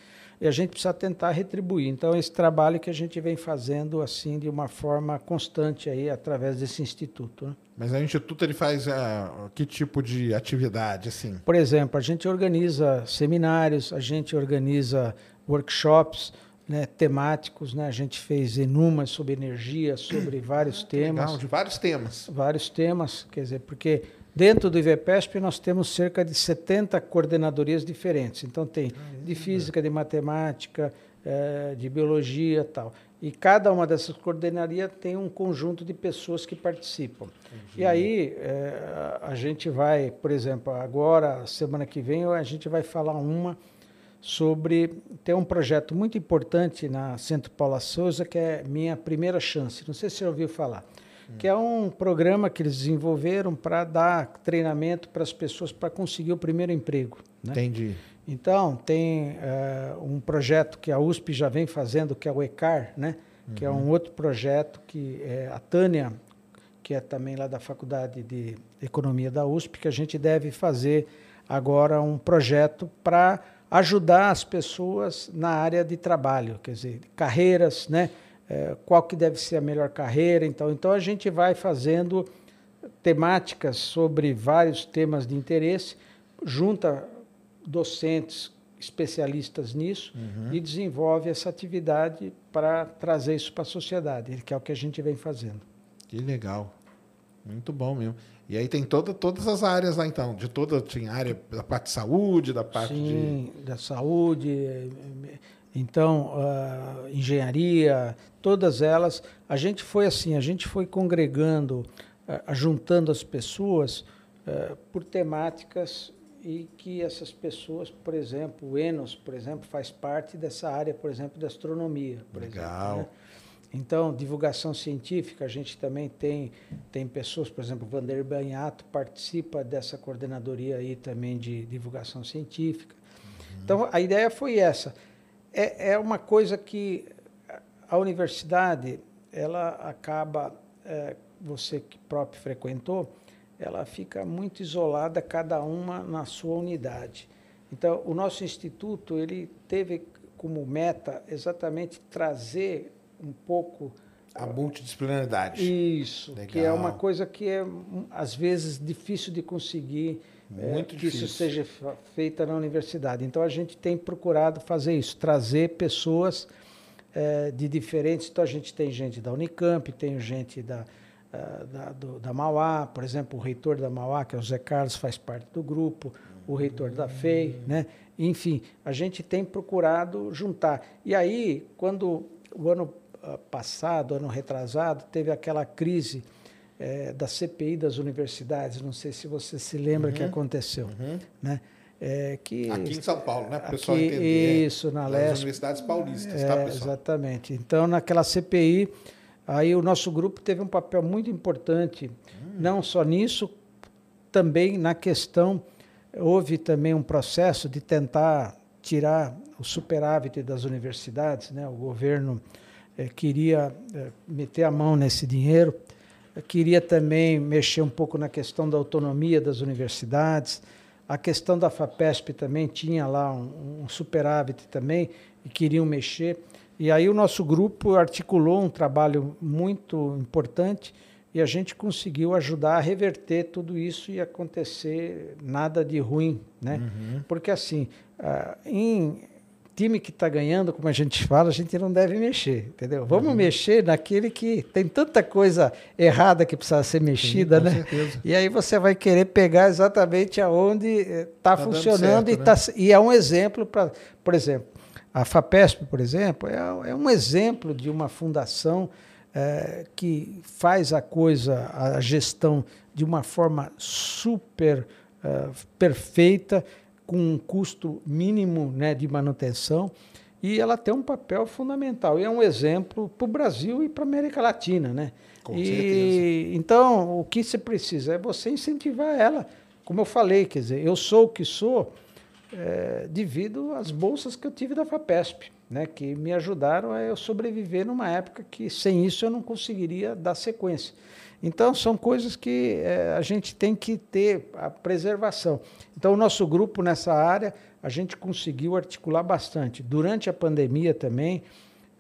e a gente precisa tentar retribuir. Então, esse trabalho que a gente vem fazendo assim de uma forma constante aí através desse instituto, né? Mas o Instituto ele faz uh, que tipo de atividade, assim? Por exemplo, a gente organiza seminários, a gente organiza workshops né, temáticos, né? a gente fez enumas sobre energia, sobre vários temas. Legal, de vários temas. Vários temas, quer dizer, porque dentro do IVPESP nós temos cerca de 70 coordenadorias diferentes. Então tem de física, de matemática, eh, de biologia tal. E cada uma dessas coordenarias tem um conjunto de pessoas que participam. E aí eh, a gente vai, por exemplo, agora, semana que vem, a gente vai falar uma sobre tem um projeto muito importante na Centro Paula Souza que é minha primeira chance. Não sei se você ouviu falar. Que é um programa que eles desenvolveram para dar treinamento para as pessoas para conseguir o primeiro emprego. Né? Entendi. Então tem uh, um projeto que a USP já vem fazendo que é o ECAR, né? Uhum. Que é um outro projeto que é a Tânia, que é também lá da Faculdade de Economia da USP, que a gente deve fazer agora um projeto para ajudar as pessoas na área de trabalho, quer dizer, carreiras, né? É, qual que deve ser a melhor carreira. Então, então a gente vai fazendo temáticas sobre vários temas de interesse, junta docentes especialistas nisso uhum. e desenvolve essa atividade para trazer isso para a sociedade, que é o que a gente vem fazendo. Que legal. Muito bom mesmo. E aí tem toda, todas as áreas lá, então. De toda, tinha área da parte de saúde, da parte Sim, de... da saúde, então, uh, engenharia, todas elas. A gente foi assim, a gente foi congregando, uh, juntando as pessoas uh, por temáticas e que essas pessoas, por exemplo, o Enos, por exemplo, faz parte dessa área, por exemplo, da astronomia. Legal. Exemplo, né? Então, divulgação científica, a gente também tem, tem pessoas, por exemplo, Vander Banhato participa dessa coordenadoria aí também de divulgação científica. Uhum. Então, a ideia foi essa. É, é uma coisa que a universidade, ela acaba, é, você que próprio frequentou, ela fica muito isolada, cada uma na sua unidade. Então, o nosso instituto, ele teve como meta exatamente trazer um pouco a multidisciplinaridade. Isso, Legal. que é uma coisa que é às vezes difícil de conseguir Muito é, que difícil. isso seja feita na universidade. Então a gente tem procurado fazer isso, trazer pessoas é, de diferentes. Então a gente tem gente da Unicamp, tem gente da da, do, da Mauá, por exemplo, o reitor da Mauá, que é o Zé Carlos, faz parte do grupo, o reitor da FEI, né? Enfim, a gente tem procurado juntar. E aí, quando o ano passado, ano retrasado, teve aquela crise é, da CPI das universidades, não sei se você se lembra uhum, que aconteceu, uhum. né? É, que, aqui em São Paulo, né? Para o pessoal entender. Isso, na nas Lesp. universidades paulistas, é, tá, pessoal? Exatamente. Então, naquela CPI, aí o nosso grupo teve um papel muito importante, hum. não só nisso, também na questão, houve também um processo de tentar tirar o superávit das universidades, né? O governo eh, queria eh, meter a mão nesse dinheiro Eu queria também mexer um pouco na questão da autonomia das universidades. A questão da FAPESP também tinha lá um, um superávit também e queriam mexer. E aí o nosso grupo articulou um trabalho muito importante e a gente conseguiu ajudar a reverter tudo isso e acontecer nada de ruim, né? Uhum. Porque assim, uh, em time que está ganhando, como a gente fala, a gente não deve mexer, entendeu? Vamos uhum. mexer naquele que tem tanta coisa errada que precisa ser mexida, Sim, né? Certeza. E aí você vai querer pegar exatamente aonde está eh, tá funcionando certo, e, né? tá, e é um exemplo para, por exemplo, a FAPESP, por exemplo, é, é um exemplo de uma fundação é, que faz a coisa, a gestão de uma forma super é, perfeita, com um custo mínimo né, de manutenção, e ela tem um papel fundamental. E é um exemplo para o Brasil e para a América Latina. Né? Com e, certeza. Então, o que você precisa é você incentivar ela. Como eu falei, quer dizer, eu sou o que sou é, devido às bolsas que eu tive da FAPESP né, que me ajudaram a eu sobreviver numa época que sem isso eu não conseguiria dar sequência. Então, são coisas que é, a gente tem que ter a preservação. Então, o nosso grupo nessa área, a gente conseguiu articular bastante. Durante a pandemia também,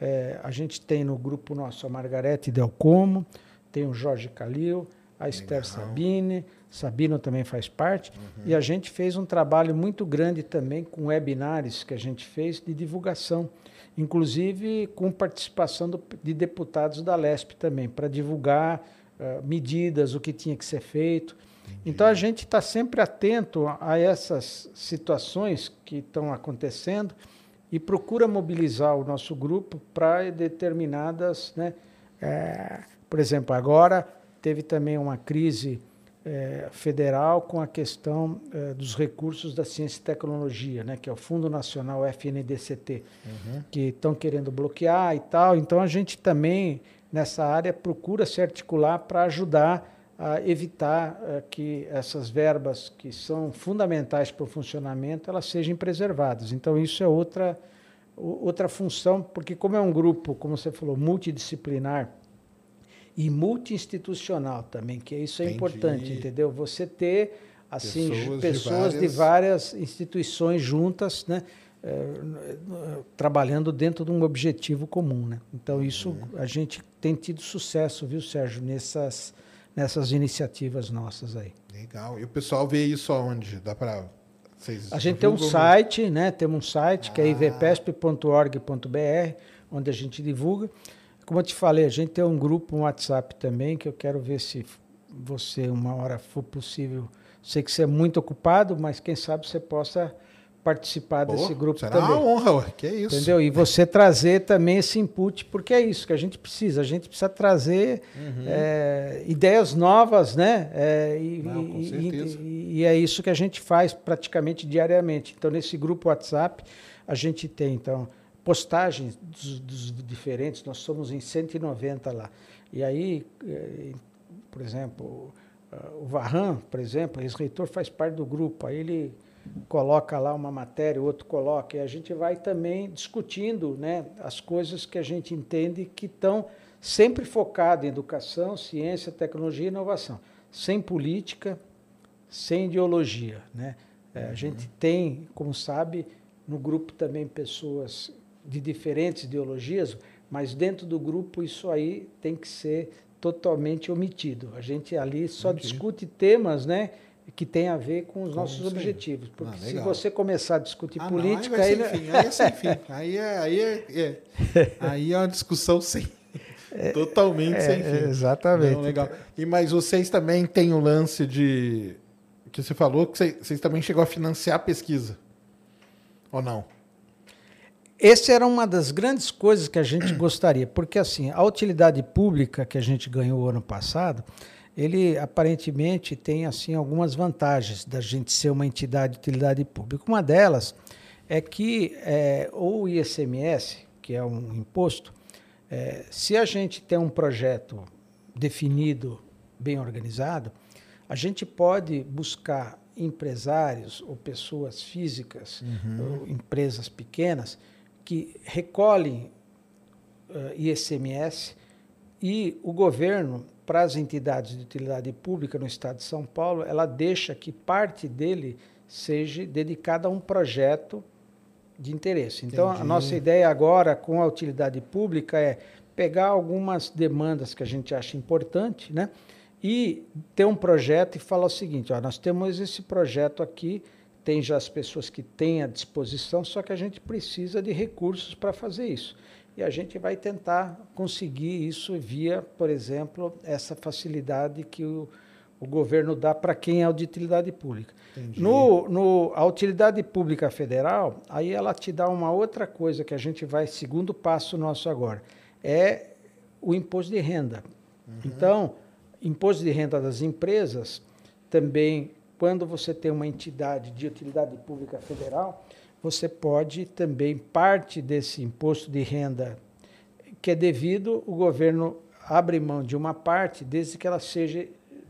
é, a gente tem no grupo nosso a Margarete Delcomo, tem o Jorge Calil, a Esther Sabine, Sabino também faz parte, uhum. e a gente fez um trabalho muito grande também com webinars que a gente fez de divulgação inclusive com participação do, de deputados da LESP também, para divulgar uh, medidas, o que tinha que ser feito. Entendi. Então a gente está sempre atento a essas situações que estão acontecendo e procura mobilizar o nosso grupo para determinadas, né, é, por exemplo, agora teve também uma crise é, federal com a questão é, dos recursos da ciência e tecnologia, né, que é o Fundo Nacional FNDCT, uhum. que estão querendo bloquear e tal. Então a gente também nessa área procura se articular para ajudar a evitar é, que essas verbas que são fundamentais para o funcionamento elas sejam preservadas. Então isso é outra outra função, porque como é um grupo, como você falou, multidisciplinar e multi-institucional também, que isso é Entendi. importante, entendeu? Você ter assim pessoas, pessoas de, várias... de, várias... instituições juntas, né? É, trabalhando dentro de um objetivo comum, né? Então isso uhum. a gente tem tido sucesso, viu, Sérgio, nessas nessas iniciativas nossas aí. Legal. E o pessoal vê isso aonde? Dá para a gente tem um site, né? Temos um site ah. que é ah. ivpesp.org.br, onde a gente divulga. Como eu te falei, a gente tem um grupo, um WhatsApp também, que eu quero ver se você, uma hora for possível. Sei que você é muito ocupado, mas quem sabe você possa participar Pô, desse grupo será também. uma honra, ué. que é isso. Entendeu? E você trazer também esse input, porque é isso que a gente precisa. A gente precisa trazer uhum. é, ideias novas, né? É, e, Não, com certeza. E, e, é isso que a gente faz praticamente diariamente. Então, nesse grupo WhatsApp, a gente tem, então, postagens dos, dos, diferentes, nós somos em 190 lá. E aí, eh, por exemplo, o Varran, por exemplo, ex-reitor faz parte do grupo, aí ele coloca lá uma matéria, o outro coloca, e a gente vai também discutindo né, as coisas que a gente entende que estão sempre focadas em educação, ciência, tecnologia e inovação, sem política, sem ideologia. Né? É, a gente tem, como sabe, no grupo também pessoas de diferentes ideologias, mas dentro do grupo isso aí tem que ser totalmente omitido. A gente ali só Entendi. discute temas, né, que tem a ver com os nossos objetivos. Porque ah, se você começar a discutir ah, política, não, aí, aí, fim, aí é sem fim. Aí é, aí é, é, aí é uma discussão sem é, totalmente é, sem fim. Exatamente. Não, legal. E mas vocês também têm o lance de que você falou que vocês, vocês também chegou a financiar a pesquisa. Ou não? Essa era uma das grandes coisas que a gente gostaria, porque assim, a utilidade pública que a gente ganhou ano passado, ele aparentemente tem assim algumas vantagens da gente ser uma entidade de utilidade pública. Uma delas é que é, o ICMS, que é um imposto, é, se a gente tem um projeto definido, bem organizado, a gente pode buscar empresários ou pessoas físicas, uhum. ou empresas pequenas, que recolhem uh, ICMS E o governo, para as entidades de utilidade pública no estado de São Paulo, ela deixa que parte dele seja dedicada a um projeto de interesse. Então, Entendi. a nossa ideia agora com a utilidade pública é pegar algumas demandas que a gente acha importante, né? E ter um projeto e falar o seguinte: ó, nós temos esse projeto aqui, tem já as pessoas que têm à disposição, só que a gente precisa de recursos para fazer isso. E a gente vai tentar conseguir isso via, por exemplo, essa facilidade que o, o governo dá para quem é de utilidade pública. No, no, a utilidade pública federal, aí ela te dá uma outra coisa que a gente vai, segundo passo nosso agora, é o imposto de renda. Uhum. Então, imposto de renda das empresas, também, quando você tem uma entidade de utilidade pública federal, você pode também, parte desse imposto de renda que é devido, o governo abre mão de uma parte, desde que ela seja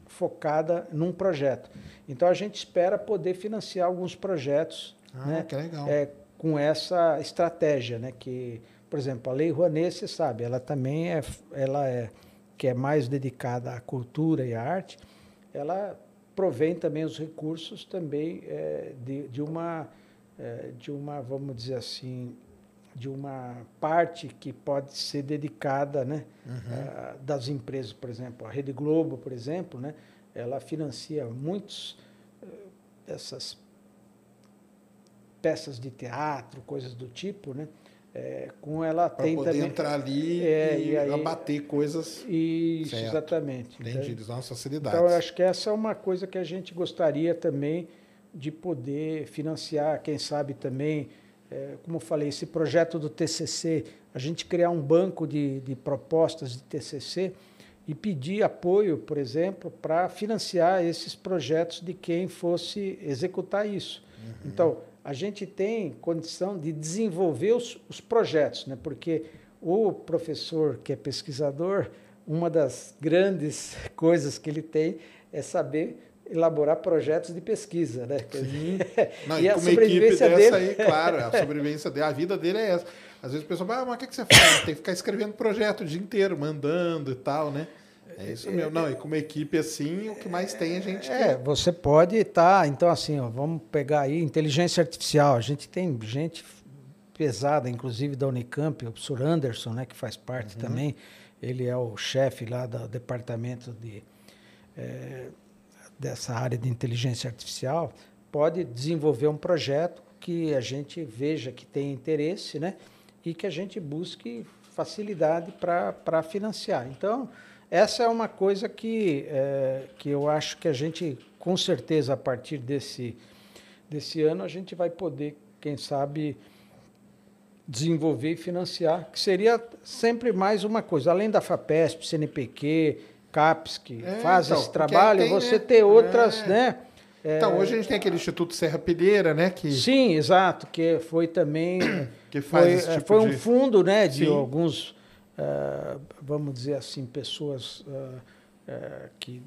focada num projeto. Então a gente espera poder financiar alguns projetos ah, né, é, com essa estratégia, né, que, por exemplo, a Lei Rouanet, você sabe, ela também é, ela é que é mais dedicada à cultura e à arte, ela provém também os recursos também é, de, de uma é, de uma vamos dizer assim de uma parte que pode ser dedicada, né, uhum. uh, das empresas, por exemplo, a Rede Globo, por exemplo, né, ela financia muitos uh, dessas peças de teatro, coisas do tipo, né, é, com ela pra tem poder também entrar ali é, e, e aí, abater coisas. Isso, certo. exatamente. Entendi, então, nossas facilidades. Então, eu acho que essa é uma coisa que a gente gostaria também de poder financiar, quem sabe também é, como eu falei, esse projeto do TCC, a gente criar um banco de, de propostas de TCC e pedir apoio, por exemplo, para financiar esses projetos de quem fosse executar isso. Uhum. Então, a gente tem condição de desenvolver os, os projetos, né? porque o professor que é pesquisador, uma das grandes coisas que ele tem é saber elaborar projetos de pesquisa, né? Não, e, e a sobrevivência dele... aí, claro, a sobrevivência dele, a vida dele é essa. Às vezes o pessoal fala, ah, mas o que, que você faz? Tem que ficar escrevendo projeto o dia inteiro, mandando e tal, né? É isso mesmo. Não, e com uma equipe assim, o que mais tem a gente É, quer. você pode estar, tá, então assim, ó, vamos pegar aí inteligência artificial. A gente tem gente pesada, inclusive da Unicamp, o professor Anderson, né, que faz parte uhum. também. Ele é o chefe lá do departamento de é, dessa área de inteligência artificial pode desenvolver um projeto que a gente veja que tem interesse, né? E que a gente busque facilidade para financiar. Então, essa é uma coisa que, é, que eu acho que a gente, com certeza, a partir desse, desse ano, a gente vai poder, quem sabe, desenvolver e financiar, que seria sempre mais uma coisa, além da FAPESP, CNPq, CAPES que é, faz então, esse trabalho, tem, você né? ter outras, é. né? Então, hoje a gente tem aquele Instituto Serra Pilheira, né? Que... Sim, exato, que foi também. que faz foi, esse tipo foi um de... fundo né, de Sim. alguns, uh, vamos dizer assim, pessoas uh, uh, que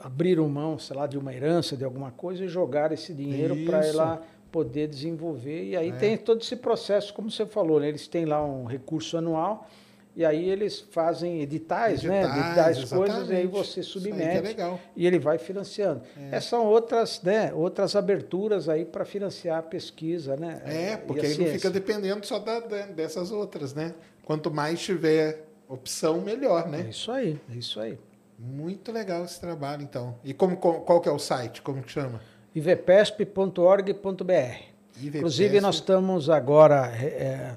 abriram mão, sei lá, de uma herança, de alguma coisa, e jogaram esse dinheiro para ela poder desenvolver. E aí é. tem todo esse processo, como você falou, né? eles têm lá um recurso anual e aí eles fazem editais, né? editais né? Editais coisas, e aí você submete aí é e ele vai financiando. É. Essas são outras, né? outras aberturas aí para financiar a pesquisa, né? É, porque aí não fica dependendo só da, dessas outras, né? Quanto mais tiver opção, melhor, né? É isso aí, é isso aí. Muito legal esse trabalho, então. E como, qual que é o site? Como que chama? ivepesp.org.br. Inclusive, nós estamos agora... É,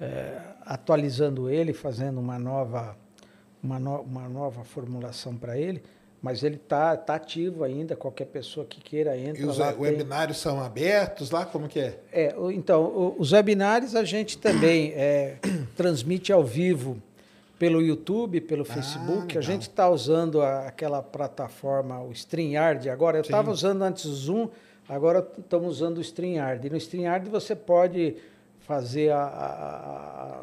é, atualizando ele, fazendo uma nova, uma, no, uma nova formulação para ele, mas ele está tá ativo ainda, qualquer pessoa que queira entra E os lá, webinários tem... são abertos lá? Como que é? É, então, os webinários a gente também é, transmite ao vivo pelo YouTube, pelo ah, Facebook. Ah, a gente está usando a, aquela plataforma, o StreamYard agora. Eu estava usando antes o Zoom, agora estamos usando o StreamYard. E no StreamYard você pode fazer a,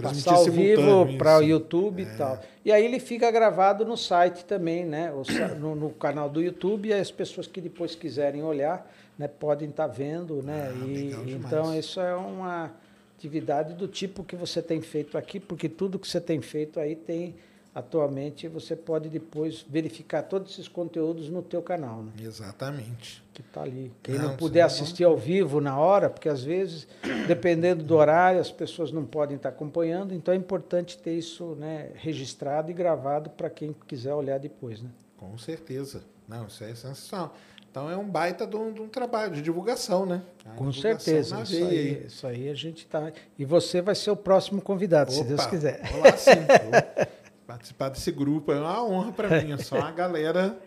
passar ao vivo para o YouTube é. e tal. E aí ele fica gravado no site também, né? No, no, canal do YouTube, e as pessoas que depois quiserem olhar, né, podem estar tá vendo, né? Ah, e, então isso é uma atividade do tipo que você tem feito aqui, porque tudo que você tem feito aí tem atualmente você pode depois verificar todos esses conteúdos no teu canal, né? Exatamente. Que está ali. Quem Não, não, puder assistir ao vivo na hora, porque às vezes, dependendo do horário, as pessoas não podem estar acompanhando, então é importante ter isso né, registrado e gravado para quem quiser olhar depois, né? Com certeza. Não, isso é sensacional. Então é um baita de um, de um trabalho de divulgação, né? A Com divulgação certeza. Isso aí, isso aí a gente está. E você vai ser o próximo convidado, se Deus Opa, quiser. Vou lá sim. Participar desse grupo é uma honra para mim. É só uma galera.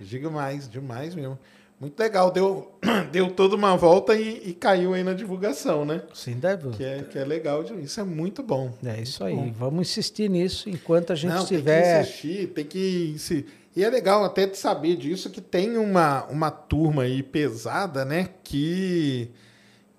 Diga mais, demais mesmo. Muito legal. Deu, deu toda uma volta e, e caiu aí na divulgação, né? Sim, deve. Que é, que é legal. Isso é muito bom. É isso aí. bom. Vamos insistir nisso enquanto a gente Não, estiver. tem que insistir, tem que E é legal até de saber disso que tem uma, uma turma aí pesada, né? Que,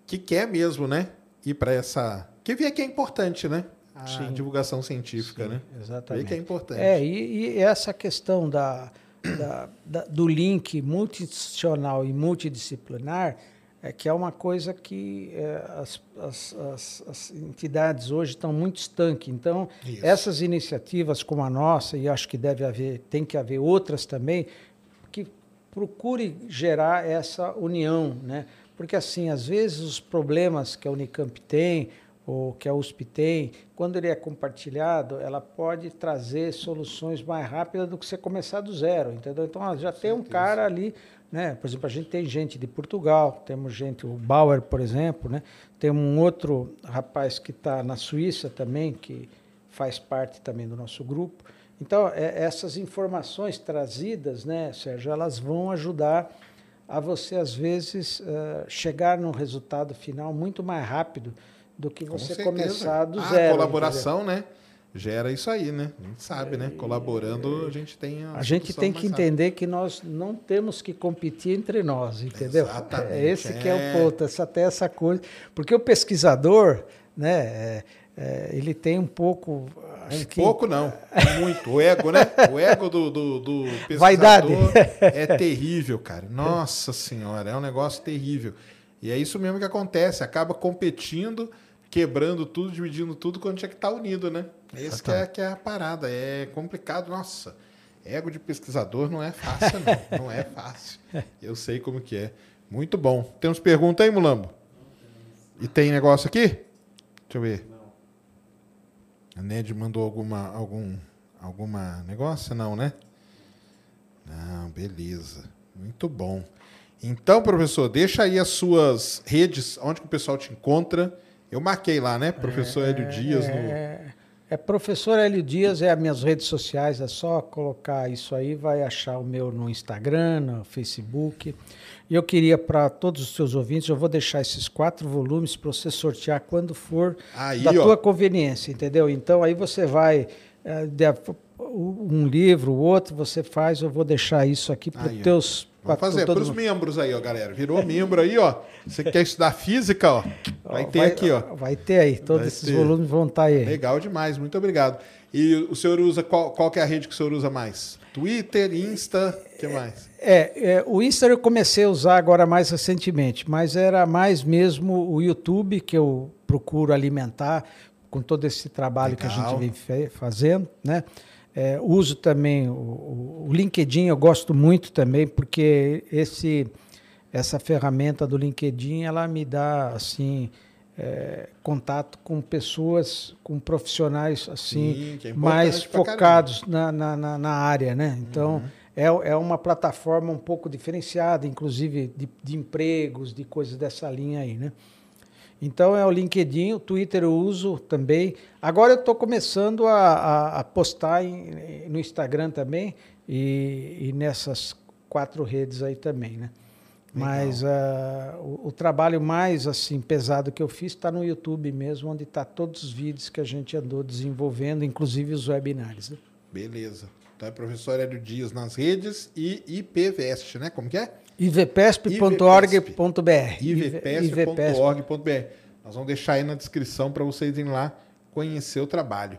que quer mesmo, né? Ir para essa. Que vê que é importante, né? A Sim. divulgação científica, Sim, né? Exatamente. Vê que é importante. É, e, e essa questão da, da- da- do link multidisciplinar e multidisciplinar é que é uma coisa que é, as, as- as- as entidades hoje estão muito estanques. Então, Isso. essas iniciativas como a nossa, e acho que deve haver, tem que haver outras também, que procure gerar essa união, né? Porque assim, às vezes os problemas que a Unicamp tem ou que a USP tem, quando ele é compartilhado, ela pode trazer soluções mais rápidas do que você começar do zero, entendeu? Então, já tem um cara ali, né? Por exemplo, a gente tem gente de Portugal, temos gente, o Bauer, por exemplo, né? Tem um outro rapaz que está na Suíça também, que faz parte também do nosso grupo. Então, é- essas informações trazidas, né, Sérgio, elas vão ajudar a você, às vezes, eh, chegar num resultado final muito mais rápido do que Com você certeza. começar do a zero. colaboração, né? Gera isso aí, né? A gente sabe, né? Colaborando, a gente tem A gente tem que entender que nós não temos que competir entre nós, entendeu? Exatamente, É esse que é é. o ponto, essa, até essa coisa. Porque o pesquisador, né, é- é, ele tem um pouco. aí que- Pouco não, muito. O ego, né? O ego do, do, do pesquisador Vaidade. é terrível, cara. Nossa senhora, é um negócio terrível. E é isso mesmo que acontece. Acaba competindo, quebrando tudo, dividindo tudo, quando tinha que estar unido, né? Esse que é, que é a parada. É complicado. Nossa, ego de pesquisador não é fácil, não. Não é fácil. Eu sei como que é. Muito bom. Temos pergunta aí, Mulambo? E tem negócio aqui? Deixa eu ver. A Ned mandou alguma, algum, alguma negócio? Não, né? Não, beleza. Muito bom. Então, professor, deixa aí as suas redes, onde que o pessoal te encontra. Eu marquei lá, né? Professor Hélio Dias no. É, é professor Hélio Dias, é as minhas redes sociais, é só colocar isso aí, vai achar o meu no Instagram, no Facebook. E eu queria para todos os seus ouvintes, eu vou deixar esses quatro volumes para você sortear quando for Aí, da ó. tua conveniência, entendeu? Então aí você vai de- um livro, o outro você faz, eu vou deixar isso aqui para os teus pra fazer para os membros aí, ó, galera. Virou membro aí, ó. Você quer estudar física, ó? Vai Ó, ter aqui, ó. Vai ter aí, todos Vai esses ter. volumes vão estar aí. Legal demais, muito obrigado. E o senhor usa qual, qual é a rede que o senhor usa mais? Twitter, Insta, o que mais? É, é, o Insta eu comecei a usar agora mais recentemente, mas era mais mesmo o YouTube que eu procuro alimentar com todo esse trabalho que a Legal. gente vem fazendo, né? É, uso também o, o- LinkedIn, eu gosto muito também, porque esse, essa ferramenta do LinkedIn, ela me dá, assim, é, contato com pessoas, com profissionais, assim, Sim, é mais focados na, na, na, na área, né? Então, Uhum. é, é uma plataforma um pouco diferenciada, inclusive de, de empregos, de coisas dessa linha aí, né? Então é o LinkedIn, o Twitter eu uso também. Agora eu estou começando a, a- a postar em- no Instagram também e, e nessas quatro redes aí também, né? Mas ah, o, o trabalho mais assim pesado que eu fiz está no YouTube mesmo, onde está todos os vídeos que a gente andou desenvolvendo, inclusive os webinários. Né? Beleza. Então é professor Hélio Dias nas redes e IPVest, né? Como que é? ivpesp.org.br ivpesp.org.br. Nós vamos deixar aí na descrição para vocês irem lá conhecer o trabalho.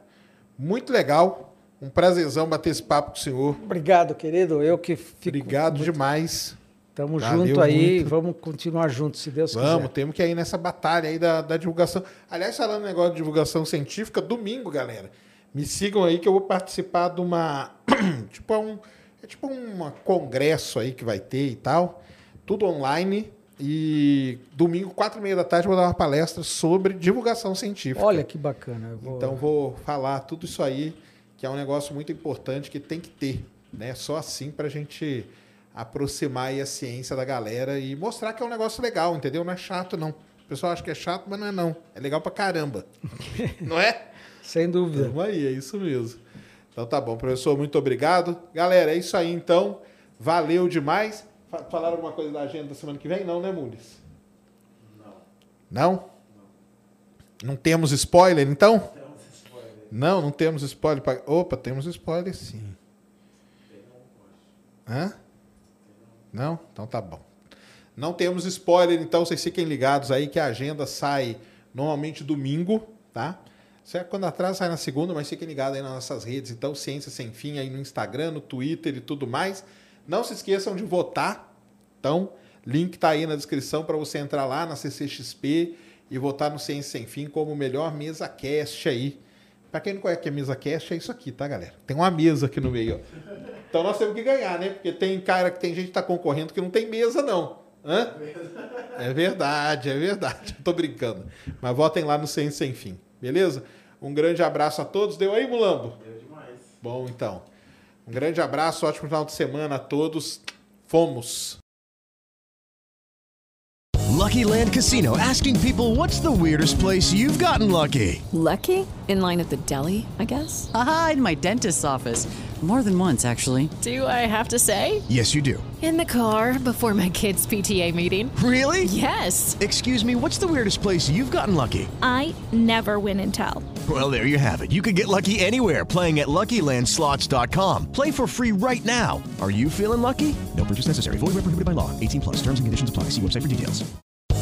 Muito legal. Um prazerzão bater esse papo com o senhor. Obrigado, querido. Eu que fico Obrigado muito demais. Tamo Valeu junto aí, muito. vamos continuar juntos, se Deus Vamos, quiser. temos que ir nessa batalha aí da, da divulgação. Aliás, falando em negócio de divulgação científica, domingo, galera, me sigam aí que eu vou participar de uma. tipo, é um, tipo um congresso aí que vai ter e tal. Tudo online. E domingo, quatro e meia da tarde, eu vou dar uma palestra sobre divulgação científica. Olha que bacana. vou- Então vou falar tudo isso aí, que é um negócio muito importante que tem que ter, né? Só assim para a gente aproximar aí a ciência da galera e mostrar que é um negócio legal, entendeu? Não é chato, não. O pessoal acha que é chato, mas não é não. É legal pra caramba. não é? Sem dúvida. Vamos aí, é isso mesmo. Então tá bom, professor, muito obrigado. Galera, é isso aí então. Valeu demais. Fa- Falaram alguma coisa da agenda da semana que vem? Não, né, Muniz? Não. Não? Não temos spoiler, então? Não, não temos spoiler. pra- Opa, temos spoiler sim. Hã? Não? Então tá bom. Não temos spoiler, então vocês fiquem ligados aí que a agenda sai normalmente domingo, tá? Isso é quando atrás sai na segunda, mas fiquem ligados aí nas nossas redes, então Ciência Sem Fim aí no Instagram, no Twitter e tudo mais. Não se esqueçam de votar, então link tá aí na descrição para você entrar lá na CCXP e votar no Ciência Sem Fim como melhor mesa cast aí. Para quem não conhece que é mesa cast, é isso aqui, tá, galera? Tem uma mesa aqui no meio, ó. Então nós temos que ganhar, né? Porque tem cara que tem gente que tá concorrendo que não tem mesa, não. Hã? É verdade, é verdade. Eu tô brincando. Mas votem lá no Ciência Sem Fim, beleza? Um grande abraço a todos. Deu aí, Mulambo? Deu demais. Bom, então. Um grande abraço, ótimo final de semana a todos. Fomos. Lucky Land Casino asking people what's the weirdest place you've gotten lucky? Lucky? In line at the deli, I guess? Aha, in my dentist's office. More than once, actually. Do I have to say? Yes, you do. In the car before my kids' PTA meeting. Really? Yes. Excuse me, what's the weirdest place you've gotten lucky? I never win and tell. Well, there you have it. You can get lucky anywhere playing at LuckyLandSlots.com. Play for free right now. Are you feeling lucky? No purchase necessary. Void where prohibited by law. 18 plus. Terms and conditions apply. See website for details.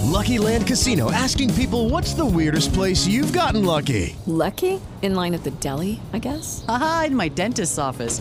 Lucky Land Casino asking people what's the weirdest place you've gotten lucky? Lucky? In line at the deli, I guess? Aha, in my dentist's office.